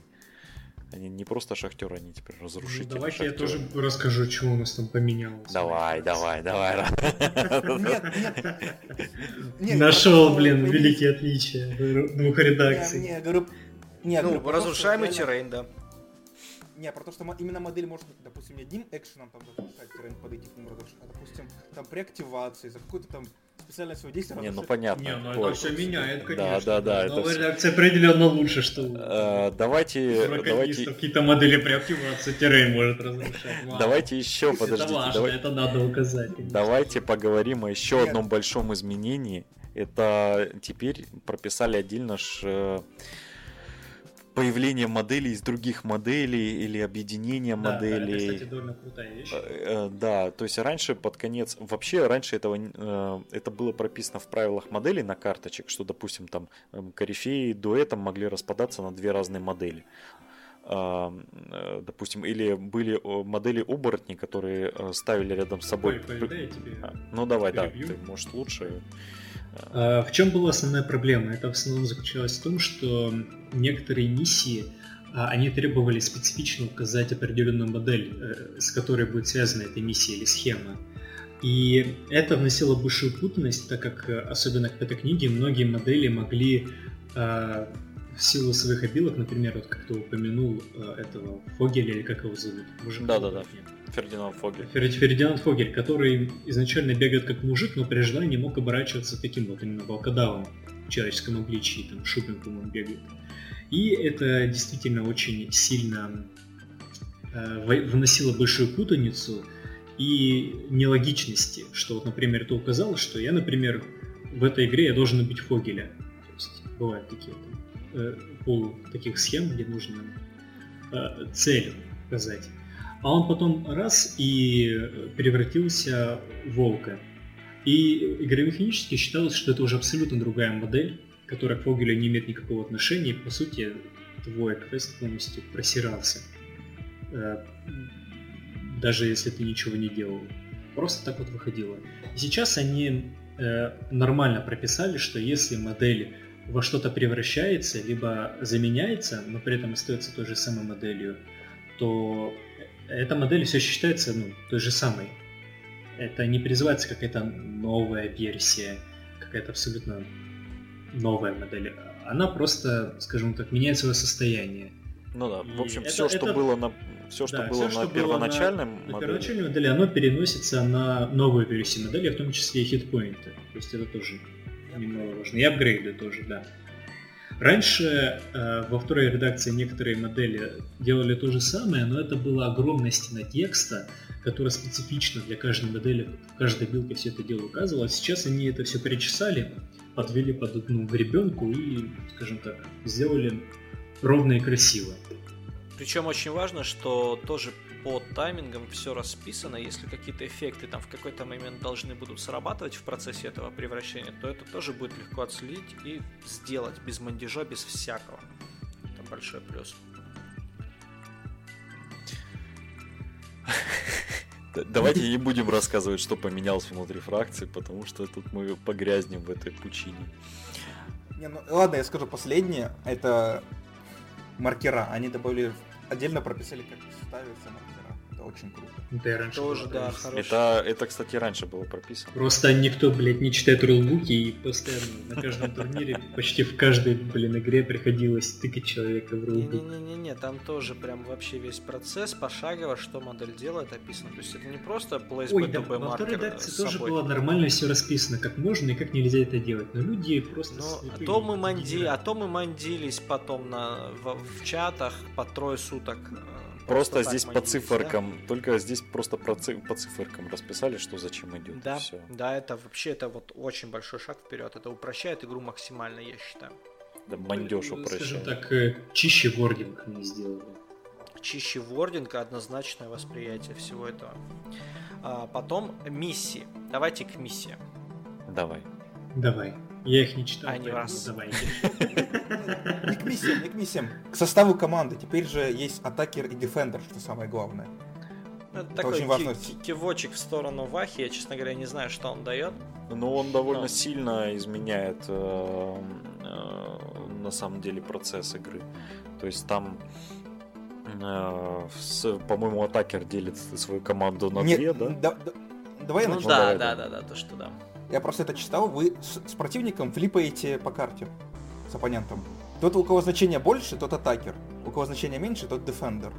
Они не просто шахтеры, они теперь Ну, разрушители. Давайте я шахтеры. тоже расскажу, чего у нас там поменялось. Давай, давай, давай. Нет, нет. Нет, Нашел, я блин, великие отличия двух редакций. не, я говорю, нет, Ну, разрушаемый террейн, да. Не, про то, что именно модель может, допустим, не одним экшеном там разрушать террейн, подойти к нему разрушать, а, допустим, там при активации, за какой-то там специально действие. Не, ну понятно. Не, ну это все меняет, Да, конечно. да, да, это Новая всё. реакция определенно лучше, что Э, Давайте, давайте, какие-то модели при активации террей может разрушать. Вау. давайте еще, Это подождите, важно, давай- это надо указать. конечно. давайте поговорим о еще Нет. одном большом изменении. Это теперь прописали отдельно ж, э, появление моделей из других моделей или объединение Да, да, моделей. это, кстати, довольно крутая вещь. Э, э, Да, то есть раньше под конец, вообще раньше этого э, это было прописано в правилах моделей на карточек, что, допустим, там эм, корифеи дуэтом могли распадаться на две разные модели. А, Допустим, или были модели оборотней, которые ставили рядом с собой. Коль, дай я тебе Ну давай, да, ты, может, лучше. А, В чем была основная проблема? Это в основном заключалось в том, что некоторые миссии, а, они требовали специфично указать определенную модель, э, с которой будет связана эта миссия или схема. И это вносило большую путанность, так как, э, особенно к этой книге, многие модели могли а, в силу своих обилок, например, вот как ты упомянул э, этого Фогеля, или как его зовут? Да-да-да. Фердинанд Фогель. Фер- Фердинанд Фогель, который изначально бегает как мужик, но при желании мог оборачиваться таким вот именно волкодавом в человеческом обличии, там шупинком он бегает. И это действительно очень сильно э, вносило большую путаницу и нелогичности, что вот, например, ты указал, что я, например, в этой игре я должен убить Фогеля. То есть бывают такие там, э, пол таких схем, где нужно э, цель указать. А он потом раз и превратился в волка. И игромеханически считалось, что это уже абсолютно другая модель, которая к Фогелю не имеет никакого отношения. И, по сути, твой квест полностью просирался. Э, Даже если ты ничего не делал. Просто так вот выходило. И сейчас они э, нормально прописали, что если модель во что-то превращается, либо заменяется, но при этом остается той же самой моделью, то эта модель все считается ну, той же самой. Это не призывается какая-то новая версия, какая-то абсолютно новая модель. Она просто, скажем так, меняет свое состояние. Ну да, в общем, это- все, что это- было на все, что Да, было всё, на что было первоначальном На модели. первоначальной модели оно переносится на новую версию модели, в том числе и хитпоинты. То есть это тоже немаловажно. И апгрейды тоже, да. Раньше э, во второй редакции некоторые модели делали то же самое, но это была огромная стена текста, которая специфично для каждой модели, в каждой билке все это дело указывала. Сейчас они это все перечесали, подвели под одну гребенку и, скажем так, сделали ровно и красиво. Причем очень важно, что тоже по таймингам все расписано. Если какие-то эффекты там в какой-то момент должны будут срабатывать в процессе этого превращения, то это тоже будет легко отследить и сделать без мандежа, без всякого. Это большой плюс. Давайте не будем рассказывать, что поменялось внутри фракции, потому что тут мы погрязнем в этой пучине. Не, ну, ладно, я скажу последнее. Это маркера. Они добавили, отдельно прописали, как маркера. Это очень круто. Да, и раньше Тоже, было да, хорошо. Это, это, кстати, раньше было прописано. Просто никто, блядь, не читает рулбуки, и постоянно на каждом турнире, почти в каждой, блин, игре приходилось тыкать человека в рулбук. Не-не-не-не, там тоже прям вообще весь процесс пошагово, что модель делает, описано. То есть это не просто place Ой, да, во второй редакции тоже было нормально все расписано, как можно и как нельзя это делать. Но люди просто... Ну, а то мы манди, а то мы мандились потом на, в, в чатах по трое суток. Просто здесь по мандились, да? циферкам, только здесь просто про ци- по циферкам расписали, что зачем идет. Да, Все. да, это вообще это вот очень большой шаг вперед. Это упрощает игру максимально, я считаю. Да, мандеж Скажем упрощает. так, э, чище вординг они сделали. Чище вординг, однозначное восприятие всего этого. А, потом миссии. Давайте к миссиям. Давай. Давай. Я их не читал. Они поэтому раз. Давайте. Не к миссиям, не к миссиям. К составу команды. Теперь же есть атакер и дефендер, что самое главное. Это такой очень важно. ки- ки- кивочек в сторону Вахи. Я, честно говоря, не знаю, что он дает. Но он довольно Но. сильно изменяет э, э, на самом деле процесс игры. То есть там, э, с- по-моему, атакер делит свою команду на Нет, две, да? да- да- Давай я ну начну. да, давай, да, да, да, то что да. Я просто это читал. Вы с, с противником флипаете по карте с оппонентом. Тот, у кого значение больше, тот атакер. У кого значение меньше, тот дефендер.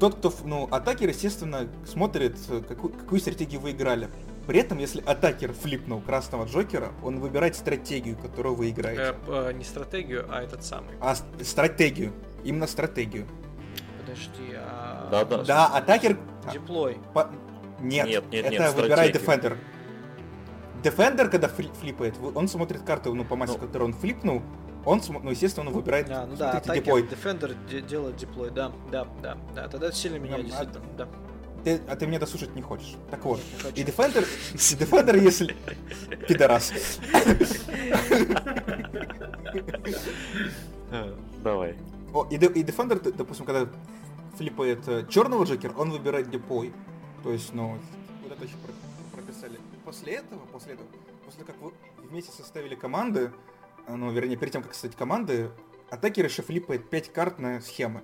Тот, кто, ну, атакер, естественно, смотрит, какую, какую стратегию вы играли. При этом, если атакер флипнул красного Джокера, он выбирает стратегию, которую вы играете. Э, э, не стратегию, а этот самый. А стратегию. Именно стратегию. Подожди, а... Да, да. Да, атакер... Диплой. по- Нет, Нет, нет, это нет, выбирает стратегию. Defender. Defender, когда фли- флипает, он смотрит карту, ну, по массе, Ну. которую он флипнул, он, ну, естественно, он выбирает Да, ну да, атакер, деплой. Defender де- делает диплой, да, да, да, да, тогда это сильно меня Да, действительно, да. Ты- а ты меня дослушать не хочешь. Так вот. Не хочу. И Defender, и Defender, если... Пидорас. Э, Давай. О, и, де- и Defender, допустим, когда флипает э, черного Джокера, он выбирает депой. То есть, ну, вот это еще про- прописали. После этого, после этого, после как вы вместе составили команды, э, ну, вернее, перед тем, как составить команды, атакер еще флипает 5 карт на схемы.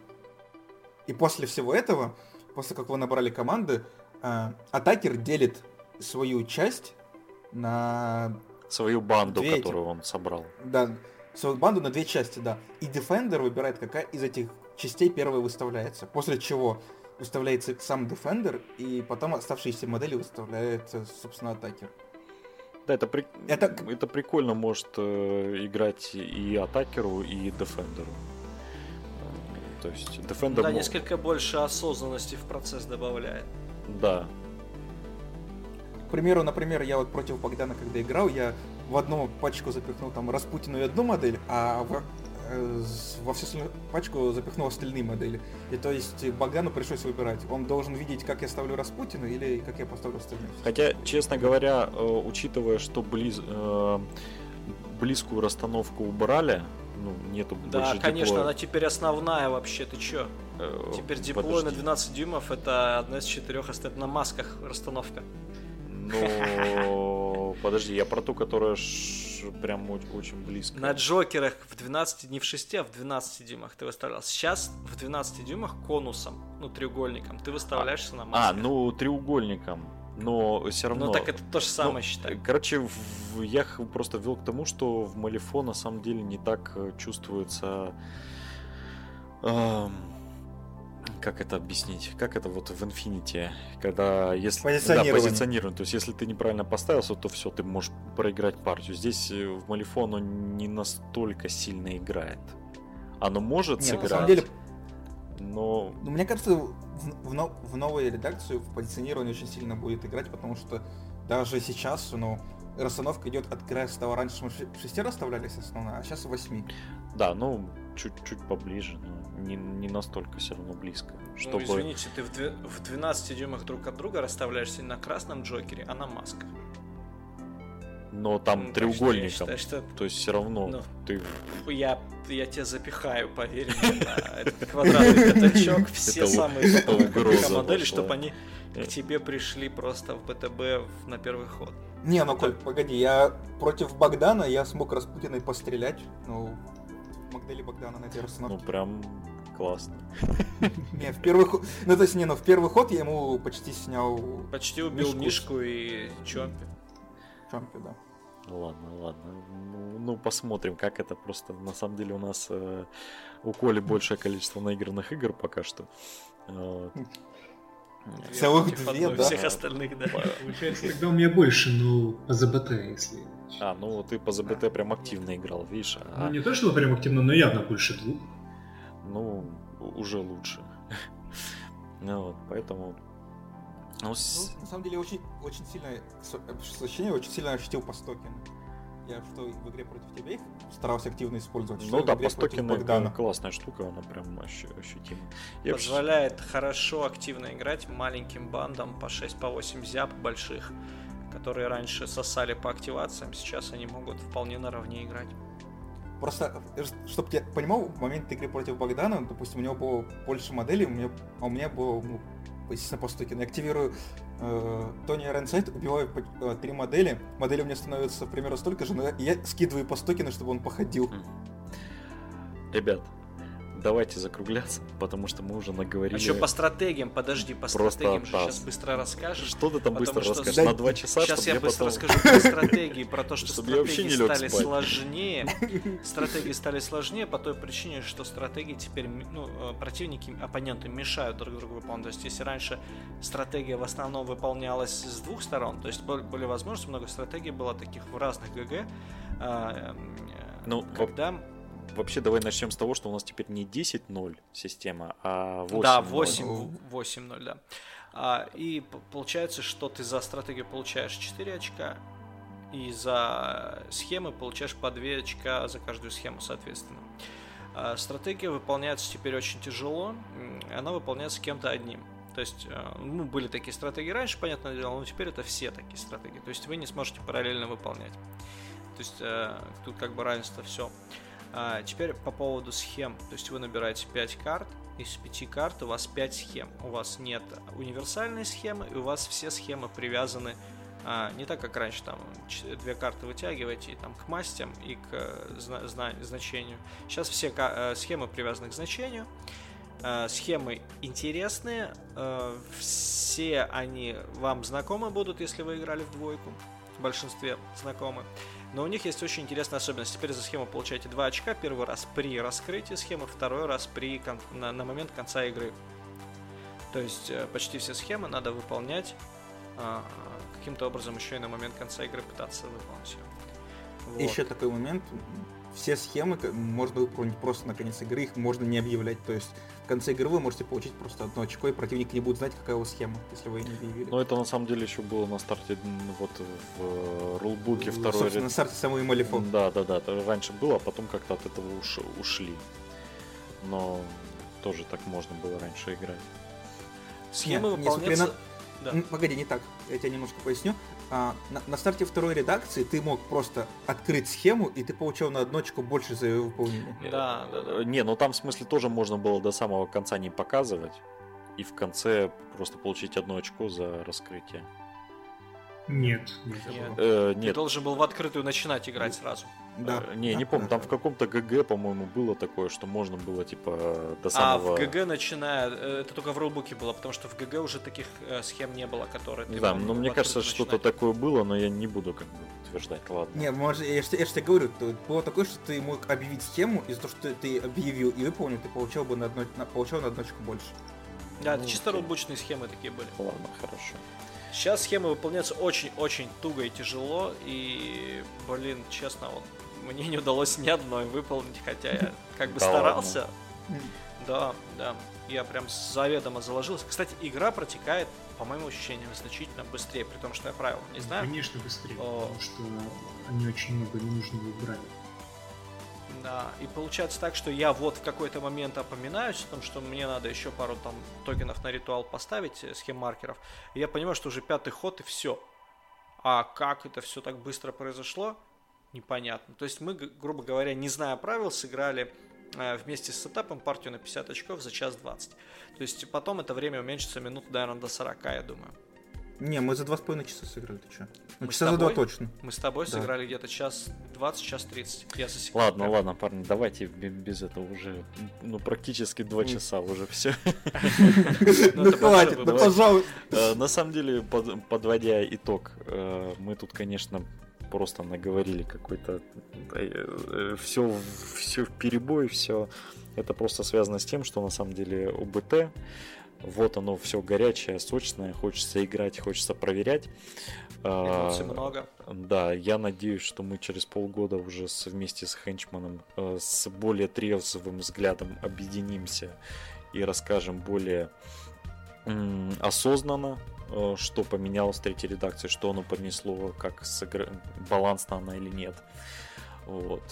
И после всего этого, после как вы набрали команды, э, атакер делит свою часть на Свою банду, Две эти. которую он собрал. да, свою банду на две части, да. И Defender выбирает, какая из этих частей первая выставляется. После чего выставляется сам Defender, и потом оставшиеся модели выставляет, э, собственно, атакер. Да, это, при- Это- это прикольно может э, играть и атакеру, и дефендеру. То есть дефендер... Да, мо- несколько больше осознанности в процесс добавляет. Да. К примеру, например, я вот против Богдана, когда играл, я в одну пачку запихнул там Распутину и одну модель, а в- во всю остальную пачку запихнул остальные модели. И то есть э, Богдану пришлось выбирать. Он должен видеть, как я ставлю Распутину или как я поставлю остальные. Хотя, честно говоря, э, учитывая, что близ, э, близкую расстановку убрали, ну, нету Да, больше конечно, диплоя. она теперь основная вообще, ты чё? Э, Теперь диплой на подожди. 12 дюймов это одна из четырех остается на масках расстановка. Ну, подожди, я про ту, которая прям очень близко. На Джокерах в 12, не в 6, а в 12 дюймах ты выставлял. Сейчас в 12 дюймах конусом, ну треугольником, ты выставляешься на А, масках. ну, треугольником. Но все равно... Ну так это то же самое, Ну, считай. Короче, в- я просто вел к тому, что в Малифо на самом деле не так э, чувствуется... эм, как это объяснить? Как это вот в Infinity, когда если да, Позиционирование. позиционирование, то есть если ты неправильно поставился, то все, ты можешь проиграть партию. Здесь э, в Малифо оно не настолько сильно играет. Оно может Нет, сыграть, на самом деле, но ну, мне кажется, в, в но- в новой редакции в позиционировании очень сильно будет играть, потому что даже сейчас, ну, расстановка идет от края стала раньше мы в шести расставлялись основная, а сейчас в восьми. да, ну чуть-чуть поближе, но не, не настолько все равно близко, чтобы Ну, извините, ты в, две- в 12 дюймах друг от друга расставляешься не на красном Джокере, а на масках. но там Ну, треугольником. считаю, что То есть все равно Ну. ты я, я тебя запихаю, поверь мне, на этот квадратный пятачок, все самые топовые модели, чтобы они Э. к тебе пришли просто в БТБ на первый ход. Не, ну, Коль, погоди, я против Богдана, я смог Распутиной пострелять, ну, модели Богдана на этой ну прям классно. Не, в первый ход, ну, то есть, не, ну, в первый ход я ему почти снял Почти убил Мишку. Мишку и Чомпи. Чампи, да. Ладно, ладно. Ну, ну, посмотрим, как это просто. На самом деле у нас э, у Коли большее количество наигранных игр пока что. Вот. Целых Против две, да? Всех остальных, да. Получается, тогда у меня больше, ну, по ЗБТ, если... А, ну ты по ЗБТ прям активно играл, видишь? Ну, А, не то, чтобы прям активно, но явно больше двух. ну, уже лучше. Ну вот, поэтому... Ну, с- Ну, на самом деле, очень, очень сильно, ощущение очень сильно ощутил по стокену. Я что в игре против тебя их старался активно использовать. что Ну да, по Стокину Богдана. классная штука, она прям ощу- ощутима. Я вообще- Позволяет хорошо, активно играть маленьким бандам по 6-8 зяб больших, которые раньше сосали по активациям, сейчас они могут вполне наравне играть. Просто, чтобы ты понимал, в момент игры против Богдана, допустим, у него было больше моделей, у меня, а у меня было, ну, естественно, по стокену. Я активирую э, Тони Ренсайт, убиваю э, три модели, модели у меня становятся примерно столько же, но я, я скидываю по стокену, чтобы он походил. Ребят, давайте закругляться, потому что мы уже наговорили. А что по стратегиям? Подожди, по стратегиям же сейчас быстро расскажешь. Что ты там быстро расскажешь? На два часа, Сейчас я быстро расскажу про стратегии, про то, что стратегии стали сложнее. Стратегии стали сложнее по той причине, что стратегии теперь, ну, э, противники, оппоненты мешают друг другу выполнять. То есть, если раньше стратегия в основном выполнялась с двух сторон, то есть были возможности, много стратегий было таких в разных ГГ, а, эм, ну, когда вообще давай начнем с того, что у нас теперь не 10-0 система, а 8-0. Да, 8-0, да. А, и получается, что ты за стратегию получаешь 4 очка, и за схемы получаешь по 2 очка за каждую схему, соответственно. А, стратегия выполняется теперь очень тяжело, она выполняется кем-то одним. То есть, э, ну, были такие стратегии раньше, понятное дело, но теперь это все такие стратегии. То есть вы не сможете параллельно выполнять. То есть э, тут как бы равенство все. А, теперь по поводу схем. То есть вы набираете 5 карт, из 5 карт у вас 5 схем. У вас нет универсальной схемы, и у вас все схемы привязаны а, не так, как раньше, там, две карты вытягиваете и, там, к мастям и к э, зна- зна- значению. Сейчас все э, схемы привязаны к значению. Э, схемы интересные, все они вам знакомы будут, если вы играли в двойку, в большинстве знакомы. Но у них есть очень интересная особенность. Теперь за схему получаете 2 очка. Первый раз при раскрытии схемы, второй раз при кон- на, на момент конца игры. То есть э, почти все схемы надо выполнять а, каким-то образом еще и на момент конца игры пытаться выполнить ее. Вот. Еще такой момент. Все схемы можно выполнить просто на конец игры, их можно не объявлять. То есть в конце игры вы можете получить просто одно очко, и противник не будет знать, какая у вас схема, если вы ее не объявили. Но это на самом деле еще было на старте, вот в рулбуке второй... Собственно, на старте самого Малифо. Да, да, да, это раньше было, а потом как-то от этого уш... ушли. Но тоже так можно было раньше играть. Схемы Нет, выполняются... Не, да. Погоди, не так. Я тебе немножко поясню. А, на, на старте второй редакции ты мог просто открыть схему, и ты получал на одну очку больше за ее выполнение. Да, да, да. Не, ну там в смысле тоже можно было до самого конца не показывать, и в конце просто получить одно очко за раскрытие. Нет, нет. Э, нет. Ты должен был в открытую начинать играть сразу. Да. Э, не, не помню, там в каком-то ГГ, по-моему, было такое, что можно было, типа, до самого... А, в ГГ начиная, э, это только в рулбуке было, потому что в ГГ уже таких э, схем не было, которые... Ты да, но мне кажется, что-то такое было, но я не буду как бы утверждать, ладно. Не, может, я, я, я же тебе говорю, было такое, что ты мог объявить схему, из-за того, что ты объявил и выполнил, ты получал бы на одно, на, получал на одну очку больше. Да, ну, это чисто рулбучные схемы такие были. Ладно, хорошо. Сейчас схемы выполняются очень-очень туго и тяжело, и, блин, честно, вот мне не удалось ни одной выполнить, хотя я как бы старался. Да, да. Я прям заведомо заложился. Кстати, игра протекает, по моим ощущениям, значительно быстрее, при том, что я правил не знаю. Конечно, быстрее, О... потому что они очень много ненужного убрали. И получается так, что я вот в какой-то момент опоминаюсь о том, что мне надо еще пару там токенов на ритуал поставить, э, схем маркеров. И я понимаю, что уже пятый ход и все. А как это все так быстро произошло? непонятно. То есть мы, грубо говоря, не зная правил, сыграли э, вместе с сетапом партию на 50 очков за час 20. То есть потом это время уменьшится минут, наверное, до 40, я думаю. Не, мы за два с половиной часа сыграли, ты что? Ну, мы часа за два точно. Мы с тобой да. сыграли где-то час 20, час 30. Я засекал. Ладно, прям. ладно, парни, давайте без этого уже, ну, практически два часа уже все. Ну, хватит, да пожалуйста. Э, на самом деле, подводя итог, э, мы тут, конечно, просто наговорили какой-то все, э, все в перебой, все. Это просто связано с тем, что на самом деле УБТ, вот оно все горячее, сочное, хочется играть, хочется проверять. Эмоций а, много. Да, я надеюсь, что мы через полгода уже вместе с Хенчманом э, с более трезвым взглядом объединимся и расскажем более осознанно Э, что поменялось в третьей редакции, что оно понесло, как сыгр... балансно она или нет. Вот.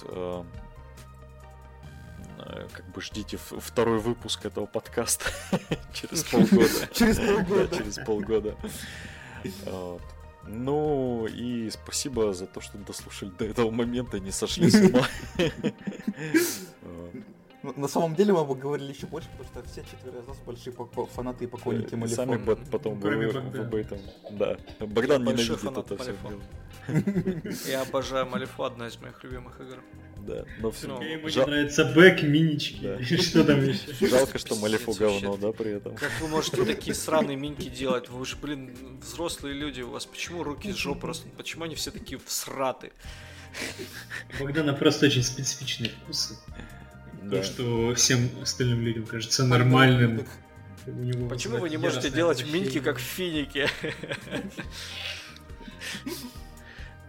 Э, как бы ждите второй выпуск этого подкаста через полгода. Через полгода. Через полгода. Ну и спасибо за то, что дослушали до этого момента, не сошли с ума. Ну, На самом деле мы бы говорили еще больше, потому что все четверо из нас большие фанаты и поклонники Э, Малифо. Сами бы потом Кроме вы, Богдана. вы бы там... Да. Богдан большой ненавидит это все. Я обожаю Малифо, одна из моих любимых игр. Да, но все. Ему не Жал- нравится бэк, минички. Что там еще? Жалко, что Малифо говно, да, при этом. Как вы можете такие сраные минки делать? Вы же, блин, взрослые люди, у вас почему руки с жопы растут? Почему они все такие всраты? У Богдана просто очень специфичные вкусы. Да. То, что всем остальным людям кажется нормальным. у него Почему вы не можете делать минки как финики?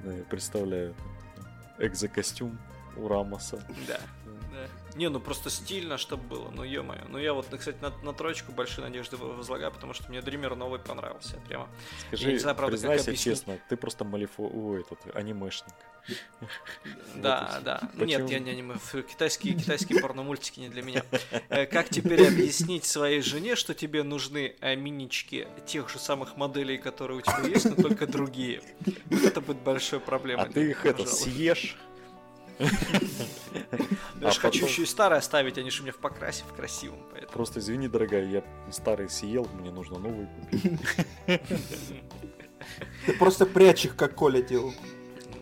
Да, я представляю. Экзокостюм у Рамоса. Да. Не, ну просто стильно, чтобы было, ну ё-моё. Ну я вот, кстати, на, на троечку большие надежды возлагаю, потому что мне Дример новый понравился. Прямо. Я Скажи, не знаю, правда, как признайся объяснить. честно, ты просто Малифо... Ой, этот, анимешник. Да, да. Нет, я не аниме. Китайские, китайские порномультики не для меня. Э, Как теперь объяснить своей жене, что тебе нужны э, минички тех же самых моделей, которые у тебя есть, но только другие? Вот это будет большой проблемой. А ты их это съешь? Я ж а хочу еще и старое ставить, они же у меня в покрасе, в красивом. Просто извини, дорогая, я старый съел, мне нужно новый купить. Ты просто прячь их, как Коля делал.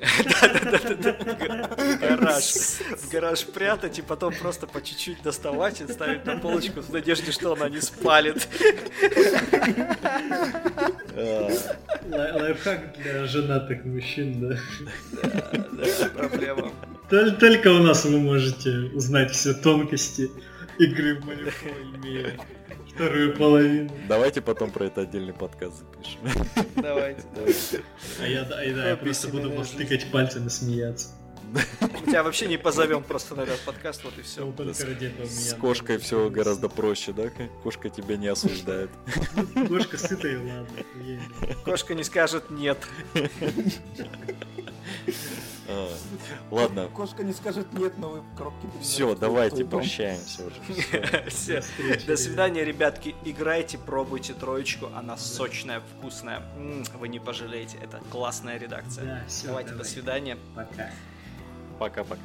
В гараж. В гараж прятать и потом просто по чуть-чуть доставать и ставить на полочку в надежде, что она не спалит. Лай- Лайфхак для женатых мужчин, да. Да, проблема. Тол- Только у нас вы можете узнать все тонкости игры в Малифо, вторую половину. Давайте потом про это отдельный подкаст запишем. Давайте, давайте. А я, да, и да, я просто буду просто тыкать пальцем и смеяться. Мы тебя вообще не позовем просто на этот подкаст, вот и все. С- С кошкой все гораздо проще, да? Кошка тебя не осуждает. Кошка сытая, ладно. Кошка не скажет нет. А, Ладно, Кошка не скажет нет, но вы коробки... все, давайте прощаемся уже. До свидания, ребятки. Играйте, пробуйте троечку. Она сочная, вкусная. Вы не пожалеете. Это классная редакция. Давайте, до свидания. Пока. Пока-пока.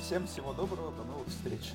Всем всего доброго, до новых встреч.